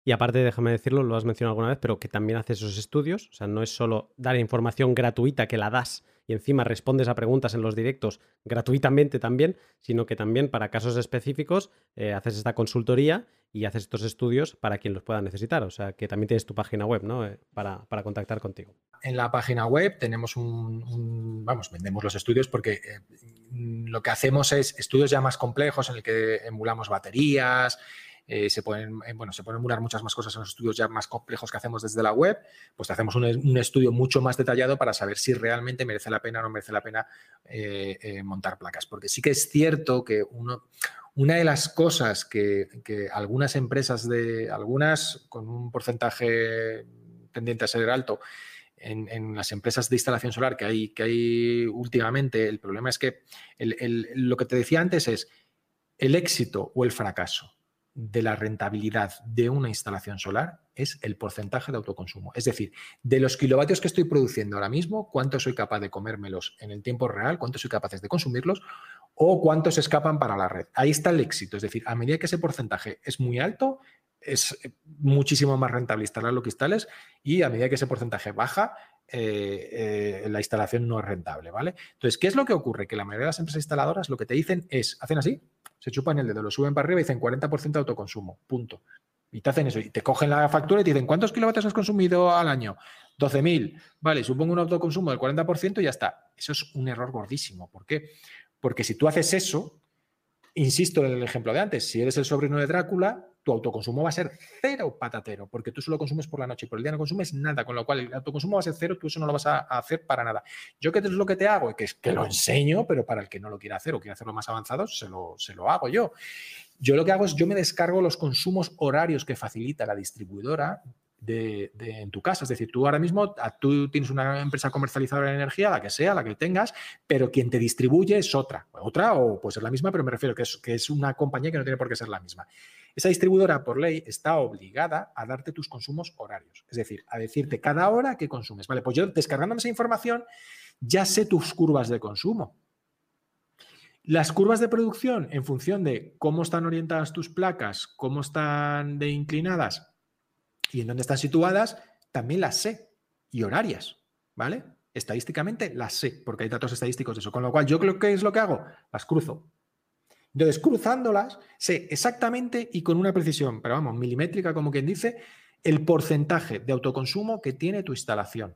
Speaker 1: Y aparte, déjame decirlo, lo has mencionado alguna vez, pero que también haces esos estudios. O sea, no es solo dar información gratuita que la das y encima respondes a preguntas en los directos gratuitamente también, sino que también para casos específicos eh, haces esta consultoría y haces estos estudios para quien los pueda necesitar. O sea, que también tienes tu página web, ¿no? Eh, para, contactar contigo.
Speaker 2: En la página web tenemos un, vamos, vendemos los estudios porque eh, lo que hacemos es estudios ya más complejos en el que emulamos baterías, eh, se, pueden, eh, bueno, se pueden emular muchas más cosas en los estudios ya más complejos que hacemos desde la web, pues hacemos un, estudio mucho más detallado para saber si realmente merece la pena o no merece la pena eh, montar placas. Porque sí que es cierto que una de las cosas que, algunas empresas de, algunas con un porcentaje tendiente a ser alto, en, las empresas de instalación solar que hay, que hay últimamente, el problema es que lo que te decía antes es el éxito o el fracaso de la rentabilidad de una instalación solar es el porcentaje de autoconsumo. Es decir, de los kilovatios que estoy produciendo ahora mismo, cuánto soy capaz de comérmelos en el tiempo real, cuánto soy capaz de consumirlos o cuántos escapan para la red. Ahí está el éxito. Es decir, a medida que ese porcentaje es muy alto, es muchísimo más rentable instalar los cristales y a medida que ese porcentaje baja, eh, eh, la instalación no es rentable, ¿vale? Entonces, ¿qué es lo que ocurre? Que la mayoría de las empresas instaladoras lo que te dicen es, hacen así, se chupan el dedo, lo suben para arriba y dicen 40% de autoconsumo, punto. Y te hacen eso, y te cogen la factura y te dicen, ¿cuántos kilovatios has consumido al año? 12.000. Vale, supongo un autoconsumo del 40% y ya está. Eso es un error gordísimo. ¿Por qué? Porque si tú haces eso, insisto en el ejemplo de antes, si eres el sobrino de Drácula, tu autoconsumo va a ser cero patatero, porque tú solo consumes por la noche y por el día no consumes nada, con lo cual el autoconsumo va a ser cero, tú eso no lo vas a, hacer para nada. Yo qué es lo que te hago, que es que lo enseño, pero para el que no lo quiera hacer o quiere hacerlo más avanzado, se lo, se lo hago yo. Yo lo que hago es, yo me descargo los consumos horarios que facilita la distribuidora de, en tu casa. Es decir, tú ahora mismo tú tienes una empresa comercializadora de energía, la que sea, la que tengas, pero quien te distribuye es otra. Otra o puede ser la misma, pero me refiero que es, que es una compañía que no tiene por qué ser la misma. Esa distribuidora, por ley, está obligada a darte tus consumos horarios, es decir, a decirte cada hora qué consumes. Vale, pues yo descargándome esa información ya sé tus curvas de consumo. Las curvas de producción, en función de cómo están orientadas tus placas, cómo están de inclinadas y en dónde están situadas, también las sé. Y horarias, ¿vale? Estadísticamente las sé, porque hay datos estadísticos de eso. Con lo cual, yo creo que es lo que hago, las cruzo. Entonces, cruzándolas, sé exactamente y con una precisión, pero vamos, milimétrica, como quien dice, el porcentaje de autoconsumo que tiene tu instalación.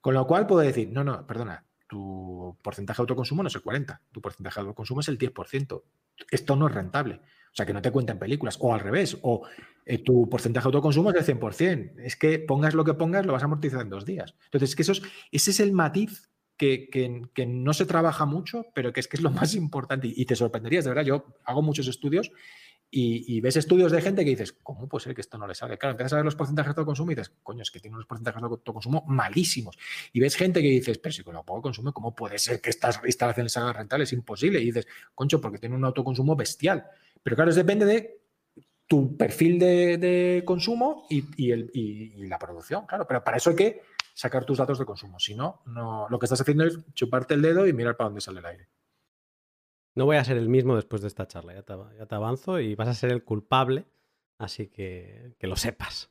Speaker 2: Con lo cual puedo decir, no, no, perdona, tu porcentaje de autoconsumo no es el 40, tu porcentaje de autoconsumo es el 10%. Esto no es rentable. O sea, que no te cuenten películas. O al revés, o eh, tu porcentaje de autoconsumo es del 100%. Es que pongas lo que pongas, lo vas a amortizar en dos días. Entonces, que eso ese es el matiz que, no se trabaja mucho, pero que es que es lo más importante y, te sorprenderías, de verdad, yo hago muchos estudios y, ves estudios de gente que dices, ¿cómo puede ser que esto no le salga? Claro, empiezas a ver los porcentajes de autoconsumo y dices, coño, es que tiene unos porcentajes de autoconsumo malísimos. Y ves gente que dices, pero si con lo poco consume, ¿cómo puede ser que estas instalaciones salgan rentables? Es imposible. Y dices, concho, porque tiene un autoconsumo bestial. Pero claro, depende de tu perfil de, consumo y, y, la producción, claro. Pero para eso hay que sacar tus datos de consumo. Si no, no, lo que estás haciendo es chuparte el dedo y mirar para dónde sale el aire.
Speaker 1: No voy a ser el mismo después de esta charla, ya te, avanzo y vas a ser el culpable, así que que lo sepas.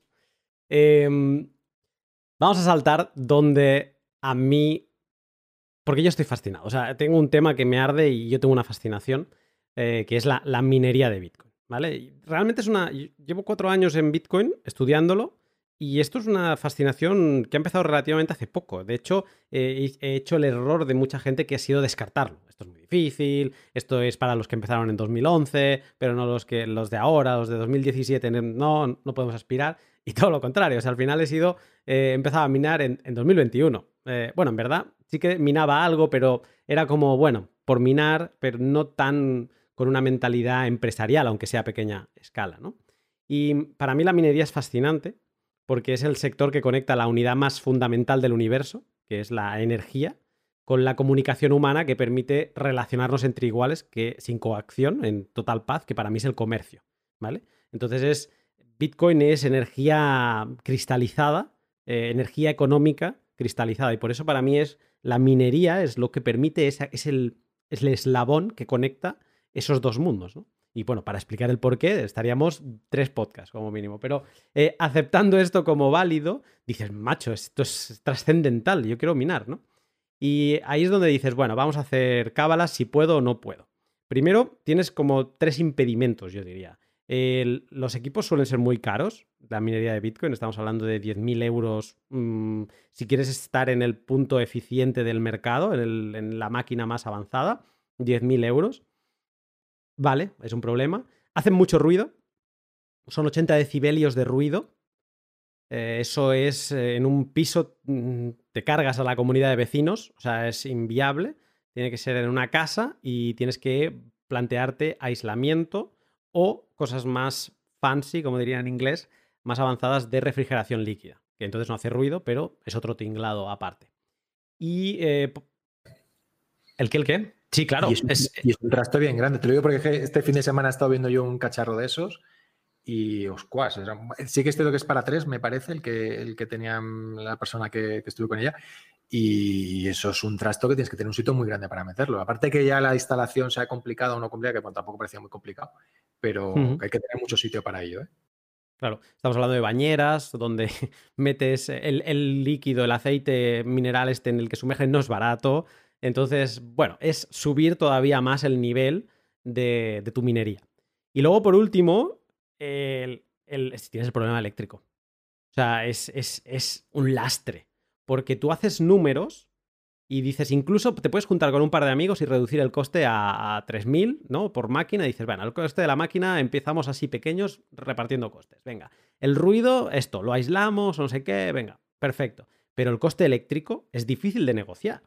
Speaker 1: Em, vamos a saltar donde a mí, porque yo estoy fascinado, o sea, tengo un tema que me arde y yo tengo una fascinación, eh, que es la, la, minería de Bitcoin, ¿vale? realmente es una, llevo cuatro años en Bitcoin estudiándolo y esto es una fascinación que ha empezado relativamente hace poco. De hecho, he hecho el error de mucha gente que ha sido descartarlo. Esto es muy difícil, esto es para los que empezaron en 2011, pero no los, que, los de ahora, los de 2017, no, no podemos aspirar. Y todo lo contrario, o al final he sido, eh, empezado a minar en, 2021. Eh, bueno, en verdad, sí que minaba algo, pero era como, bueno, por minar, pero no tan con una mentalidad empresarial, aunque sea a pequeña escala, ¿no? Y para mí la minería es fascinante porque es el sector que conecta la unidad más fundamental del universo, que es la energía, con la comunicación humana que permite relacionarnos entre iguales que sin coacción en total paz, que para mí es el comercio, ¿vale? Entonces es Bitcoin es energía cristalizada, eh, energía económica cristalizada y por eso para mí es la minería es lo que permite es, el, es el eslabón que conecta esos dos mundos, ¿no? Y bueno, para explicar el por qué estaríamos tres podcasts como mínimo. Pero eh, aceptando esto como válido, dices, macho, esto es trascendental, yo quiero minar, ¿no? Y ahí es donde dices, bueno, vamos a hacer cábalas si puedo o no puedo. Primero, tienes como tres impedimentos, yo diría. los equipos suelen ser muy caros, la minería de Bitcoin, estamos hablando de 10.000 euros mm, si quieres estar en el punto eficiente del mercado, en, en la máquina más avanzada, 10.000 euros. Vale, es un problema. Hacen mucho ruido, son 80 decibelios de ruido, eh, eso es, eh, en un piso mm, te cargas a la comunidad de vecinos, o sea, es inviable. Tiene que ser en una casa y tienes que plantearte aislamiento o cosas más fancy, como diría en inglés, más avanzadas de refrigeración líquida, que entonces no hace ruido, pero es otro tinglado aparte. Y... Eh, ¿El qué, el qué? Sí, claro.
Speaker 2: Y es, y es un trasto bien grande. Te lo digo porque este fin de semana he estado viendo yo un cacharro de esos y oscuas, sí que este lo que es para tres, me parece, el que, el que tenía la persona que, que estuvo con ella. Y eso es un trasto que tienes que tener un sitio muy grande para meterlo. Aparte que ya la instalación sea complicada o no complicada, que tampoco parecía muy complicado, pero hay que tener mucho sitio para ello. ¿eh?
Speaker 1: Claro, estamos hablando de bañeras, donde metes el, líquido, el aceite mineral este en el que sumergen, no es barato. Entonces, bueno, es subir todavía más el nivel de, de tu minería. Y luego, por último, el, tienes el problema eléctrico. O sea, es, un lastre. Porque tú haces números y dices, incluso te puedes juntar con un par de amigos y reducir el coste a, 3.000, ¿no? Por máquina. Y dices, bueno, el coste de la máquina empezamos así pequeños repartiendo costes. Venga, el ruido, esto, lo aislamos, no sé qué, venga, perfecto. Pero el coste eléctrico es difícil de negociar.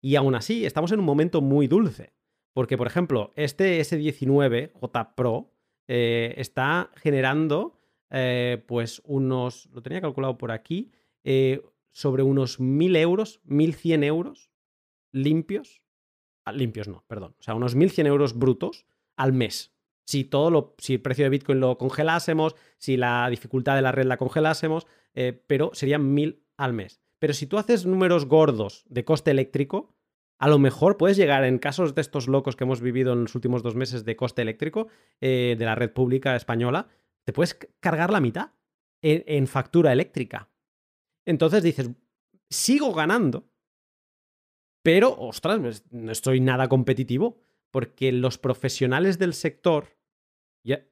Speaker 1: Y aún así, estamos en un momento muy dulce. Porque, por ejemplo, este S19 J Pro eh, está generando eh, pues unos, lo tenía calculado por aquí, eh, sobre unos 1.000 euros, 1.100 euros limpios, ah, limpios no, perdón, o sea, unos 1.100 euros brutos al mes. Si todo lo, si el precio de Bitcoin lo congelásemos, si la dificultad de la red la congelásemos, pero serían 1.000 al mes. Pero si tú haces números gordos de coste eléctrico, a lo mejor puedes llegar en casos de estos locos que hemos vivido en los últimos dos meses de coste eléctrico eh, de la red pública española, te puedes cargar la mitad en, factura eléctrica. Entonces dices, sigo ganando, pero, ostras, pues, no estoy nada competitivo, porque los profesionales del sector,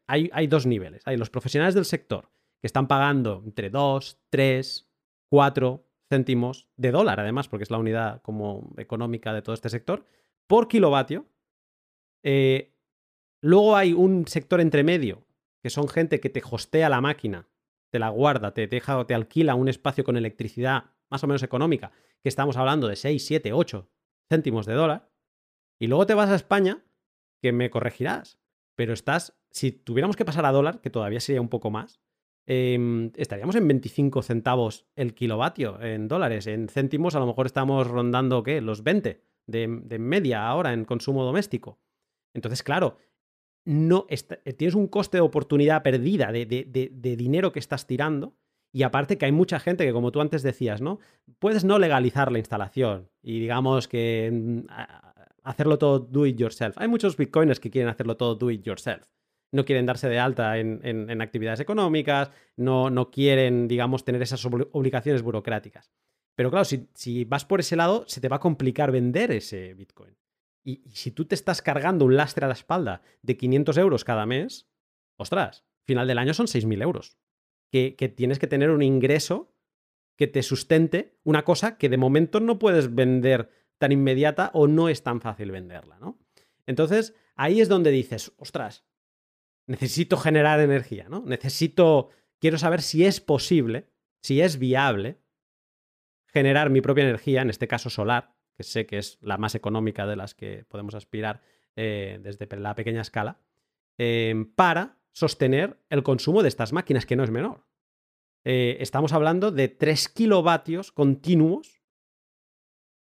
Speaker 1: hay, hay dos niveles, hay los profesionales del sector que están pagando entre 2, 3, 4, céntimos de dólar, además, porque es la unidad como económica de todo este sector, por kilovatio. Eh, luego hay un sector entre medio, que son gente que te hostea la máquina, te la guarda, te deja o te alquila un espacio con electricidad más o menos económica, que estamos hablando de 6, 7, 8 céntimos de dólar. Y luego te vas a España, que me corregirás, pero estás, si tuviéramos que pasar a dólar, que todavía sería un poco más, Em, estaríamos en 25 centavos el kilovatio en dólares. En céntimos a lo mejor estamos rondando, ¿qué? Los 20 de, media ahora en consumo doméstico. Entonces, claro, no eh, tienes un coste de oportunidad perdida de, de, dinero que estás tirando. Y aparte que hay mucha gente que, como tú antes decías, ¿no? Puedes no legalizar la instalación y digamos que mm, hacerlo todo do it yourself. Hay muchos bitcoiners que quieren hacerlo todo do it yourself no quieren darse de alta en, actividades económicas, no, no, quieren, digamos, tener esas obligaciones burocráticas. Pero claro, si, vas por ese lado, se te va a complicar vender ese Bitcoin. Y, si tú te estás cargando un lastre a la espalda de 500 euros cada mes, ostras, final del año son 6.000 euros. Que, que tienes que tener un ingreso que te sustente una cosa que de momento no puedes vender tan inmediata o no es tan fácil venderla, ¿no? Entonces, ahí es donde dices, ostras, necesito generar energía, ¿no? Necesito, quiero saber si es posible, si es viable generar mi propia energía, en este caso solar, que sé que es la más económica de las que podemos aspirar eh, desde la pequeña escala, em, para sostener el consumo de estas máquinas, que no es menor. Eh, estamos hablando de 3 kilovatios continuos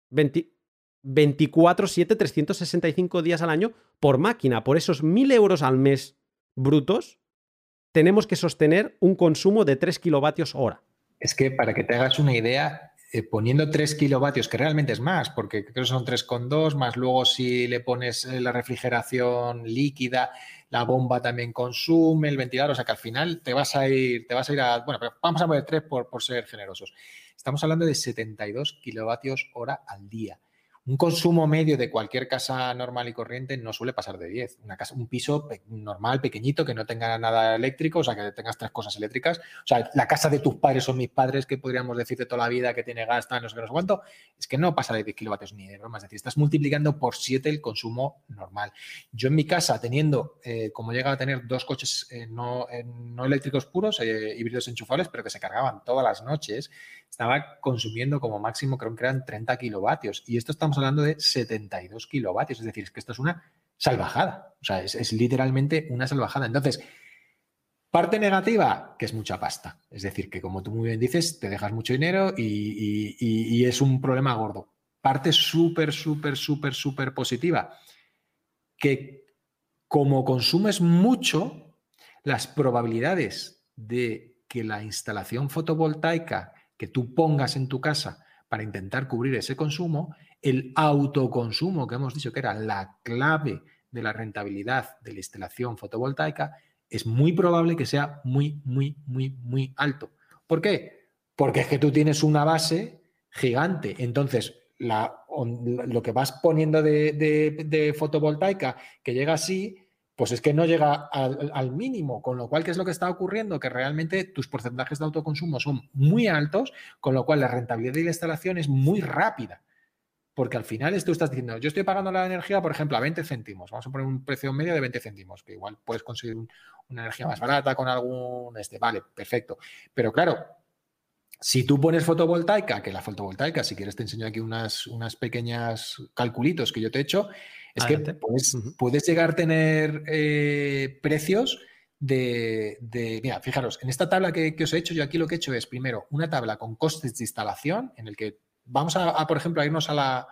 Speaker 3: 24, 7, 365 días al año por máquina. Por esos 1.000 euros al mes brutos, tenemos que sostener un consumo de 3 kilovatios hora.
Speaker 2: Es que para que te hagas una idea, eh, poniendo 3 kilovatios, que realmente es más, porque creo que son 3,2, más luego si le pones eh, la refrigeración líquida, la bomba también consume, el ventilador, o sea que al final te vas a ir, te vas a ir a, bueno, pero vamos a poner 3 por, por ser generosos. Estamos hablando de 72 kilovatios hora al día. Un consumo medio de cualquier casa normal y corriente no suele pasar de 10. Una casa, un piso normal, pequeñito, que no tenga nada eléctrico, o sea, que tengas tres cosas eléctricas. O sea, la casa de tus padres o mis padres, que podríamos decir de toda la vida que tiene gas, no sé qué, no sé cuánto, es que no pasa de 10 kilovatios ni de broma. Es decir, estás multiplicando por 7 el consumo normal. Yo en mi casa, teniendo, eh, como llega a tener dos coches eh, no, eh, no, eléctricos puros, híbridos enchufables, pero que se cargaban todas las noches, estaba consumiendo como máximo, creo que eran 30 kilovatios. Y esto estamos hablando de 72 kilovatios. Es decir, es que esto es una salvajada. O sea, es, literalmente una salvajada. Entonces, parte negativa, que es mucha pasta. Es decir, que como tú muy bien dices, te dejas mucho dinero y, es un problema gordo. Parte súper, súper, súper, súper positiva, que como consumes mucho, las probabilidades de que la instalación fotovoltaica que tú pongas en tu casa para intentar cubrir ese consumo, el autoconsumo que hemos dicho que era la clave de la rentabilidad de la instalación fotovoltaica, es muy probable que sea muy, muy, muy, muy alto. ¿Por qué? Porque es que tú tienes una base gigante. Entonces, lo que vas poniendo de, de fotovoltaica que llega así, pues es que no llega al, mínimo, con lo cual, ¿qué es lo que está ocurriendo? Que realmente tus porcentajes de autoconsumo son muy altos, con lo cual la rentabilidad de la instalación es muy rápida. Porque al final tú estás diciendo, yo estoy pagando la energía, por ejemplo, a 20 céntimos. Vamos a poner un precio medio de 20 céntimos, que igual puedes conseguir una energía más barata con algún... Este, vale, perfecto. Pero claro, si tú pones fotovoltaica, que la fotovoltaica, si quieres te enseño aquí unas, unas pequeñas calculitos que yo te he hecho, es que puedes, llegar a tener eh, precios de, Mira, fijaros, en esta tabla que, os he hecho, yo aquí lo que he hecho es, primero, una tabla con costes de instalación, en el que vamos a, por ejemplo, a irnos a la,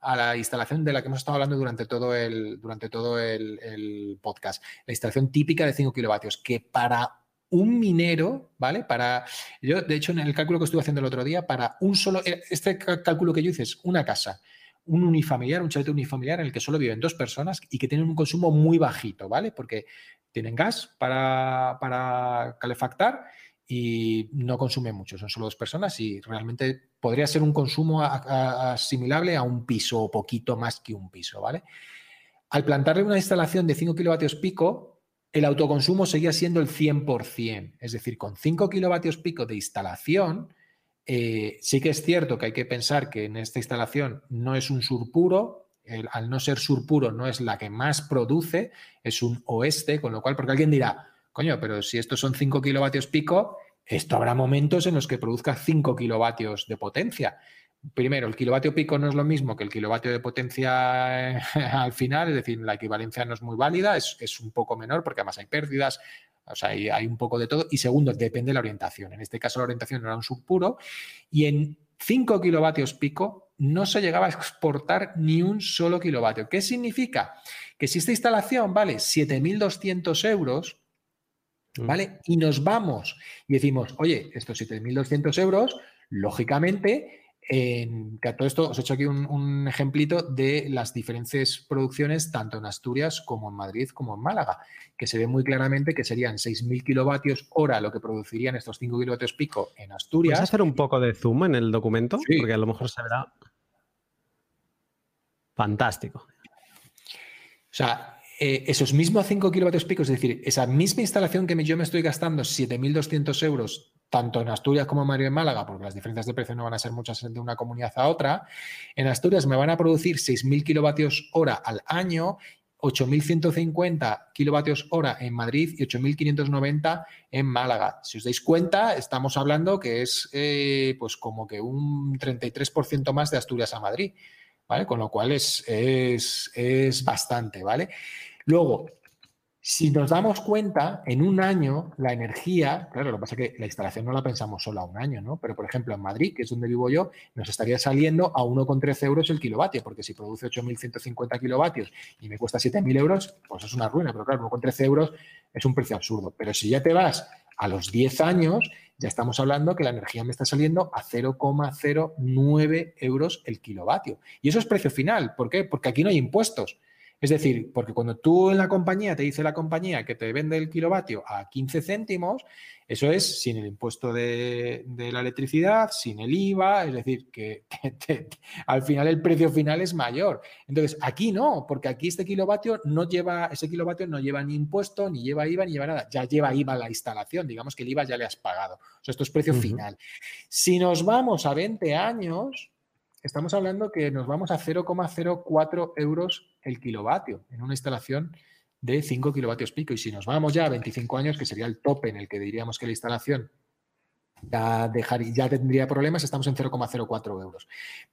Speaker 2: a la, instalación de la que hemos estado hablando durante todo, el, durante todo el, podcast. La instalación típica de 5 kilovatios, que para un minero, ¿vale? Para, yo, de hecho, en el cálculo que estuve haciendo el otro día, para un solo, eh, este cálculo que yo hice es una casa un unifamiliar, un chalete unifamiliar en el que solo viven dos personas y que tienen un consumo muy bajito, ¿vale? Porque tienen gas para, para calefactar y no consumen mucho, son solo dos personas y realmente podría ser un consumo asimilable a un piso o poquito más que un piso, ¿vale? Al plantarle una instalación de 5 kilovatios pico, el autoconsumo seguía siendo el 100%, es decir, con 5 kilovatios pico de instalación, eh, sí que es cierto que hay que pensar que en esta instalación no es un surpuro, al no ser surpuro no es la que más produce, es un oeste, con lo cual, porque alguien dirá, coño, pero si estos son 5 kilovatios pico, esto habrá momentos en los que produzca 5 kilovatios de potencia. Primero, el kilovatio pico no es lo mismo que el kilovatio de potencia al final, es decir, la equivalencia no es muy válida, es, es un poco menor porque además hay pérdidas, o sea, hay, un poco de todo. Y segundo, depende de la orientación. En este caso, la orientación era un subpuro. Y en 5 kilovatios pico no se llegaba a exportar ni un solo kilovatio. ¿Qué significa? Que si esta instalación vale 7.200 euros, mm. ¿vale? Y nos vamos y decimos, oye, estos 7.200 euros, lógicamente en todo esto os he hecho aquí un, ejemplito de las diferentes producciones tanto en Asturias como en Madrid como en Málaga, que se ve muy claramente que serían 6.000 kilovatios hora lo que producirían estos 5 kilovatios pico en Asturias.
Speaker 3: ¿Puedes hacer un poco de zoom en el documento? Porque a lo mejor se verá fantástico.
Speaker 2: O sea, eh, esos mismos 5 kilovatios pico, es decir, esa misma instalación que yo me estoy gastando 7.200 euros tanto en Asturias como en Madrid y Málaga, porque las diferencias de precio no van a ser muchas de una comunidad a otra, en Asturias me van a producir 6.000 kilovatios hora al año 8.150 kilovatios hora en Madrid y 8.590 en Málaga. Si os dais cuenta, estamos hablando que es eh, pues como que un 33% más de Asturias a Madrid, ¿vale? Con lo cual es, es, es bastante, ¿vale? Luego, Si nos damos cuenta, en un año la energía, claro, lo que pasa es que la instalación no la pensamos solo a un año, ¿no? Pero, por ejemplo, en Madrid, que es donde vivo yo, nos estaría saliendo a 1,13 euros el kilovatio, porque si produce 8.150 kilovatios y me cuesta 7.000 euros, pues es una ruina, pero claro, 1,13 euros es un precio absurdo. Pero si ya te vas a los 10 años, ya estamos hablando que la energía me está saliendo a 0,09 euros el kilovatio. Y eso es precio final. ¿Por qué? Porque aquí no hay impuestos. Es decir, porque cuando tú en la compañía te dice la compañía que te vende el kilovatio a 15 céntimos, eso es sin el impuesto de, la electricidad, sin el IVA, es decir, que, al final el precio final es mayor. Entonces, aquí no, porque aquí este kilovatio no lleva, ese kilovatio no lleva ni impuesto, ni lleva IVA, ni lleva nada. Ya lleva IVA la instalación, digamos que el IVA ya le has pagado. O sea, esto es precio final. Si nos vamos a 20 años, estamos hablando que nos vamos a 0,04 euros el kilovatio en una instalación de 5 kilovatios pico. Y si nos vamos ya a 25 años, que sería el tope en el que diríamos que la instalación ya, ya tendría problemas, estamos en 0,04 euros.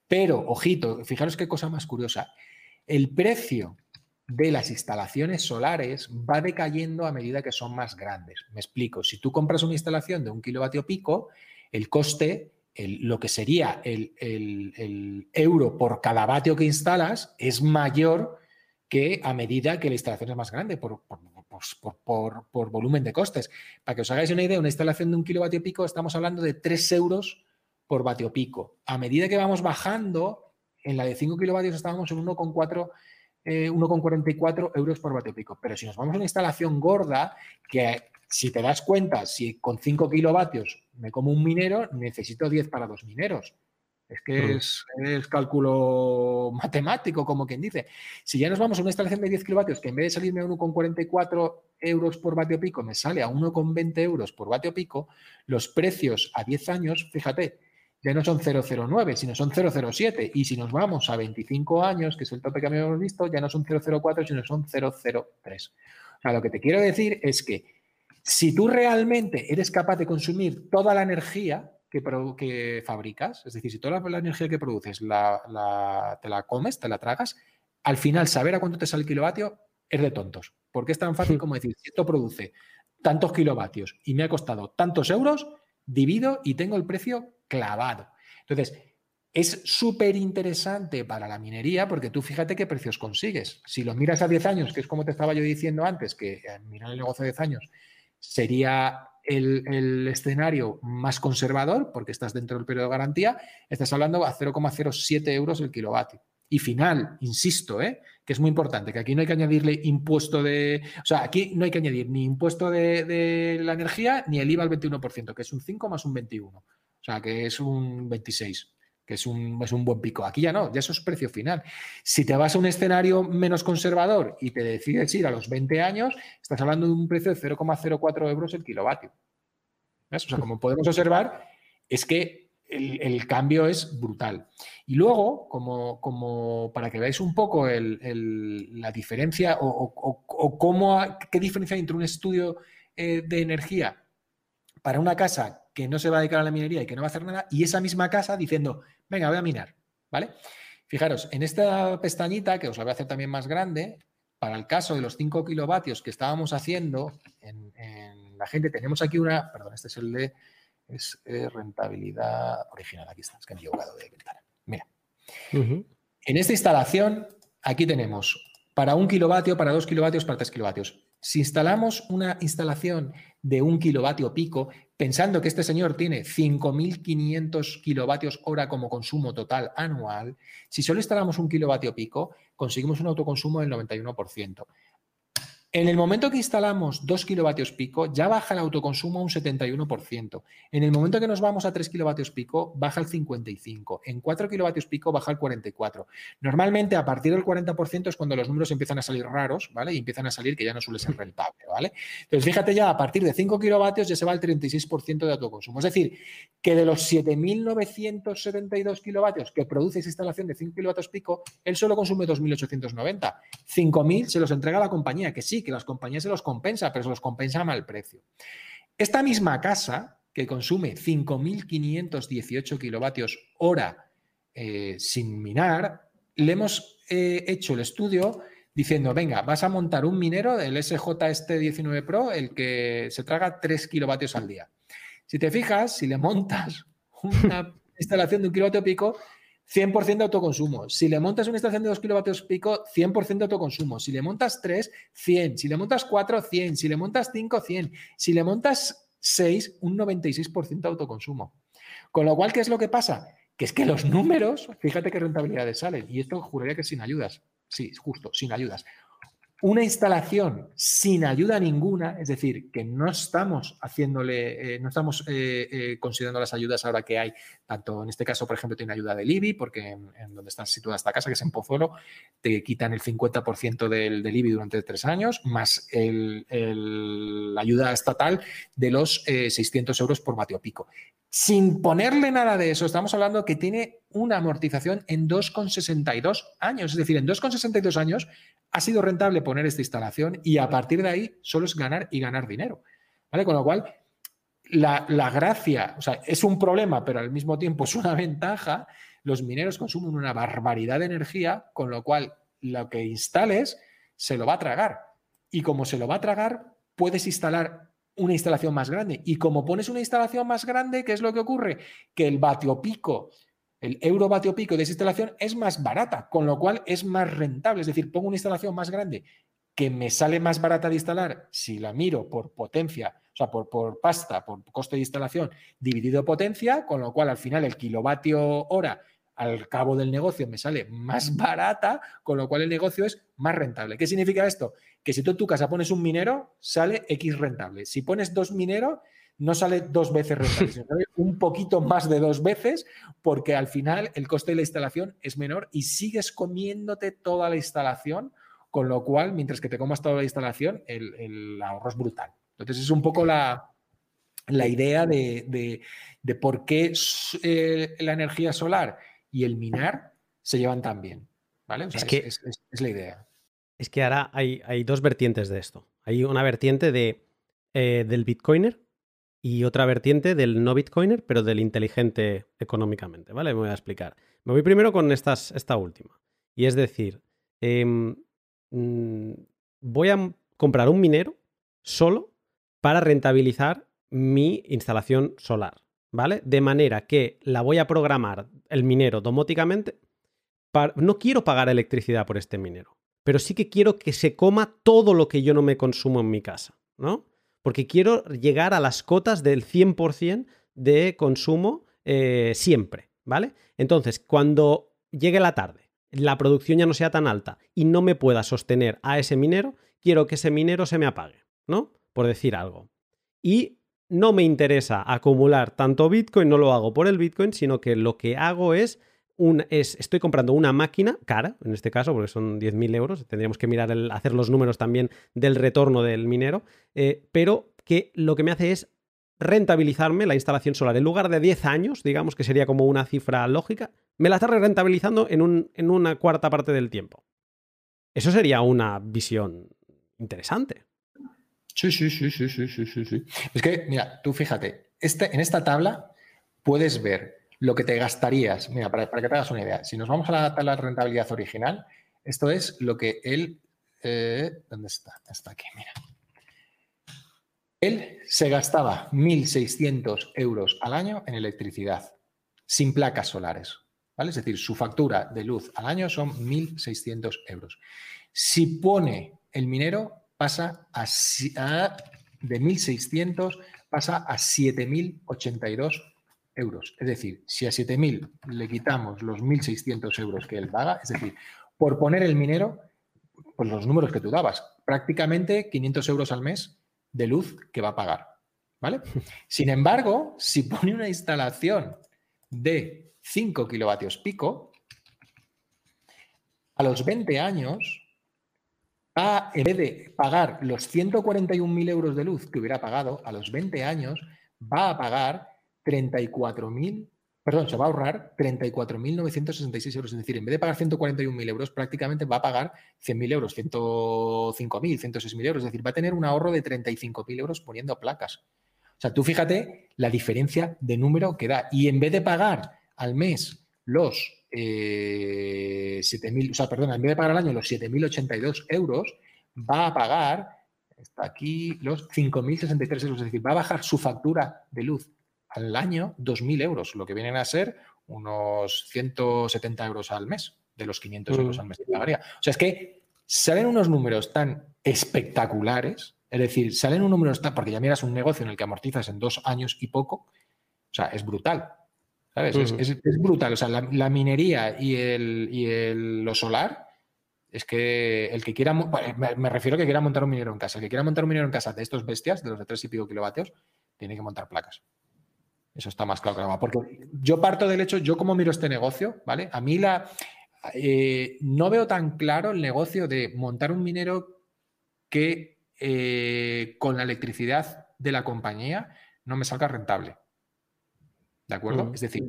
Speaker 2: Pero, ojito, fijaros qué cosa más curiosa. El precio de las instalaciones solares va decayendo a medida que son más grandes. Me explico, si tú compras una instalación de un kilovatio pico, el coste lo que sería el, euro por cada vatio que instalas es mayor que a medida que la instalación es más grande por, por, volumen de costes. Para que os hagáis una idea, una instalación de un kilovatio pico estamos hablando de 3 euros por vatio pico. A medida que vamos bajando, en la de 5 kilovatios estábamos en 1,4 1,44 eh, euros por vatio pico. Pero si nos vamos a una instalación gorda, que si te das cuenta, si con 5 kilovatios me como un minero, necesito 10 para dos mineros. Es que es, cálculo matemático, como quien dice. Si ya nos vamos a una instalación de 10 kilovatios, que en vez de salirme a 1,44 euros por vatio pico, me sale a 1,20 euros por vatio pico, los precios a 10 años, fíjate, ya no son 0,09, sino son 0,07. Y si nos vamos a 25 años, que es el tope que habíamos visto, ya no son 0,04, sino son 0,03. O sea, lo que te quiero decir es que si tú realmente eres capaz de consumir toda la energía que, que fabricas, es decir, si toda la, energía que produces la, te la comes, te la tragas, al final saber a cuánto te sale el kilovatio es de tontos. Porque es tan fácil como decir, si esto produce tantos kilovatios y me ha costado tantos euros, divido y tengo el precio clavado. Entonces, es súper interesante para la minería porque tú fíjate qué precios consigues. Si lo miras a 10 años, que es como te estaba yo diciendo antes, que eh, mirar el negocio a 10 años sería el, escenario más conservador, porque estás dentro del periodo de garantía, estás hablando a 0,07 euros el kilovatio. Y final, insisto, ¿eh? que es muy importante, que aquí no hay que añadirle impuesto de... O sea, aquí no hay que añadir ni impuesto de, de la energía ni el IVA al 21%, que es un 5 más un 21. O sea, que es un 26 que es un, es un buen pico. Aquí ya no, ya eso es precio final. Si te vas a un escenario menos conservador y te decides ir a los 20 años, estás hablando de un precio de 0,04 euros el kilovatio. O sea, como podemos observar, es que el, cambio es brutal. Y luego, como, como para que veáis un poco la diferencia o, cómo, qué diferencia hay entre un estudio eh, de energía para una casa que no se va a dedicar a la minería y que no va a hacer nada, y esa misma casa diciendo, venga, voy a minar, ¿vale? Fijaros, en esta pestañita, que os la voy a hacer también más grande, para el caso de los 5 kilovatios que estábamos haciendo en, la gente, tenemos aquí una, perdón, este es el de es, eh, rentabilidad original, aquí está, es que me he equivocado de ventana. Mira, en esta instalación, aquí tenemos para un kilovatio, para dos kilovatios, para tres kilovatios. Si instalamos una instalación de un kilovatio pico, pensando que este señor tiene 5.500 kilovatios hora como consumo total anual, si solo instalamos un kilovatio pico, conseguimos un autoconsumo del 91%. En el momento que instalamos 2 kilovatios pico, ya baja el autoconsumo a un 71%. En el momento que nos vamos a 3 kilovatios pico, baja el 55%. En 4 kilovatios pico, baja el 44%. Normalmente, a partir del 40% es cuando los números empiezan a salir raros, ¿vale? Y empiezan a salir que ya no suele ser rentable, ¿vale? Entonces, fíjate ya, a partir de 5 kilovatios ya se va el 36% de autoconsumo. Es decir, que de los 7.972 kilovatios que produce esa instalación de 5 kilovatios pico, él solo consume 2.890. 5.000 se los entrega a la compañía, que sí, que las compañías se los compensa, pero se los compensa a mal precio. Esta misma casa, que consume 5.518 kilovatios hora eh, sin minar, le hemos eh, hecho el estudio diciendo, venga, vas a montar un minero del SJ-19 Pro, el que se traga 3 kilovatios al día. Si te fijas, si le montas una instalación de un kilovatio pico, 100% de autoconsumo. Si le montas una instalación de 2 kilovatios pico, 100% de autoconsumo. Si le montas 3, 100. Si le montas 4, 100. Si le montas 5, 100. Si le montas 6, un 96% de autoconsumo. Con lo cual, ¿qué es lo que pasa? Que es que los números, fíjate qué rentabilidades salen. Y esto juraría que sin ayudas. Sí, justo, sin ayudas. Una instalación sin ayuda ninguna, es decir, que no estamos haciéndole, eh, no estamos eh, eh, considerando las ayudas ahora que hay, tanto en este caso, por ejemplo, tiene ayuda del IBI, porque en, donde está situada esta casa, que es en Pozuelo, te quitan el 50% del, del, IBI durante tres años, más la ayuda estatal de los 600 euros por vatio pico. Sin ponerle nada de eso, estamos hablando que tiene una amortización en 2,62 años. Es decir, en 2,62 años ha sido rentable poner esta instalación y a partir de ahí solo es ganar y ganar dinero. ¿Vale? Con lo cual, la, gracia, o sea, es un problema, pero al mismo tiempo es una ventaja. Los mineros consumen una barbaridad de energía, con lo cual lo que instales se lo va a tragar. Y como se lo va a tragar, puedes instalar una instalación más grande. Y como pones una instalación más grande, ¿qué es lo que ocurre? Que el vatio pico el euro vatio pico de esa instalación es más barata, con lo cual es más rentable. Es decir, pongo una instalación más grande que me sale más barata de instalar si la miro por potencia, o sea, por, por pasta, por coste de instalación dividido potencia, con lo cual al final el kilovatio hora al cabo del negocio me sale más barata, con lo cual el negocio es más rentable. ¿Qué significa esto? Que si tú en tu casa pones un minero, sale X rentable. Si pones dos mineros, no sale dos veces rentable, sino sale un poquito más de dos veces, porque al final el coste de la instalación es menor y sigues comiéndote toda la instalación, con lo cual, mientras que te comas toda la instalación, el, ahorro es brutal. Entonces, es un poco la, idea de, por qué eh, la energía solar y el minar se llevan tan bien. ¿Vale?
Speaker 1: es, que,
Speaker 2: es, la idea.
Speaker 1: Es que ahora hay, hay, dos vertientes de esto. Hay una vertiente de, eh, del Bitcoiner y otra vertiente del no Bitcoiner, pero del inteligente económicamente, ¿vale? Me voy a explicar. Me voy primero con esta última. Y es decir, em, mm, voy a comprar un minero solo para rentabilizar mi instalación solar, ¿vale? De manera que la voy a programar el minero domóticamente. no quiero pagar electricidad por este minero, pero sí que quiero que se coma todo lo que yo no me consumo en mi casa, ¿no? Porque quiero llegar a las cotas del 100% de consumo eh, siempre, ¿vale? Entonces, cuando llegue la tarde, la producción ya no sea tan alta y no me pueda sostener a ese minero, quiero que ese minero se me apague, ¿no? Por decir algo. Y no me interesa acumular tanto Bitcoin, no lo hago por el Bitcoin, sino que lo que hago es es, estoy comprando una máquina cara, en este caso, porque son 10.000 euros, tendríamos que mirar, el, hacer los números también del retorno del minero, eh, pero que lo que me hace es rentabilizarme la instalación solar. En lugar de 10 años, digamos que sería como una cifra lógica, me la está rentabilizando en, un, en una cuarta parte del tiempo. Eso sería una visión interesante.
Speaker 2: Sí, sí, sí, sí, sí, sí, sí. Es que, mira, tú fíjate, este, en esta tabla puedes ver lo que te gastarías, mira, para, que te hagas una idea, si nos vamos a la rentabilidad original, esto es lo que él, eh, ¿dónde está? Está aquí, mira. Él se gastaba 1.600 euros al año en electricidad, sin placas solares. ¿vale? Es decir, su factura de luz al año son 1.600 euros. Si pone el minero, pasa a, a de 1.600 pasa a 7.082 euros. Es decir, si a 7.000 le quitamos los 1.600 euros que él paga, es decir, por poner el minero, pues los números que tú dabas, prácticamente 500 euros al mes de luz que va a pagar. ¿Vale? Sin embargo, si pone una instalación de 5 kilovatios pico, a los 20 años, va, en vez de pagar los 141.000 euros de luz que hubiera pagado, a los 20 años va a pagar 34.000, perdón, se va a ahorrar 34.966 euros. Es decir, en vez de pagar 141.000 euros, prácticamente va a pagar 100.000 euros, 105.000, 106.000 euros. Es decir, va a tener un ahorro de 35.000 euros poniendo placas. O sea, tú fíjate la diferencia de número que da. Y en vez de pagar al mes los eh, 7.000, o sea, perdona, en vez de pagar al año los 7.082 euros, va a pagar, está aquí, los 5.063 euros, es decir, va a bajar su factura de luz al año 2.000 euros, lo que vienen a ser unos 170 euros al mes, de los 500 euros al mes que pagaría. O sea, es que salen unos números tan espectaculares, es decir, salen unos números tan, porque ya miras un negocio en el que amortizas en dos años y poco, o sea, es brutal. ¿Sabes? es, brutal. O sea, la, minería y, el, y el, lo solar es que el que quiera, me, refiero a que quiera montar un minero en casa, el que quiera montar un minero en casa de estos bestias, de los de tres y pico kilovatios, tiene que montar placas. Eso está más claro que nada. Porque yo parto del hecho, yo como miro este negocio, ¿vale? A mí la, eh, no veo tan claro el negocio de montar un minero que eh, con la electricidad de la compañía no me salga rentable. ¿De acuerdo? Mm. Es decir,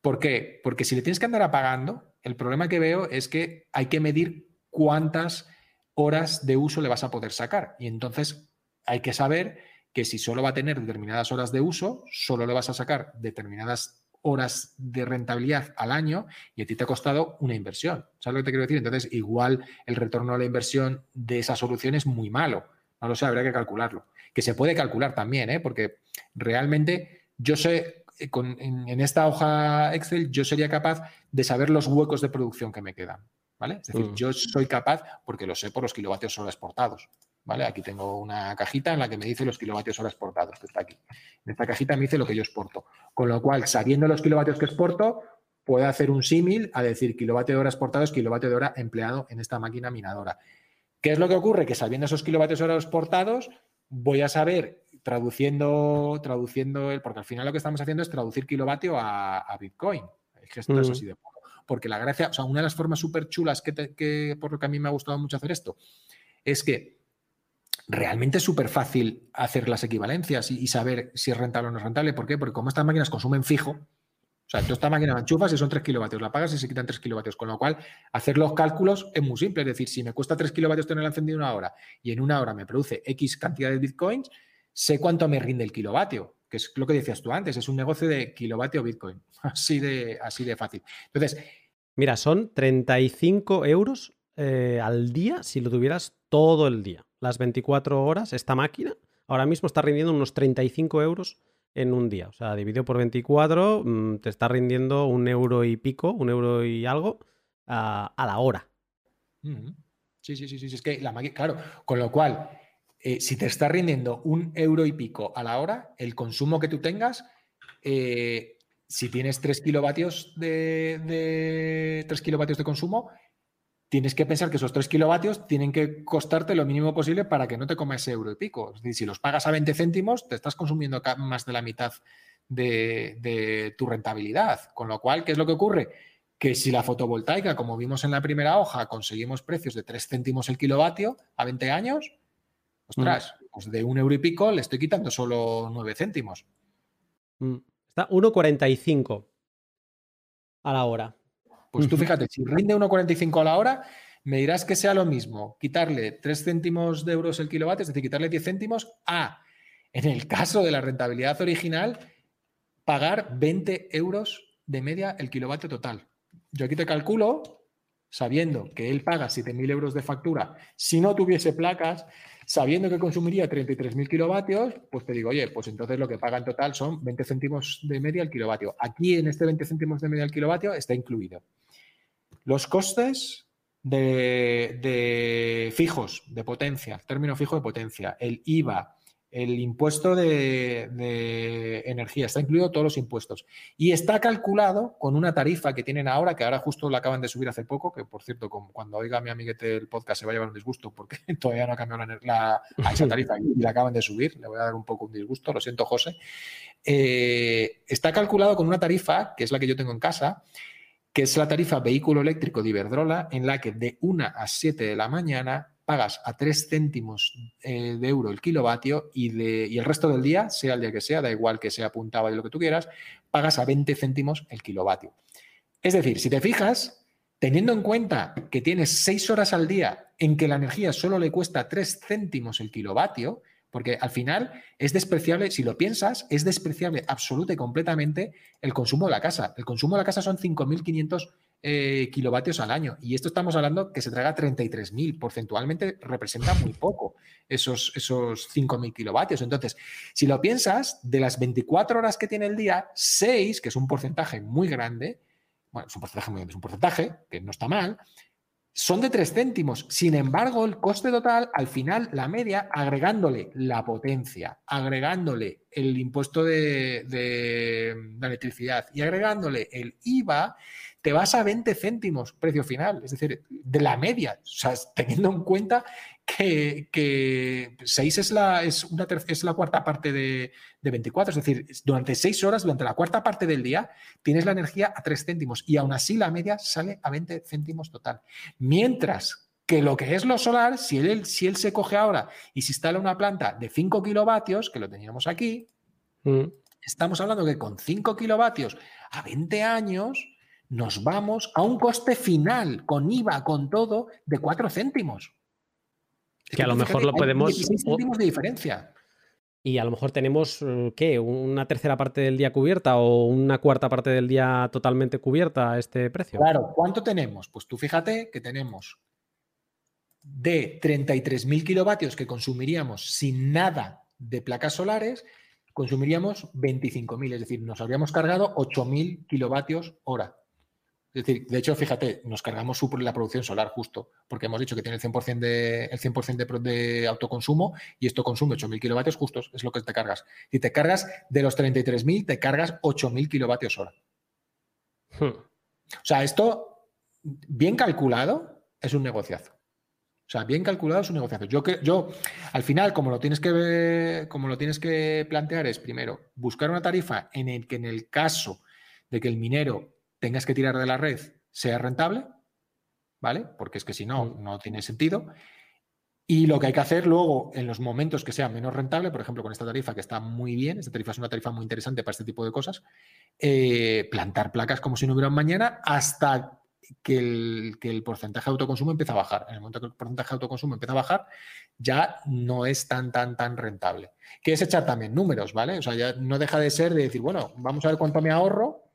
Speaker 2: ¿por qué? Porque si le tienes que andar apagando, el problema que veo es que hay que medir cuántas horas de uso le vas a poder sacar. Y entonces hay que saber que si solo va a tener determinadas horas de uso, solo le vas a sacar determinadas horas de rentabilidad al año y a ti te ha costado una inversión. ¿Sabes lo que te quiero decir? Entonces, igual el retorno a la inversión de esa solución es muy malo. No lo sé, habría que calcularlo. Que se puede calcular también, ¿eh? porque realmente yo sé eh, en, esta hoja Excel yo sería capaz de saber los huecos de producción que me quedan. ¿Vale? Es decir, mm. yo soy capaz, porque lo sé por los kilovatios hora exportados. ¿Vale? Aquí tengo una cajita en la que me dice los kilovatios hora exportados, que está aquí. En esta cajita me dice lo que yo exporto. Con lo cual, sabiendo los kilovatios que exporto, puedo hacer un símil a decir kilovatio de hora exportado es kilovatio de hora empleado en esta máquina minadora. ¿Qué es lo que ocurre? Que sabiendo esos kilovatios hora exportados, voy a saber traduciendo, traduciendo el, porque al final lo que estamos haciendo es traducir kilovatio a, Bitcoin. Es que esto es así de poco. Porque la gracia, o sea, una de las formas súper chulas que, por lo que a mí me ha gustado mucho hacer esto, es que realmente es súper fácil hacer las equivalencias y, saber si es rentable o no es rentable. ¿Por qué? Porque como estas máquinas consumen fijo, o sea, tú esta máquina la enchufas y son 3 kilovatios, la pagas y se quitan 3 kilovatios, con lo cual hacer los cálculos es muy simple. Es decir, si me cuesta 3 kilovatios tener encendido una hora y en una hora me produce X cantidad de bitcoins, sé cuánto me rinde el kilovatio, que es lo que decías tú antes, es un negocio de kilovatio Bitcoin, así de, así de fácil. Entonces...
Speaker 3: Mira, son 35 euros eh, al día si lo tuvieras todo el día. Las 24 horas, esta máquina ahora mismo está rindiendo unos 35 euros en un día. O sea, dividido por 24, mm, te está rindiendo un euro y pico, un euro y algo a, la hora.
Speaker 2: Sí, sí, sí, sí. Es que la máquina, claro, con lo cual eh, si te está rindiendo un euro y pico a la hora, el consumo que tú tengas, eh, si tienes 3 kilovatios de, 3 kilovatios de consumo, tienes que pensar que esos 3 kilovatios tienen que costarte lo mínimo posible para que no te comas ese euro y pico. Es decir, si los pagas a 20 céntimos, te estás consumiendo más de la mitad de, de tu rentabilidad. Con lo cual, ¿qué es lo que ocurre? Que si la fotovoltaica, como vimos en la primera hoja, conseguimos precios de 3 céntimos el kilovatio a 20 años, Ostras, pues de un euro y pico le estoy quitando solo nueve céntimos.
Speaker 3: Mm. Está 1,45 a la hora.
Speaker 2: Pues tú fíjate, si rinde 1,45 a la hora, me dirás que sea lo mismo quitarle 3 céntimos de euros el kilovatio, es decir, quitarle 10 céntimos, a, en el caso de la rentabilidad original, pagar 20 euros de media el kilovatio total. Yo aquí te calculo, sabiendo que él paga 7.000 euros de factura, si no tuviese placas, sabiendo que consumiría 33.000 kilovatios, pues te digo, oye, pues entonces lo que paga en total son 20 céntimos de media al kilovatio. Aquí en este 20 céntimos de media al kilovatio está incluido los costes de, fijos, de potencia, término fijo de potencia, el IVA, el impuesto de, energía, está incluido todos los impuestos. Y está calculado con una tarifa que tienen ahora, que ahora justo la acaban de subir hace poco, que por cierto, cuando oiga mi amiguete el podcast se va a llevar un disgusto porque todavía no ha cambiado la, a esa tarifa y la acaban de subir, le voy a dar un poco un disgusto, lo siento José. Eh, está calculado con una tarifa, que es la que yo tengo en casa, que es la tarifa vehículo eléctrico de Iberdrola, en la que de 1 a 7 de la mañana pagas a 3 céntimos eh, de euro el kilovatio y, de, y el resto del día, sea el día que sea, da igual que sea apuntaba y lo que tú quieras, pagas a 20 céntimos el kilovatio. Es decir, si te fijas, teniendo en cuenta que tienes 6 horas al día en que la energía solo le cuesta 3 céntimos el kilovatio, porque al final es despreciable, si lo piensas, es despreciable absoluta y completamente el consumo de la casa. El consumo de la casa son 5.500 eh, kilovatios al año y esto estamos hablando que se traga 33.000, porcentualmente representa muy poco esos, esos 5.000 kilovatios. Entonces, si lo piensas, de las 24 horas que tiene el día, 6, que es un porcentaje muy grande, bueno, es un porcentaje muy grande, es un porcentaje que no está mal, son de 3 céntimos. Sin embargo, el coste total, al final, la media, agregándole la potencia, agregándole el impuesto de, la electricidad y agregándole el IVA, te vas a 20 céntimos precio final, es decir, de la media, o teniendo en cuenta que, que 6 es la, es, una es la cuarta parte de, de, 24, es decir, durante 6 horas, durante la cuarta parte del día, tienes la energía a 3 céntimos y aún así la media sale a 20 céntimos total. Mientras que lo que es lo solar, si él, si él se coge ahora y se instala una planta de 5 kilovatios, que lo teníamos aquí, mm. estamos hablando que con 5 kilovatios a 20 años nos vamos a un coste final, con IVA, con todo, de 4 céntimos
Speaker 1: que a lo mejor lo podemos...
Speaker 2: de diferencia.
Speaker 1: Y a lo mejor tenemos, eh, ¿qué? ¿Una tercera parte del día cubierta o una cuarta parte del día totalmente cubierta a este precio?
Speaker 2: Claro, ¿cuánto tenemos? Pues tú fíjate que tenemos de 33.000 kilovatios que consumiríamos sin nada de placas solares, consumiríamos 25.000, es decir, nos habríamos cargado 8.000 kilovatios hora. Es decir, de hecho, fíjate, nos cargamos la producción solar justo, porque hemos dicho que tiene el 100%, de, el 100 de, autoconsumo y esto consume 8.000 kilovatios justos, es lo que te cargas. Si te cargas de los 33.000, te cargas 8.000 kilovatios hora. Hmm. O sea, esto, bien calculado, es un negociazo. O sea, bien calculado es un negociazo. Yo, yo al final, como lo tienes que como lo tienes que plantear es primero buscar una tarifa en el que en el caso de que el minero tengas que tirar de la red sea rentable, ¿vale? Porque es que si no, mm. no tiene sentido. Y lo que hay que hacer luego, en los momentos que sea menos rentable, por ejemplo, con esta tarifa que está muy bien, esta tarifa es una tarifa muy interesante para este tipo de cosas, eh, plantar placas como si no hubiera mañana hasta que el, que el, porcentaje de autoconsumo empieza a bajar. En el momento que el porcentaje de autoconsumo empieza a bajar, ya no es tan, tan, tan rentable. Que es echar también números, ¿vale? O sea, ya no deja de ser de decir, bueno, vamos a ver cuánto me ahorro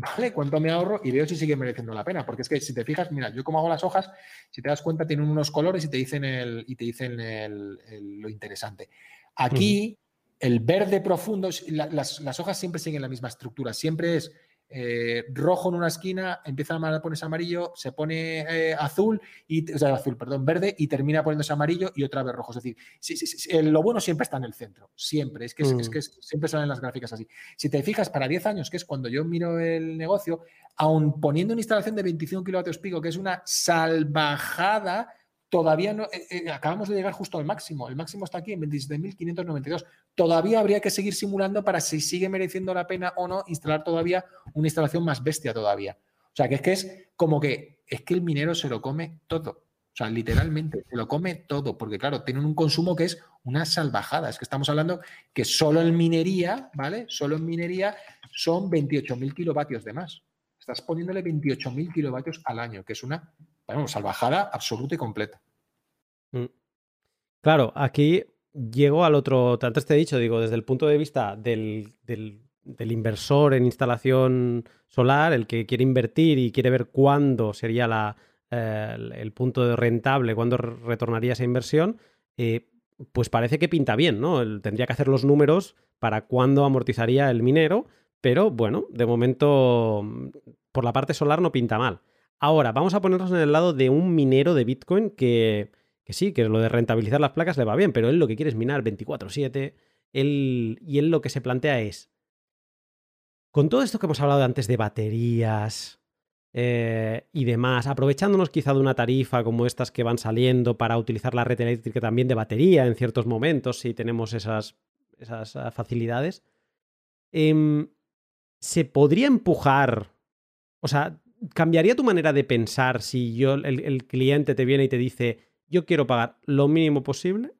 Speaker 2: ¿vale? ¿Cuánto me ahorro? Y veo si sigue mereciendo la pena. Porque es que si te fijas, mira, yo como hago las hojas, si te das cuenta, tienen unos colores y te dicen, el, y te dicen lo interesante. Aquí, el verde profundo, las, las, hojas siempre siguen la misma estructura, siempre es eh, rojo en una esquina, empieza a ponerse amarillo, se pone eh, azul, y, o sea, azul, perdón, verde, y termina poniéndose amarillo y otra vez rojo. Es decir, lo bueno siempre está en el centro, siempre. Es que, es, mm. que siempre salen las gráficas así. Si te fijas, para 10 años, que es cuando yo miro el negocio, aún poniendo una instalación de 25 kilovatios pico, que es una salvajada, todavía no, eh, eh, acabamos de llegar justo al máximo. El máximo está aquí en 27.592. Todavía habría que seguir simulando para si sigue mereciendo la pena o no instalar todavía una instalación más bestia todavía. O sea, que es que es como que es que el minero se lo come todo. O sea, literalmente, se lo come todo, porque claro, tienen un consumo que es una salvajada. Es que estamos hablando que solo en minería, ¿vale? Solo en minería son 28.000 kilovatios de más. Estás poniéndole 28.000 kilovatios al año, que es una bueno, salvajada absoluta y completa. Mm.
Speaker 1: Claro, aquí llego al otro, antes te he dicho, digo, desde el punto de vista del, inversor en instalación solar, el que quiere invertir y quiere ver cuándo sería la, eh, el, punto rentable, cuándo retornaría esa inversión, eh, pues parece que pinta bien, ¿no? tendría que hacer los números para cuándo amortizaría el minero, pero bueno, de momento por la parte solar no pinta mal. Ahora, vamos a ponernos en el lado de un minero de Bitcoin que, sí, que lo de rentabilizar las placas le va bien, pero él lo que quiere es minar 24/7 y él lo que se plantea es, con todo esto que hemos hablado antes de baterías eh, y demás, aprovechándonos quizá de una tarifa como estas que van saliendo para utilizar la red eléctrica también de batería en ciertos momentos, si tenemos esas, esas ah, facilidades, em, se podría empujar, o sea, ¿cambiaría tu manera de pensar si yo, el, cliente te viene y te dice, yo quiero pagar lo mínimo posible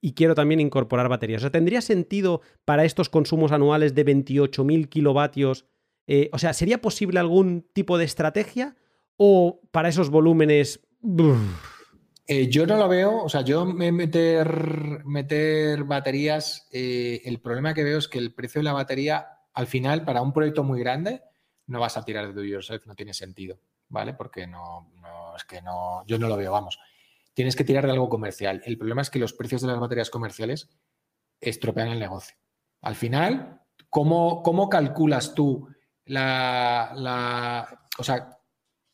Speaker 1: y quiero también incorporar baterías? O sea, ¿tendría sentido para estos consumos anuales de 28.000 kilovatios? Eh, o sea, ¿sería posible algún tipo de estrategia? ¿O para esos volúmenes...
Speaker 2: Eh, yo no lo veo, o sea, yo me meter, meter baterías, eh, el problema que veo es que el precio de la batería, al final, para un proyecto muy grande, no vas a tirar de do yourself, no tiene sentido, ¿vale? Porque no, no, es que no, yo no lo veo, vamos. Tienes que tirar de algo comercial. El problema es que los precios de las baterías comerciales estropean el negocio. Al final, ¿cómo, cómo calculas tú la, la, o sea,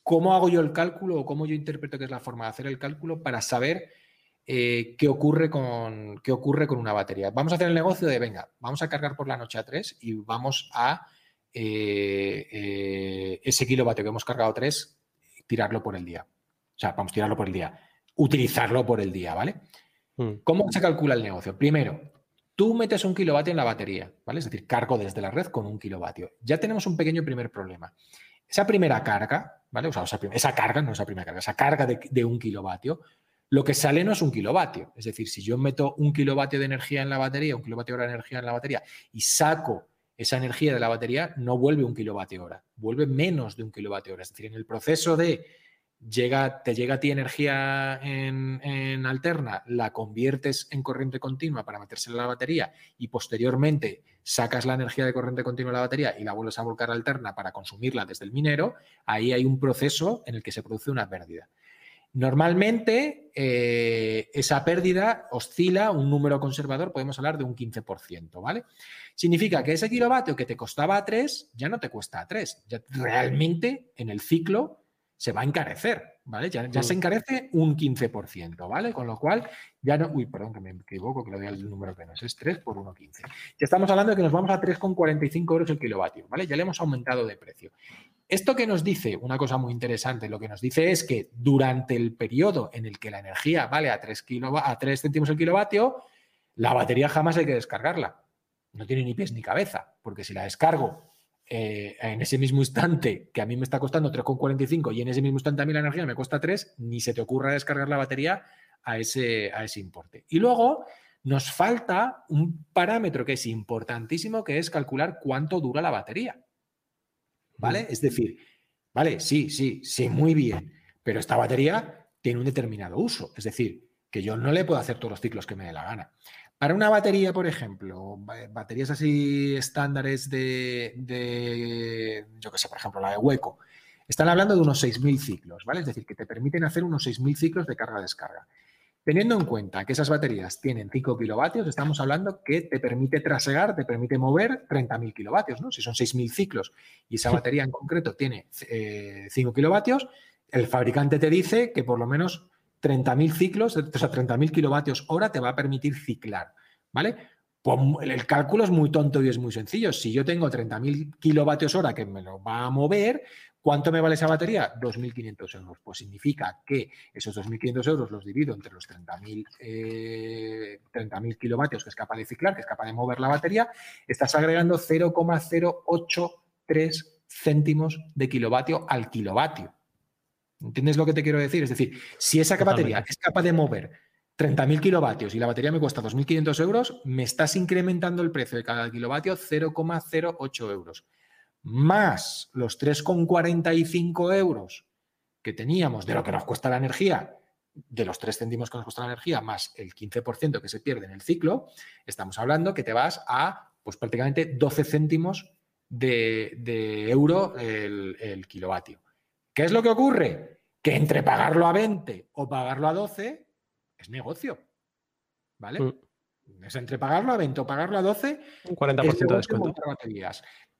Speaker 2: ¿Cómo hago yo el cálculo o cómo yo interpreto que es la forma de hacer el cálculo para saber eh, qué, ocurre con, qué ocurre con una batería? Vamos a hacer el negocio de, venga, vamos a cargar por la noche a 3 y vamos a eh, eh, ese kilovatio que hemos cargado 3, tirarlo por el día. O sea, vamos a tirarlo por el día. Utilizarlo por el día, ¿vale? Hmm. ¿Cómo se calcula el negocio? Primero, tú metes un kilovatio en la batería, ¿vale? Es decir, cargo desde la red con un kilovatio. Ya tenemos un pequeño primer problema. Esa primera carga, ¿vale? O sea, esa, carga, no esa primera carga, esa carga de, un kilovatio, lo que sale no es un kilovatio. Es decir, si yo meto un kilovatio de energía en la batería, un kilovatio hora de energía en la batería y saco esa energía de la batería, no vuelve un kilovatio hora, vuelve menos de un kilovatio hora. Es decir, en el proceso de llega, te llega a ti energía en, alterna, la conviertes en corriente continua para metérsela a la batería y posteriormente sacas la energía de corriente continua de la batería y la vuelves a volcar alterna para consumirla desde el minero, ahí hay un proceso en el que se produce una pérdida. Normalmente eh, esa pérdida oscila un número conservador, podemos hablar de un 15%, ¿vale? Significa que ese kilovatio que te costaba a 3 ya no te cuesta a 3, ya realmente en el ciclo se va a encarecer, ¿vale? Ya, se encarece un 15%, ¿vale? Con lo cual, ya no. Uy, perdón, que me equivoco, que lo doy al número que no es, 3 por 1,15. Ya estamos hablando de que nos vamos a 3,45 euros el kilovatio, ¿vale? Ya le hemos aumentado de precio. Esto que nos dice, una cosa muy interesante, lo que nos dice es que durante el periodo en el que la energía vale a 3, a 3 céntimos el kilovatio, la batería jamás hay que descargarla. No tiene ni pies ni cabeza, porque si la descargo eh, en ese mismo instante que a mí me está costando 3,45 y en ese mismo instante a mí la energía me cuesta 3, ni se te ocurra descargar la batería a ese, a ese importe. Y luego nos falta un parámetro que es importantísimo, que es calcular cuánto dura la batería. ¿Vale? Es decir, vale, sí, sí, sí, muy bien, pero esta batería tiene un determinado uso. Es decir, que yo no le puedo hacer todos los ciclos que me dé la gana. Para una batería, por ejemplo, baterías así estándares de, yo qué sé, por ejemplo, la de hueco, están hablando de unos 6.000 ciclos, ¿vale? Es decir, que te permiten hacer unos 6.000 ciclos de carga-descarga. Teniendo en cuenta que esas baterías tienen 5 kilovatios, estamos hablando que te permite trasegar, te permite mover 30.000 kilovatios, ¿no? Si son 6.000 ciclos y esa batería en concreto tiene 5 eh, kilovatios, el fabricante te dice que por lo menos 30.000 ciclos, o sea, 30.000 kilovatios hora te va a permitir ciclar, ¿vale? Pues el cálculo es muy tonto y es muy sencillo. Si yo tengo 30.000 kilovatios hora que me lo va a mover, ¿cuánto me vale esa batería? 2.500 euros. Pues significa que esos 2.500 euros los divido entre los 30.000 eh, kilovatios que es capaz de ciclar, que es capaz de mover la batería, estás agregando 0,083 céntimos de kilovatio al kilovatio. ¿Entiendes lo que te quiero decir? Es decir, si esa batería es capaz de mover 30.000 kilovatios y la batería me cuesta 2.500 euros, me estás incrementando el precio de cada kilovatio 0,08 euros. Más los 3,45 euros que teníamos de lo que nos cuesta la energía, de los 3 céntimos que nos cuesta la energía, más el 15% que se pierde en el ciclo, estamos hablando que te vas a pues prácticamente 12 céntimos de, euro el kilovatio. ¿Qué es lo que ocurre? Que entre pagarlo a 20 o pagarlo a 12 es negocio. ¿Vale? Mm. Es entre pagarlo a 20 o pagarlo a 12.
Speaker 3: Un 40% de descuento.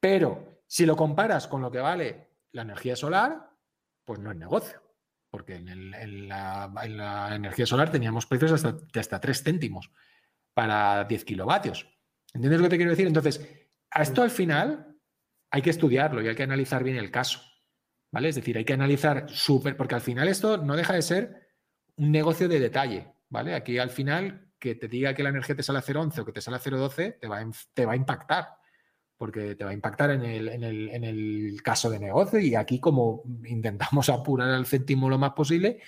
Speaker 2: Pero si lo comparas con lo que vale la energía solar, pues no es negocio. Porque en, la, energía solar teníamos precios hasta, de hasta 3 céntimos para 10 kilovatios. ¿Entiendes lo que te quiero decir? Entonces, a esto al final hay que estudiarlo y hay que analizar bien el caso. Es decir, hay que analizar súper, porque al final esto no deja de ser un negocio de detalle, ¿vale? Aquí al final que te diga que la energía te sale a 0,11 o que te sale a 0,12 te te va a impactar, porque te va a impactar en el, caso de negocio y aquí como intentamos apurar al céntimo lo más posible,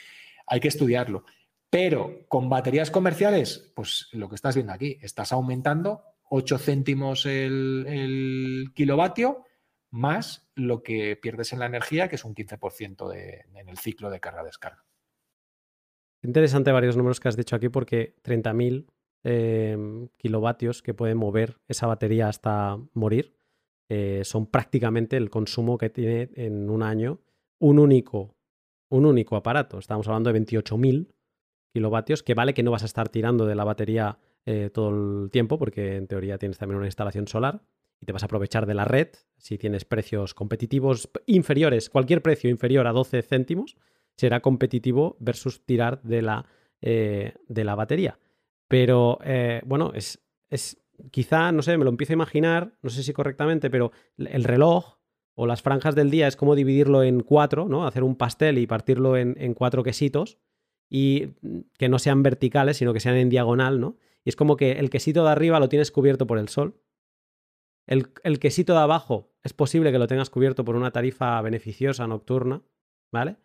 Speaker 2: hay que estudiarlo. Pero con baterías comerciales, pues lo que estás viendo aquí, estás aumentando 8 céntimos el, kilovatio más lo que pierdes en la energía, que es un 15% en el ciclo de carga-descarga.
Speaker 1: interesante varios números que has dicho aquí porque 30.000 em, kilovatios que puede mover esa batería hasta morir eh, son prácticamente el consumo que tiene en un año un único, un único aparato. Estamos hablando de 28.000 kilovatios, que vale que no vas a estar tirando de la batería eh, todo el tiempo, porque en teoría tienes también una instalación solar y te vas a aprovechar de la red si tienes precios competitivos inferiores, cualquier precio inferior a 12 céntimos será competitivo versus tirar de la, eh, de la batería. Pero bueno, es, es quizá, no sé, me lo empiezo a imaginar, no sé si correctamente, pero el reloj o las franjas del día es como dividirlo en cuatro, ¿no? Hacer un pastel y partirlo en, cuatro quesitos y mm, que no sean verticales, sino que sean en diagonal, ¿no? Y es como que el quesito de arriba lo tienes cubierto por el sol. El, el quesito de abajo es posible que lo tengas cubierto por una tarifa beneficiosa nocturna, ¿vale?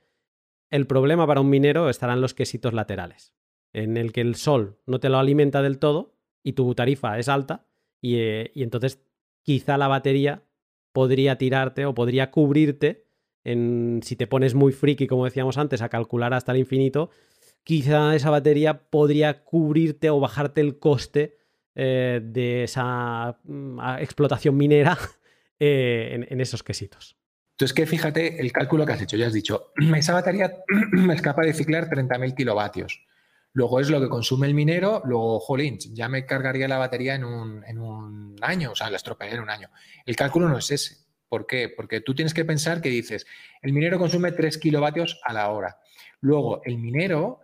Speaker 1: El problema para un minero estarán los quesitos laterales, en el que el sol no te lo alimenta del todo y tu tarifa es alta eh, y, entonces quizá la batería podría tirarte o podría cubrirte en, si te pones muy friki, como decíamos antes, a calcular hasta el infinito, quizá esa batería podría cubrirte o bajarte el coste eh, de esa mm, explotación minera eh, en, esos quesitos.
Speaker 2: Entonces, que fíjate el cálculo que has hecho, ya has dicho, esa batería es capaz de ciclar 30.000 kilovatios. Luego es lo que consume el minero, luego, jolín, ya me cargaría la batería en un, año, o sea, la estropearía en un año. El cálculo no es ese. ¿Por qué? Porque tú tienes que pensar que dices, el minero consume 3 kilovatios a la hora. Luego, el minero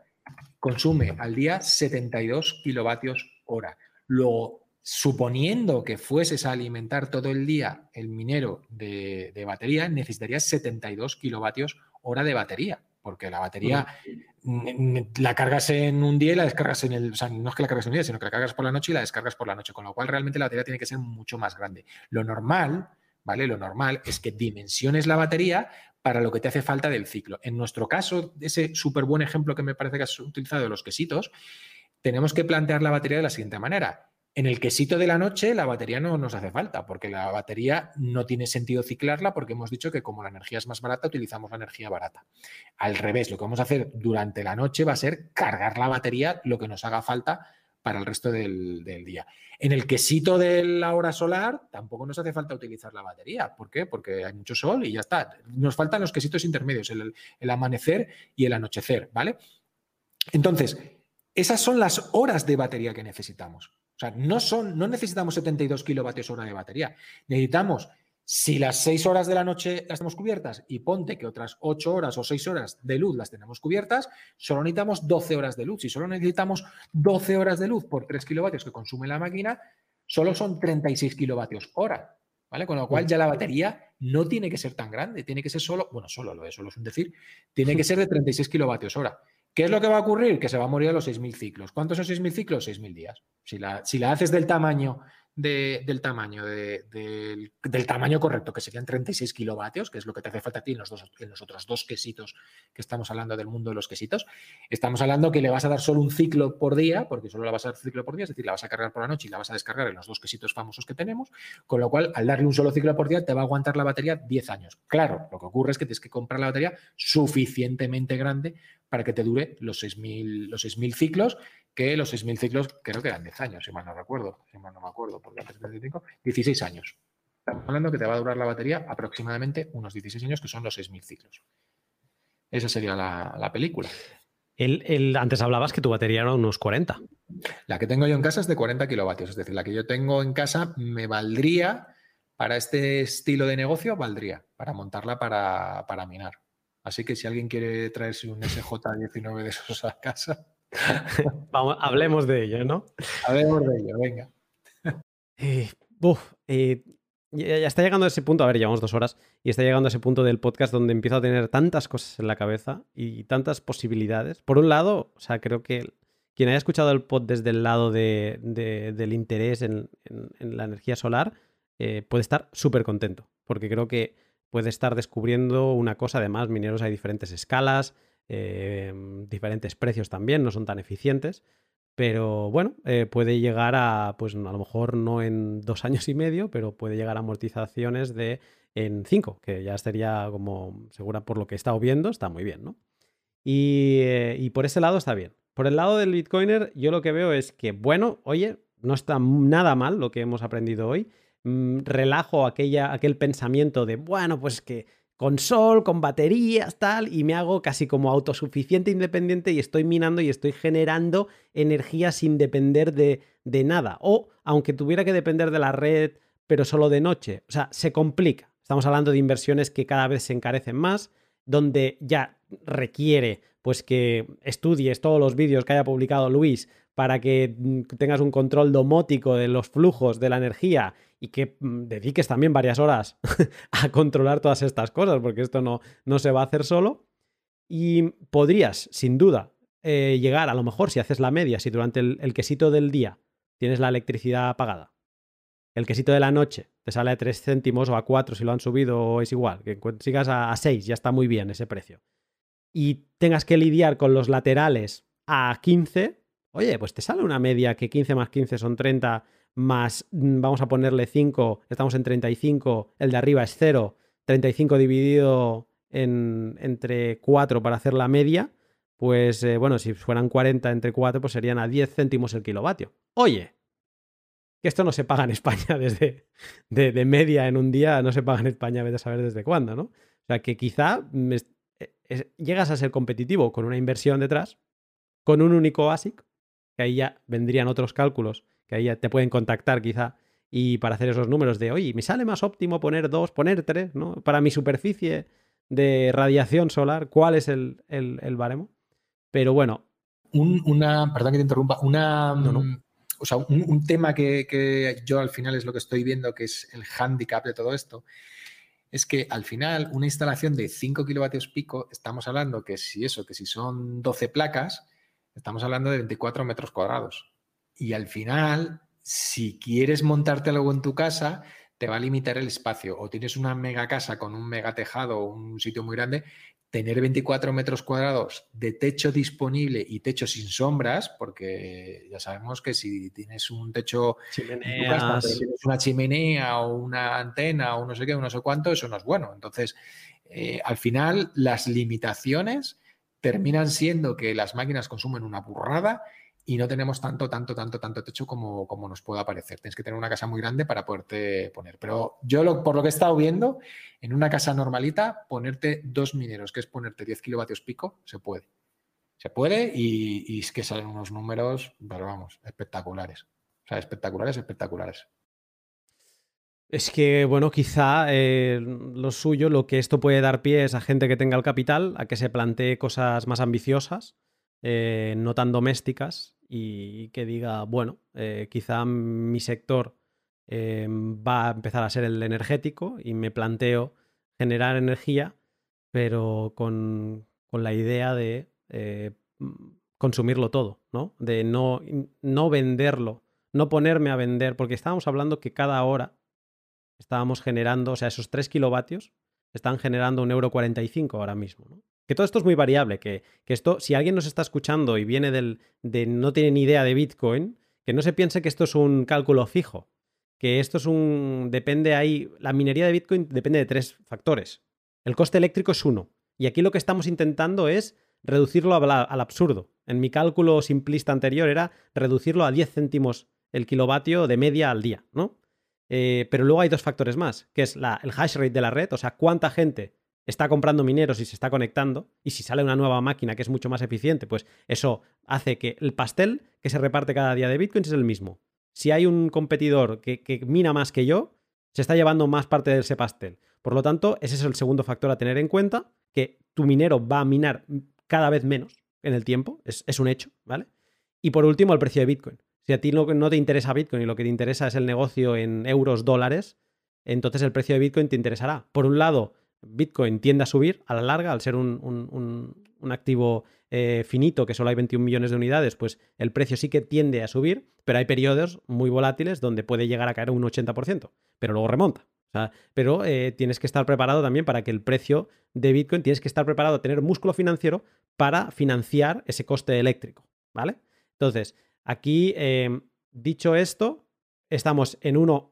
Speaker 2: consume al día 72 kilovatios hora. Luego, suponiendo que fueses a alimentar todo el día el minero de, de batería, necesitarías 72 kilovatios hora de batería porque la batería la cargas en un día y la descargas en el. O sea, no es que la cargas en un día, sino que la cargas por la noche y la descargas por la noche, con lo cual realmente la batería tiene que ser mucho más grande. Lo normal, ¿vale? Lo normal es que dimensiones la batería para lo que te hace falta del ciclo. En nuestro caso, ese súper buen ejemplo que me parece que has utilizado de los quesitos, tenemos que plantear la batería de la siguiente manera. En el quesito de la noche la batería no nos hace falta, porque la batería no tiene sentido ciclarla porque hemos dicho que como la energía es más barata, utilizamos la energía barata. Al revés, lo que vamos a hacer durante la noche va a ser cargar la batería lo que nos haga falta para el resto del, día. En el quesito de la hora solar tampoco nos hace falta utilizar la batería. ¿Por qué? Porque hay mucho sol y ya está. Nos faltan los quesitos intermedios, el, el amanecer y el anochecer, ¿vale? Entonces, esas son las horas de batería que necesitamos. O sea, no, son, no necesitamos 72 kilovatios hora de batería. Necesitamos, si las 6 horas de la noche las tenemos cubiertas y ponte que otras 8 horas o 6 horas de luz las tenemos cubiertas, solo necesitamos 12 horas de luz. Si solo necesitamos 12 horas de luz por 3 kilovatios que consume la máquina, solo son 36 kilovatios hora. ¿Vale? Con lo cual ya la batería no tiene que ser tan grande, tiene que ser solo, bueno, solo lo es, solo es un decir, tiene que ser de 36 kilovatios hora. ¿Qué es lo que va a ocurrir? Que se va a morir a los 6.000 ciclos. ¿Cuántos son 6.000 ciclos? 6.000 días. Si la, si la haces del tamaño del tamaño del, tamaño correcto, que serían 36 kilovatios, que es lo que te hace falta a ti en los, dos, en los otros dos quesitos que estamos hablando del mundo de los quesitos. Estamos hablando que le vas a dar solo un ciclo por día, porque solo la vas a dar ciclo por día, es decir, la vas a cargar por la noche y la vas a descargar en los dos quesitos famosos que tenemos, con lo cual al darle un solo ciclo por día te va a aguantar la batería 10 años. Claro, lo que ocurre es que tienes que comprar la batería suficientemente grande para que te dure los 6.000 los 6.000 ciclos que los 6.000 ciclos creo que eran 10 años, si mal no recuerdo, si mal no me acuerdo, porque antes 16 años. Estamos hablando que te va a durar la batería aproximadamente unos 16 años, que son los 6.000 ciclos. Esa sería la, película.
Speaker 1: El, antes hablabas que tu batería era unos 40.
Speaker 2: La que tengo yo en casa es de 40 kilovatios, es decir, la que yo tengo en casa me valdría, para este estilo de negocio, valdría, para montarla para, para minar. Así que si alguien quiere traerse un SJ19 de esos a casa,
Speaker 1: Vamos, hablemos de ello, ¿no?
Speaker 2: Hablemos de ello, venga.
Speaker 1: Eh, eh, ya, está llegando a ese punto, a ver, llevamos dos horas, y está llegando a ese punto del podcast donde empiezo a tener tantas cosas en la cabeza y tantas posibilidades. Por un lado, o sea, creo que quien haya escuchado el pod desde el lado del interés en, la energía solar eh, puede estar súper contento, porque creo que puede estar descubriendo una cosa, además, mineros hay diferentes escalas, Em, diferentes precios también, no son tan eficientes. Pero bueno, eh, puede llegar a, pues a lo mejor no en dos años y medio, pero puede llegar a amortizaciones de en cinco, que ya sería como segura por lo que he estado viendo, está muy bien, ¿no? Y, eh, y por ese lado está bien. Por el lado del Bitcoiner, yo lo que veo es que, bueno, oye, no está nada mal lo que hemos aprendido hoy. Mm, relajo aquella, aquel pensamiento de, bueno, pues que con sol, con baterías, tal, y me hago casi como autosuficiente, independiente, y estoy minando y estoy generando energía sin depender de, de nada. O aunque tuviera que depender de la red, pero solo de noche. O sea, se complica. Estamos hablando de inversiones que cada vez se encarecen más, donde ya requiere pues que estudies todos los vídeos que haya publicado Luis para que mm, tengas un control domótico de los flujos de la energía y que mm, dediques también varias horas a controlar todas estas cosas, porque esto no, no se va a hacer solo. Y podrías, sin duda, eh, llegar a lo mejor si haces la media, si durante el, quesito del día tienes la electricidad apagada, el quesito de la noche te sale a 3 céntimos o a 4 si lo han subido es igual, que sigas a, a 6 ya está muy bien ese precio. Y tengas que lidiar con los laterales a 15, Oye, pues te sale una media que 15 más 15 son 30, más mm, vamos a ponerle 5, estamos en 35, el de arriba es 0, 35 dividido en, entre 4 para hacer la media, pues eh, bueno, si fueran 40 entre 4, pues serían a 10 céntimos el kilovatio. Oye, que esto no se paga en España desde de, media en un día, no se paga en España, vete a saber desde cuándo, ¿no? O sea que quizá mm, llegas a ser competitivo con una inversión detrás, con un único ASIC, que ahí ya vendrían otros cálculos, que ahí te pueden contactar quizá y para hacer esos números de, oye, me sale más óptimo poner dos, poner tres, ¿no? Para mi superficie de radiación solar, ¿cuál es el, baremo? Pero bueno.
Speaker 2: una, perdón que te interrumpa, una, mm, O sea, un, tema que, que, yo al final es lo que estoy viendo, que es el handicap de todo esto, es que al final una instalación de 5 kilovatios pico, estamos hablando que si eso, que si son 12 placas, Estamos hablando de 24 metros cuadrados. Y al final, si quieres montarte algo en tu casa, te va a limitar el espacio. O tienes una mega casa con un mega tejado o un sitio muy grande, tener 24 metros cuadrados de techo disponible y techo sin sombras, porque ya sabemos que si tienes un techo, tienes una chimenea o una antena o no sé qué, no sé cuánto, eso no es bueno. Entonces, eh, al final, las limitaciones terminan siendo que las máquinas consumen una burrada y no tenemos tanto, tanto, tanto, tanto techo como, como nos pueda parecer. Tienes que tener una casa muy grande para poderte poner. Pero yo, por lo que he estado viendo, en una casa normalita, ponerte dos mineros, que es ponerte 10 kilovatios pico, se puede. Se puede y, es que salen unos números, pero vamos, espectaculares. O sea, espectaculares, espectaculares.
Speaker 1: Es que, bueno, quizá eh, lo suyo, lo que esto puede dar pie es a gente que tenga el capital, a que se plantee cosas más ambiciosas, eh, no tan domésticas, y que diga, bueno, eh, quizá mi sector va a empezar a ser el energético y me planteo generar energía, pero con, con la idea de consumirlo todo, ¿no? De no, no venderlo, no ponerme a vender, porque estábamos hablando que cada hora estábamos generando, o sea, esos 3 kilovatios están generando un euro 45 ahora mismo. Que todo esto es muy variable, que, que, esto, si alguien nos está escuchando y viene del, de no tiene ni idea de Bitcoin, que no se piense que esto es un cálculo fijo, que esto es un, depende ahí, la minería de Bitcoin depende de tres factores. El coste eléctrico es uno, y aquí lo que estamos intentando es reducirlo al absurdo. En mi cálculo simplista anterior era reducirlo a 10 céntimos el kilovatio de media al día, ¿no? Eh, pero luego hay dos factores más, que es la, el hash rate de la red, o sea, cuánta gente está comprando mineros y se está conectando, y si sale una nueva máquina que es mucho más eficiente, pues eso hace que el pastel que se reparte cada día de Bitcoin es el mismo. Si hay un competidor que, mina más que yo, se está llevando más parte de ese pastel. Por lo tanto, ese es el segundo factor a tener en cuenta, que tu minero va a minar cada vez menos en el tiempo, es, es un hecho, ¿vale? Y por último, el precio de Bitcoin. Si a ti no, te interesa Bitcoin y lo que te interesa es el negocio en euros, dólares, entonces el precio de Bitcoin te interesará. Por un lado, Bitcoin tiende a subir a la larga al ser un, activo eh, finito que solo hay 21 millones de unidades, pues el precio sí que tiende a subir, pero hay periodos muy volátiles donde puede llegar a caer un 80%, pero luego remonta. pero eh, tienes que estar preparado también para que el precio de Bitcoin, tienes que estar preparado a tener músculo financiero para financiar ese coste eléctrico, ¿vale? Entonces, Aquí, em, dicho esto, estamos en 1,50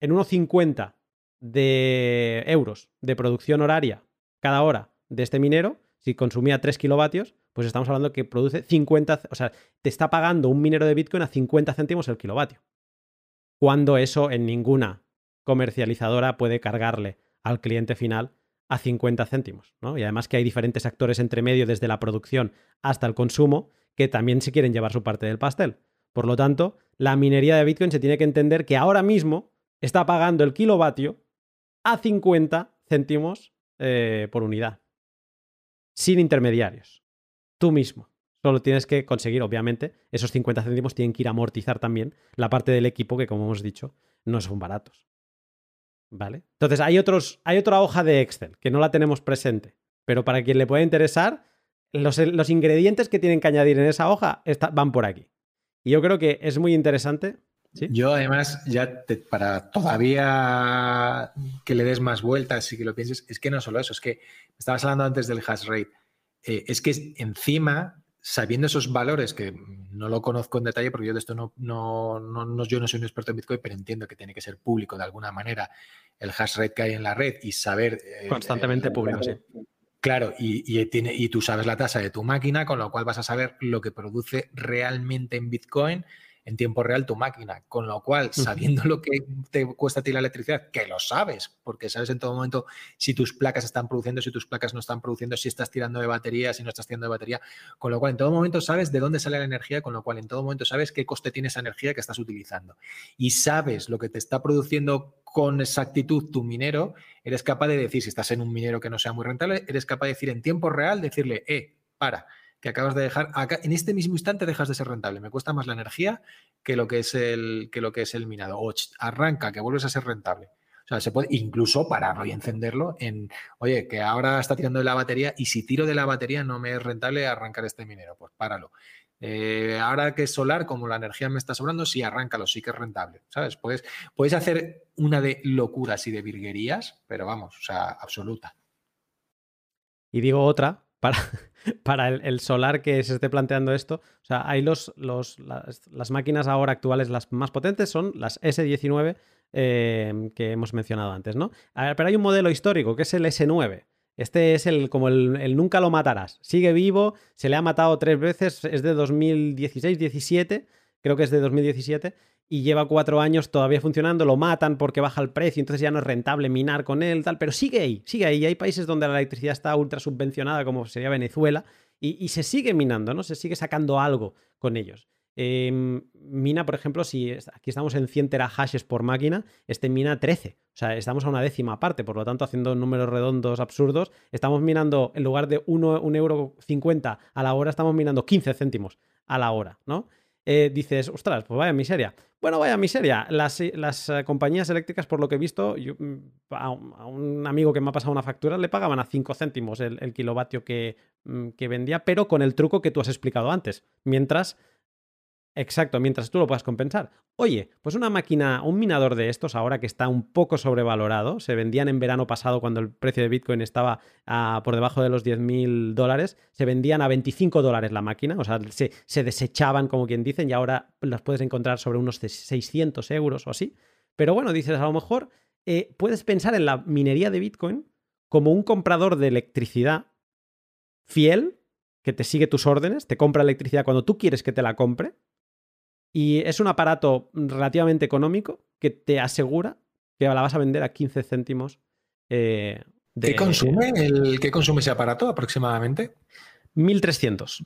Speaker 1: en de euros de producción horaria cada hora de este minero. si consumía 3 kilovatios, pues estamos hablando que produce 50, o sea, te está pagando un minero de Bitcoin a 50 céntimos el kilovatio. Cuando eso en ninguna comercializadora puede cargarle al cliente final a 50 céntimos, ¿no? Y además que hay diferentes actores entre medio desde la producción hasta el consumo que también se quieren llevar su parte del pastel. Por lo tanto, la minería de Bitcoin se tiene que entender que ahora mismo está pagando el kilovatio a 50 céntimos eh, por unidad. Sin intermediarios. Tú mismo. Solo tienes que conseguir, obviamente, esos 50 céntimos tienen que ir a amortizar también la parte del equipo que, como hemos dicho, no son baratos. ¿Vale? Entonces, hay, otros, hay otra hoja de Excel que no la tenemos presente, pero para quien le pueda interesar, los, los ingredientes que tienen que añadir en esa hoja van por aquí. Y yo creo que es muy interesante.
Speaker 2: Yo además, ya para todavía que le des más vueltas y que lo pienses, es que no solo eso, es que estabas hablando antes del hash rate, eh, es que encima sabiendo esos valores, que no lo conozco en detalle porque yo de esto no, no, no, yo no soy un experto en Bitcoin, pero entiendo que tiene que ser público de alguna manera el hash rate que hay en la red y saber...
Speaker 1: Eh, Constantemente público, sí.
Speaker 2: Claro, y, tiene, y tú sabes la tasa de tu máquina, con lo cual vas a saber lo que produce realmente en Bitcoin en tiempo real tu máquina. Con lo cual, sabiendo lo que te cuesta a ti la electricidad, que lo sabes, porque sabes en todo momento si tus placas están produciendo, si tus placas no están produciendo, si estás tirando de batería, si no estás tirando de batería. Con lo cual, en todo momento sabes de dónde sale la energía, con lo cual en todo momento sabes qué coste tiene esa energía que estás utilizando. Y sabes lo que te está produciendo con exactitud tu minero, eres capaz de decir, si estás en un minero que no sea muy rentable, eres capaz de decir en tiempo real, decirle, eh, para que acabas de dejar, acá, en este mismo instante dejas de ser rentable, me cuesta más la energía que lo que es el, que lo que es el minado. O arranca, que vuelves a ser rentable. O sea, se puede incluso pararlo y encenderlo en, oye, que ahora está tirando de la batería y si tiro de la batería no me es rentable arrancar este minero, pues páralo. Eh, ahora que es solar, como la energía me está sobrando, sí, arráncalo, sí que es rentable, ¿sabes? Puedes, puedes hacer una de locuras y de virguerías, pero vamos, o sea, absoluta.
Speaker 1: Y digo otra, para, para el, solar que se esté planteando esto. O sea, hay los, las, máquinas ahora actuales, las más potentes son las S19 eh, que hemos mencionado antes, ¿no? pero hay un modelo histórico que es el S9. Este es el como el, el, nunca lo matarás. Sigue vivo, se le ha matado tres veces, es de 2016-17, creo que es de 2017, y lleva cuatro años todavía funcionando, lo matan porque baja el precio, entonces ya no es rentable minar con él, tal, pero sigue ahí, sigue ahí. Hay países donde la electricidad está ultra subvencionada, como sería Venezuela, y, se sigue minando, ¿no? Se sigue sacando algo con ellos. Em, mina, por ejemplo, si aquí estamos en 100 terahashes por máquina, este mina 13. O sea, estamos a una décima parte, por lo tanto, haciendo números redondos absurdos, estamos minando, en lugar de 1,50 euro a la hora, estamos minando 15 céntimos a la hora, ¿no? Eh, dices, ostras, pues vaya miseria. Bueno, vaya miseria. Las, las eh, compañías eléctricas, por lo que he visto, mm, a, un, amigo que me ha pasado una factura le pagaban a 5 céntimos el, kilovatio que, mm, que vendía, pero con el truco que tú has explicado antes. Mientras Exacto, mientras tú lo puedas compensar. Oye, pues una máquina, un minador de estos, ahora que está un poco sobrevalorado, se vendían en verano pasado cuando el precio de Bitcoin estaba ah, por debajo de los 10.000 dólares, se vendían a 25 dólares la máquina, o sea, se, desechaban como quien dicen y ahora las puedes encontrar sobre unos 600 euros o así. Pero bueno, dices, a lo mejor eh, puedes pensar en la minería de Bitcoin como un comprador de electricidad fiel que te sigue tus órdenes, te compra electricidad cuando tú quieres que te la compre y es un aparato relativamente económico que te asegura que la vas a vender a 15 céntimos.
Speaker 2: Eh, ¿Qué, consume el, ¿Qué consume ese aparato aproximadamente?
Speaker 1: 1300.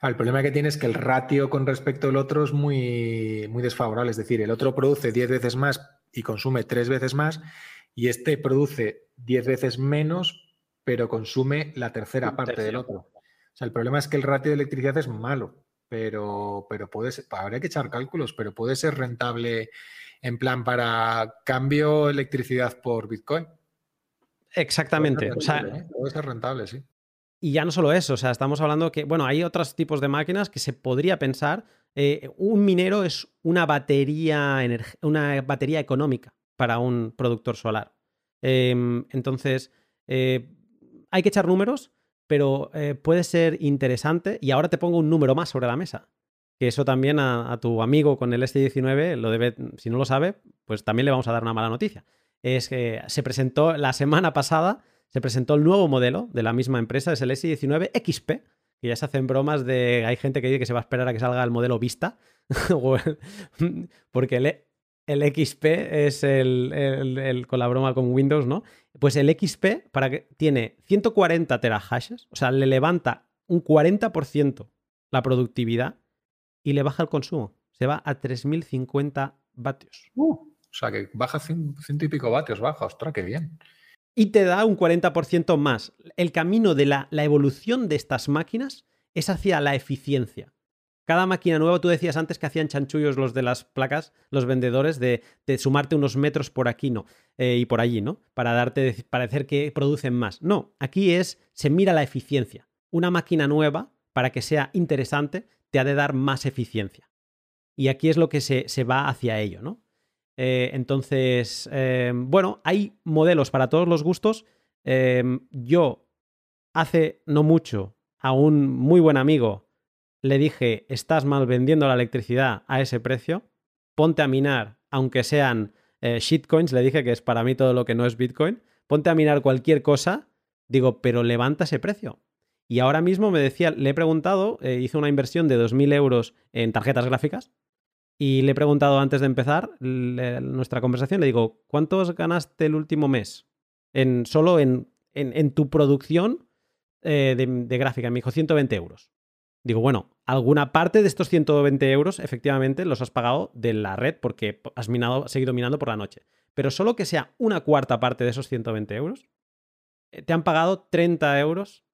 Speaker 2: Ah, el problema que tiene es que el ratio con respecto al otro es muy, muy desfavorable. Es decir, el otro produce 10 veces más y consume 3 veces más, y este produce 10 veces menos, pero consume la tercera parte del otro. O sea, el problema es que el ratio de electricidad es malo pero, pero puede ser, habría que echar cálculos, pero puede ser rentable en plan para cambio electricidad por Bitcoin.
Speaker 1: Exactamente.
Speaker 2: Puede ser rentable, o sea, puede ser rentable, sí.
Speaker 1: Y ya no solo eso, o sea, estamos hablando que, bueno, hay otros tipos de máquinas que se podría pensar, eh, un minero es una batería, una batería económica para un productor solar. Em, entonces, eh, hay que echar números, pero eh, puede ser interesante. Y ahora te pongo un número más sobre la mesa. Que eso también a, tu amigo con el S19 lo debe, si no lo sabe, pues también le vamos a dar una mala noticia. Es que se presentó la semana pasada, se presentó el nuevo modelo de la misma empresa, es el S19 XP, que ya se hacen bromas de. Hay gente que dice que se va a esperar a que salga el modelo Vista, porque el, el XP es el, con la broma con Windows, ¿no? Pues el XP para que, tiene 140 terahashes, o sea, le levanta un 40% la productividad y le baja el consumo. Se va a 3050 vatios.
Speaker 2: Uh, o sea, que baja ciento y pico vatios, baja, ostras, qué bien.
Speaker 1: Y te da un 40% más. El camino de la, la evolución de estas máquinas es hacia la eficiencia. Cada máquina nueva, tú decías antes que hacían chanchullos los de las placas, los vendedores, de, sumarte unos metros por aquí, ¿no? Eh, y por allí, ¿no? Para darte, parecer que producen más. No, aquí es, se mira la eficiencia. Una máquina nueva, para que sea interesante, te ha de dar más eficiencia. Y aquí es lo que se, va hacia ello, ¿no? Eh, entonces, eh, bueno, hay modelos para todos los gustos. yo, hace no mucho, a un muy buen amigo, le dije, estás mal vendiendo la electricidad a ese precio, ponte a minar, aunque sean eh, shitcoins, le dije que es para mí todo lo que no es Bitcoin, ponte a minar cualquier cosa, digo, pero levanta ese precio. Y ahora mismo me decía, le he preguntado, eh, hice una inversión de 2.000 euros en tarjetas gráficas y le he preguntado antes de empezar nuestra conversación, le digo, ¿cuántos ganaste el último mes? En, solo en, en, tu producción eh, de, de, gráfica. Me dijo 120 euros. Digo, bueno, alguna parte de estos 120 euros efectivamente los has pagado de la red porque has, minado, seguido minando por la noche. Pero solo que sea una cuarta parte de esos 120 euros, eh, te han pagado 30 euros.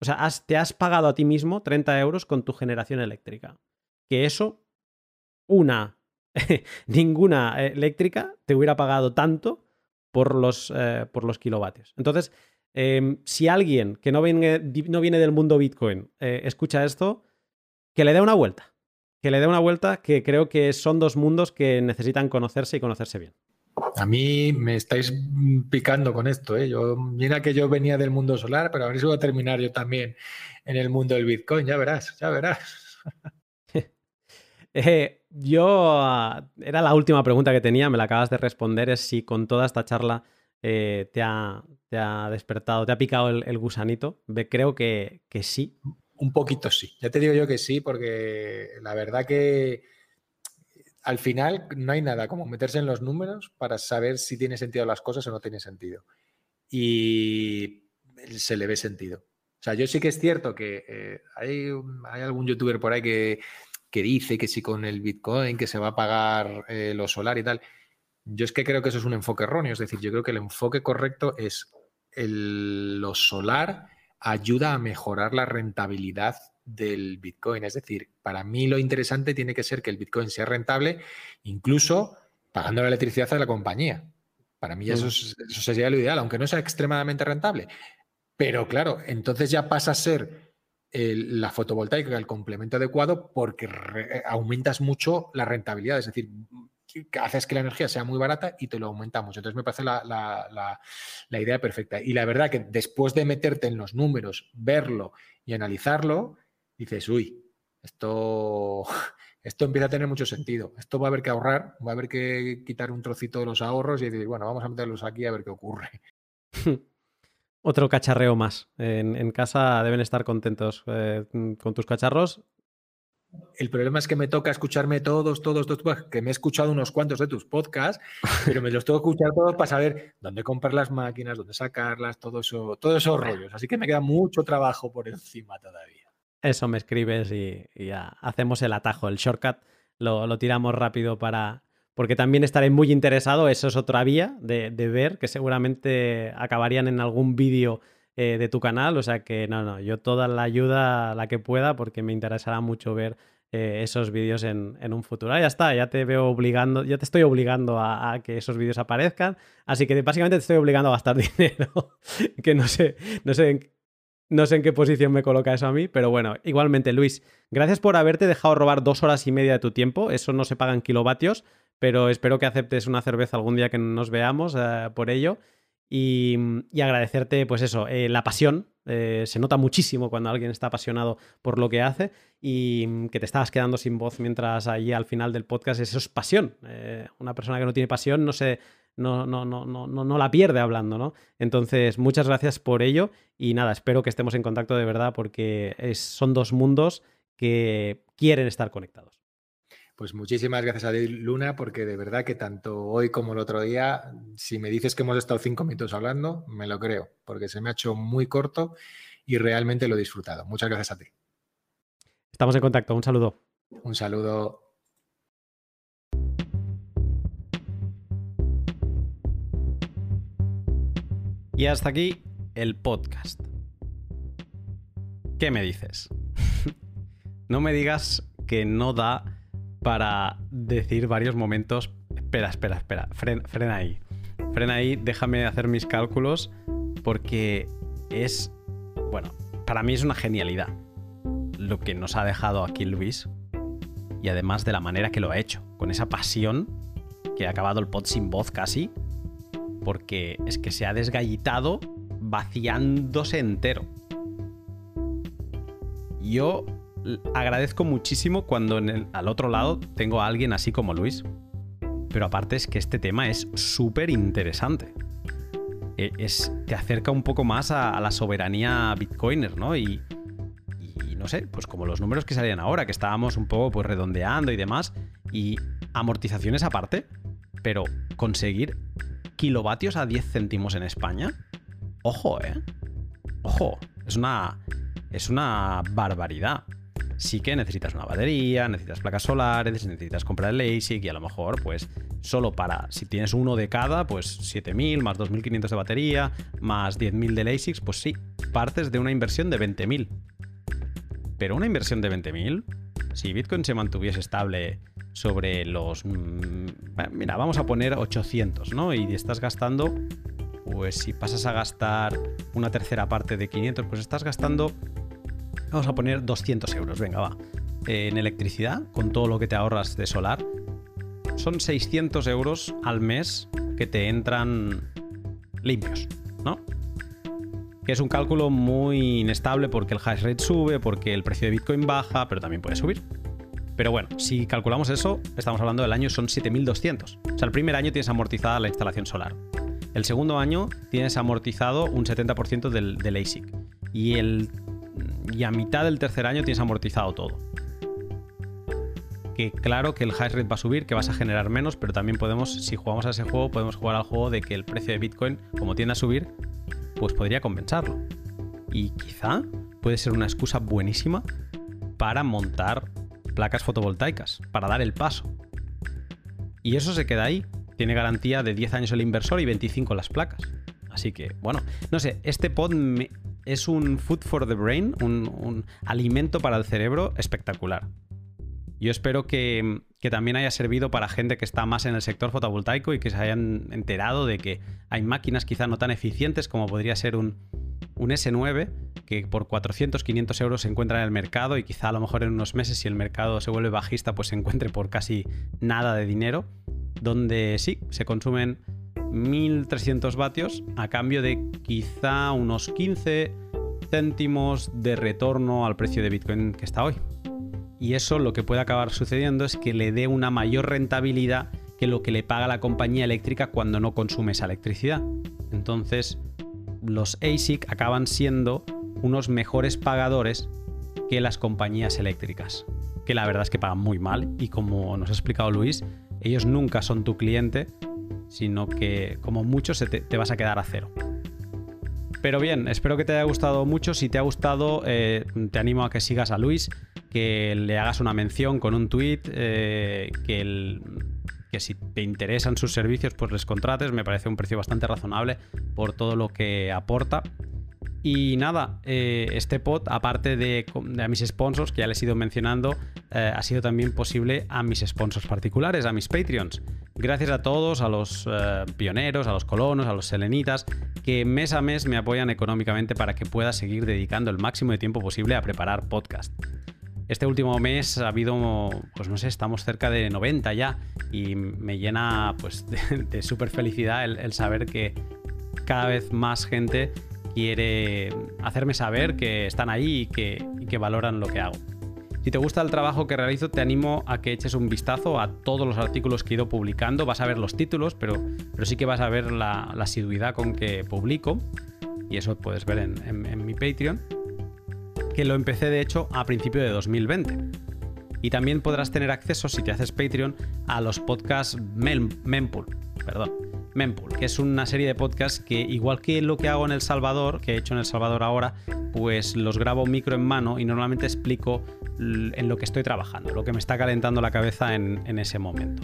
Speaker 1: O sea, te has pagado a ti mismo 30 euros con tu generación eléctrica. Que eso, una, ninguna eléctrica te hubiera pagado tanto por los, eh, por los kilovatios. Entonces, Em, si alguien que no viene, no viene del mundo Bitcoin eh, escucha esto, que le dé una vuelta. Que le dé una vuelta, que creo que son dos mundos que necesitan conocerse y conocerse bien.
Speaker 2: A mí me estáis picando con esto, ¿eh? Yo, mira que yo venía del mundo solar, pero a ver si voy a terminar yo también en el mundo del Bitcoin, ya verás, ya verás.
Speaker 1: Eh, yo, era la última pregunta que tenía, me la acabas de responder, es si con toda esta charla eh, te, ha, te, ha, despertado, te ha picado el, gusanito. Creo que, sí.
Speaker 2: Un poquito sí. Ya te digo yo que sí, porque la verdad que al final no hay nada como meterse en los números para saber si tiene sentido las cosas o no tiene sentido. Y se le ve sentido. O sea, yo sí que es cierto que eh, hay, algún youtuber por ahí que, que, dice que si con el Bitcoin que se va a pagar eh, lo solar y tal. Yo es que creo que eso es un enfoque erróneo, es decir, yo creo que el enfoque correcto es el, lo solar ayuda a mejorar la rentabilidad del Bitcoin. Es decir, para mí lo interesante tiene que ser que el Bitcoin sea rentable, incluso pagando la electricidad a la compañía. Para mí eso, mm. eso sería lo ideal, aunque no sea extremadamente rentable. Pero claro, entonces ya pasa a ser la fotovoltaica el complemento adecuado porque aumentas mucho la rentabilidad. Es decir, haces que la energía sea muy barata y te lo aumentamos. Entonces me parece la, idea perfecta. Y la verdad que después de meterte en los números, verlo y analizarlo, dices, uy, esto, esto empieza a tener mucho sentido. Esto va a haber que ahorrar, va a haber que quitar un trocito de los ahorros y decir, bueno, vamos a meterlos aquí a ver qué ocurre.
Speaker 1: Otro cacharreo más. En, casa deben estar contentos eh, con tus cacharros.
Speaker 2: El problema es que me toca escucharme todos, todos, todos, que me he escuchado unos cuantos de tus podcasts, pero me los tengo que escuchar todos para saber dónde comprar las máquinas, dónde sacarlas, todo eso, todos esos rollos. Así que me queda mucho trabajo por encima todavía.
Speaker 1: Eso me escribes y, ya hacemos el atajo, el shortcut, lo, tiramos rápido para. Porque también estaré muy interesado, eso es otra vía de, ver, que seguramente acabarían en algún vídeo eh, de tu canal. O sea que no, no, yo toda la ayuda la que pueda porque me interesará mucho ver eh, esos vídeos en, un futuro. Ah, ya está, ya te veo obligando, ya te estoy obligando a, que esos vídeos aparezcan. Así que básicamente te estoy obligando a gastar dinero. que no sé, no sé en, no sé en qué posición me coloca eso a mí, pero bueno, igualmente, Luis, gracias por haberte dejado robar dos horas y media de tu tiempo. Eso no se paga en kilovatios, pero espero que aceptes una cerveza algún día que nos veamos eh, por ello. Y, agradecerte, pues eso, eh, la pasión. Eh, se nota muchísimo cuando alguien está apasionado por lo que hace y mm, que te estabas quedando sin voz mientras allí al final del podcast. Eso es pasión. Eh, una persona que no tiene pasión no se,
Speaker 3: no, no, no, no, no la pierde hablando, ¿no? Entonces, muchas gracias por ello y nada, espero que estemos en contacto de verdad porque son dos mundos que quieren estar conectados.
Speaker 2: Pues muchísimas gracias a ti, Luna, porque de verdad que tanto hoy como el otro día, si me dices que hemos estado cinco minutos hablando, me lo creo, porque se me ha hecho muy corto y realmente lo he disfrutado. Muchas gracias a ti.
Speaker 3: Estamos en contacto. Un saludo.
Speaker 2: Un saludo.
Speaker 1: Y hasta aquí el podcast. ¿Qué me dices? no me digas que no da para decir varios momentos. Espera, espera, espera. frena ahí. Frena ahí, déjame hacer mis cálculos porque es, bueno, para mí es una genialidad lo que nos ha dejado aquí Luis y además de la manera que lo ha hecho, con esa pasión que ha acabado el pod sin voz casi, porque es que se ha desgallitado vaciándose entero. Yo agradezco muchísimo cuando al otro lado tengo a alguien así como Luis. Pero aparte es que este tema es súper interesante. E, es, te acerca un poco más a, la soberanía bitcoiner, ¿no? Y, no sé, pues como los números que salían ahora, que estábamos un poco pues redondeando y demás, y amortizaciones aparte, pero conseguir kilovatios a 10 céntimos en España, ojo, ¿eh? Ojo, es una, es una barbaridad. Sí que necesitas una batería, necesitas placas solares, necesitas comprar el ASIC y a lo mejor, pues, solo para, si tienes uno de cada, pues 7.000 más 2.500 de batería, más 10.000 de ASICs, pues sí, partes de una inversión de 20.000. Pero una inversión de 20.000, si Bitcoin se mantuviese estable sobre los... Mm, mira, vamos a poner 800, ¿no? Y estás gastando, pues si pasas a gastar una tercera parte de 500, pues estás gastando, vamos a poner 200 euros, venga, va. En electricidad, con todo lo que te ahorras de solar, son 600 euros al mes que te entran limpios, ¿no? Que es un cálculo muy inestable porque el hash rate sube, porque el precio de Bitcoin baja, pero también puede subir. Pero bueno, si calculamos eso, estamos hablando del año son 7.200. O sea, el primer año tienes amortizada la instalación solar. El segundo año tienes amortizado un 70% del, del ASIC. Y, el, y a mitad del tercer año tienes amortizado todo. Que claro que el hash rate va a subir, que vas a generar menos, pero también podemos, si jugamos a ese juego, podemos jugar al juego de que el precio de Bitcoin, como tiende a subir, pues podría compensarlo. Y quizá puede ser una excusa buenísima para montar placas fotovoltaicas para dar el paso. Y eso se queda ahí. Tiene garantía de 10 años el inversor y 25 las placas. Así que, bueno, no sé, este pod es un food for the brain, un, alimento para el cerebro espectacular. Yo espero que, también haya servido para gente que está más en el sector fotovoltaico y que se hayan enterado de que hay máquinas quizá no tan eficientes como podría ser un, un S9 que por 400, 500 euros se encuentra en el mercado y quizá a lo mejor en unos meses si el mercado se vuelve bajista pues se encuentre por casi nada de dinero, donde sí, se consumen 1300 vatios a cambio de quizá unos 15 céntimos de retorno al precio de Bitcoin que está hoy. Y eso lo que puede acabar sucediendo es que le dé una mayor rentabilidad que lo que le paga la compañía eléctrica cuando no consume esa electricidad. Entonces, los ASIC acaban siendo unos mejores pagadores que las compañías eléctricas, que la verdad es que pagan muy mal y como nos ha explicado Luis, ellos nunca son tu cliente, sino que como mucho te, vas a quedar a cero. Pero bien, espero que te haya gustado mucho. Si te ha gustado, eh, te animo a que sigas a Luis, que le hagas una mención con un tweet, eh, que si te interesan sus servicios, pues les contrates. Me parece un precio bastante razonable por todo lo que aporta. Y nada, eh, este pod, aparte de, a mis sponsors, que ya les he ido mencionando, eh, ha sido también posible a mis sponsors particulares, a mis Patreons. Gracias a todos, a los eh, pioneros, a los colonos, a los selenitas, que mes a mes me apoyan económicamente para que pueda seguir dedicando el máximo de tiempo posible a preparar podcast. Este último mes ha habido, pues no sé, estamos cerca de 90 ya y me llena pues de, súper felicidad el, saber que cada vez más gente quiere hacerme saber que están ahí y que, valoran lo que hago. Si te gusta el trabajo que realizo, te animo a que eches un vistazo a todos los artículos que he ido publicando. Vas a ver los títulos, pero, pero sí que vas a ver la, asiduidad con que publico. Y eso puedes ver en, mi Patreon. Que lo empecé de hecho a principio de 2020. Y también podrás tener acceso, si te haces Patreon, a los podcasts Mempool. Perdón. Mempool, que es una serie de podcasts que, igual que lo que hago en El Salvador, que he hecho en El Salvador ahora, pues los grabo micro en mano y normalmente explico en lo que estoy trabajando, lo que me está calentando la cabeza en, ese momento.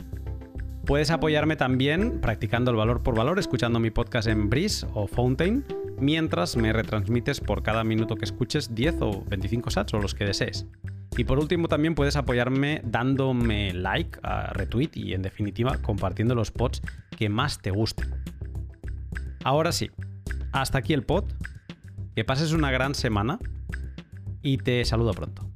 Speaker 1: Puedes apoyarme también practicando el valor por valor, escuchando mi podcast en Breeze o Fountain, mientras me retransmites por cada minuto que escuches 10 o 25 sats o los que desees. Y por último también puedes apoyarme dándome like, a retweet y en definitiva compartiendo los pods que más te gusten. Ahora sí, hasta aquí el pod. Que pases una gran semana y te saludo pronto.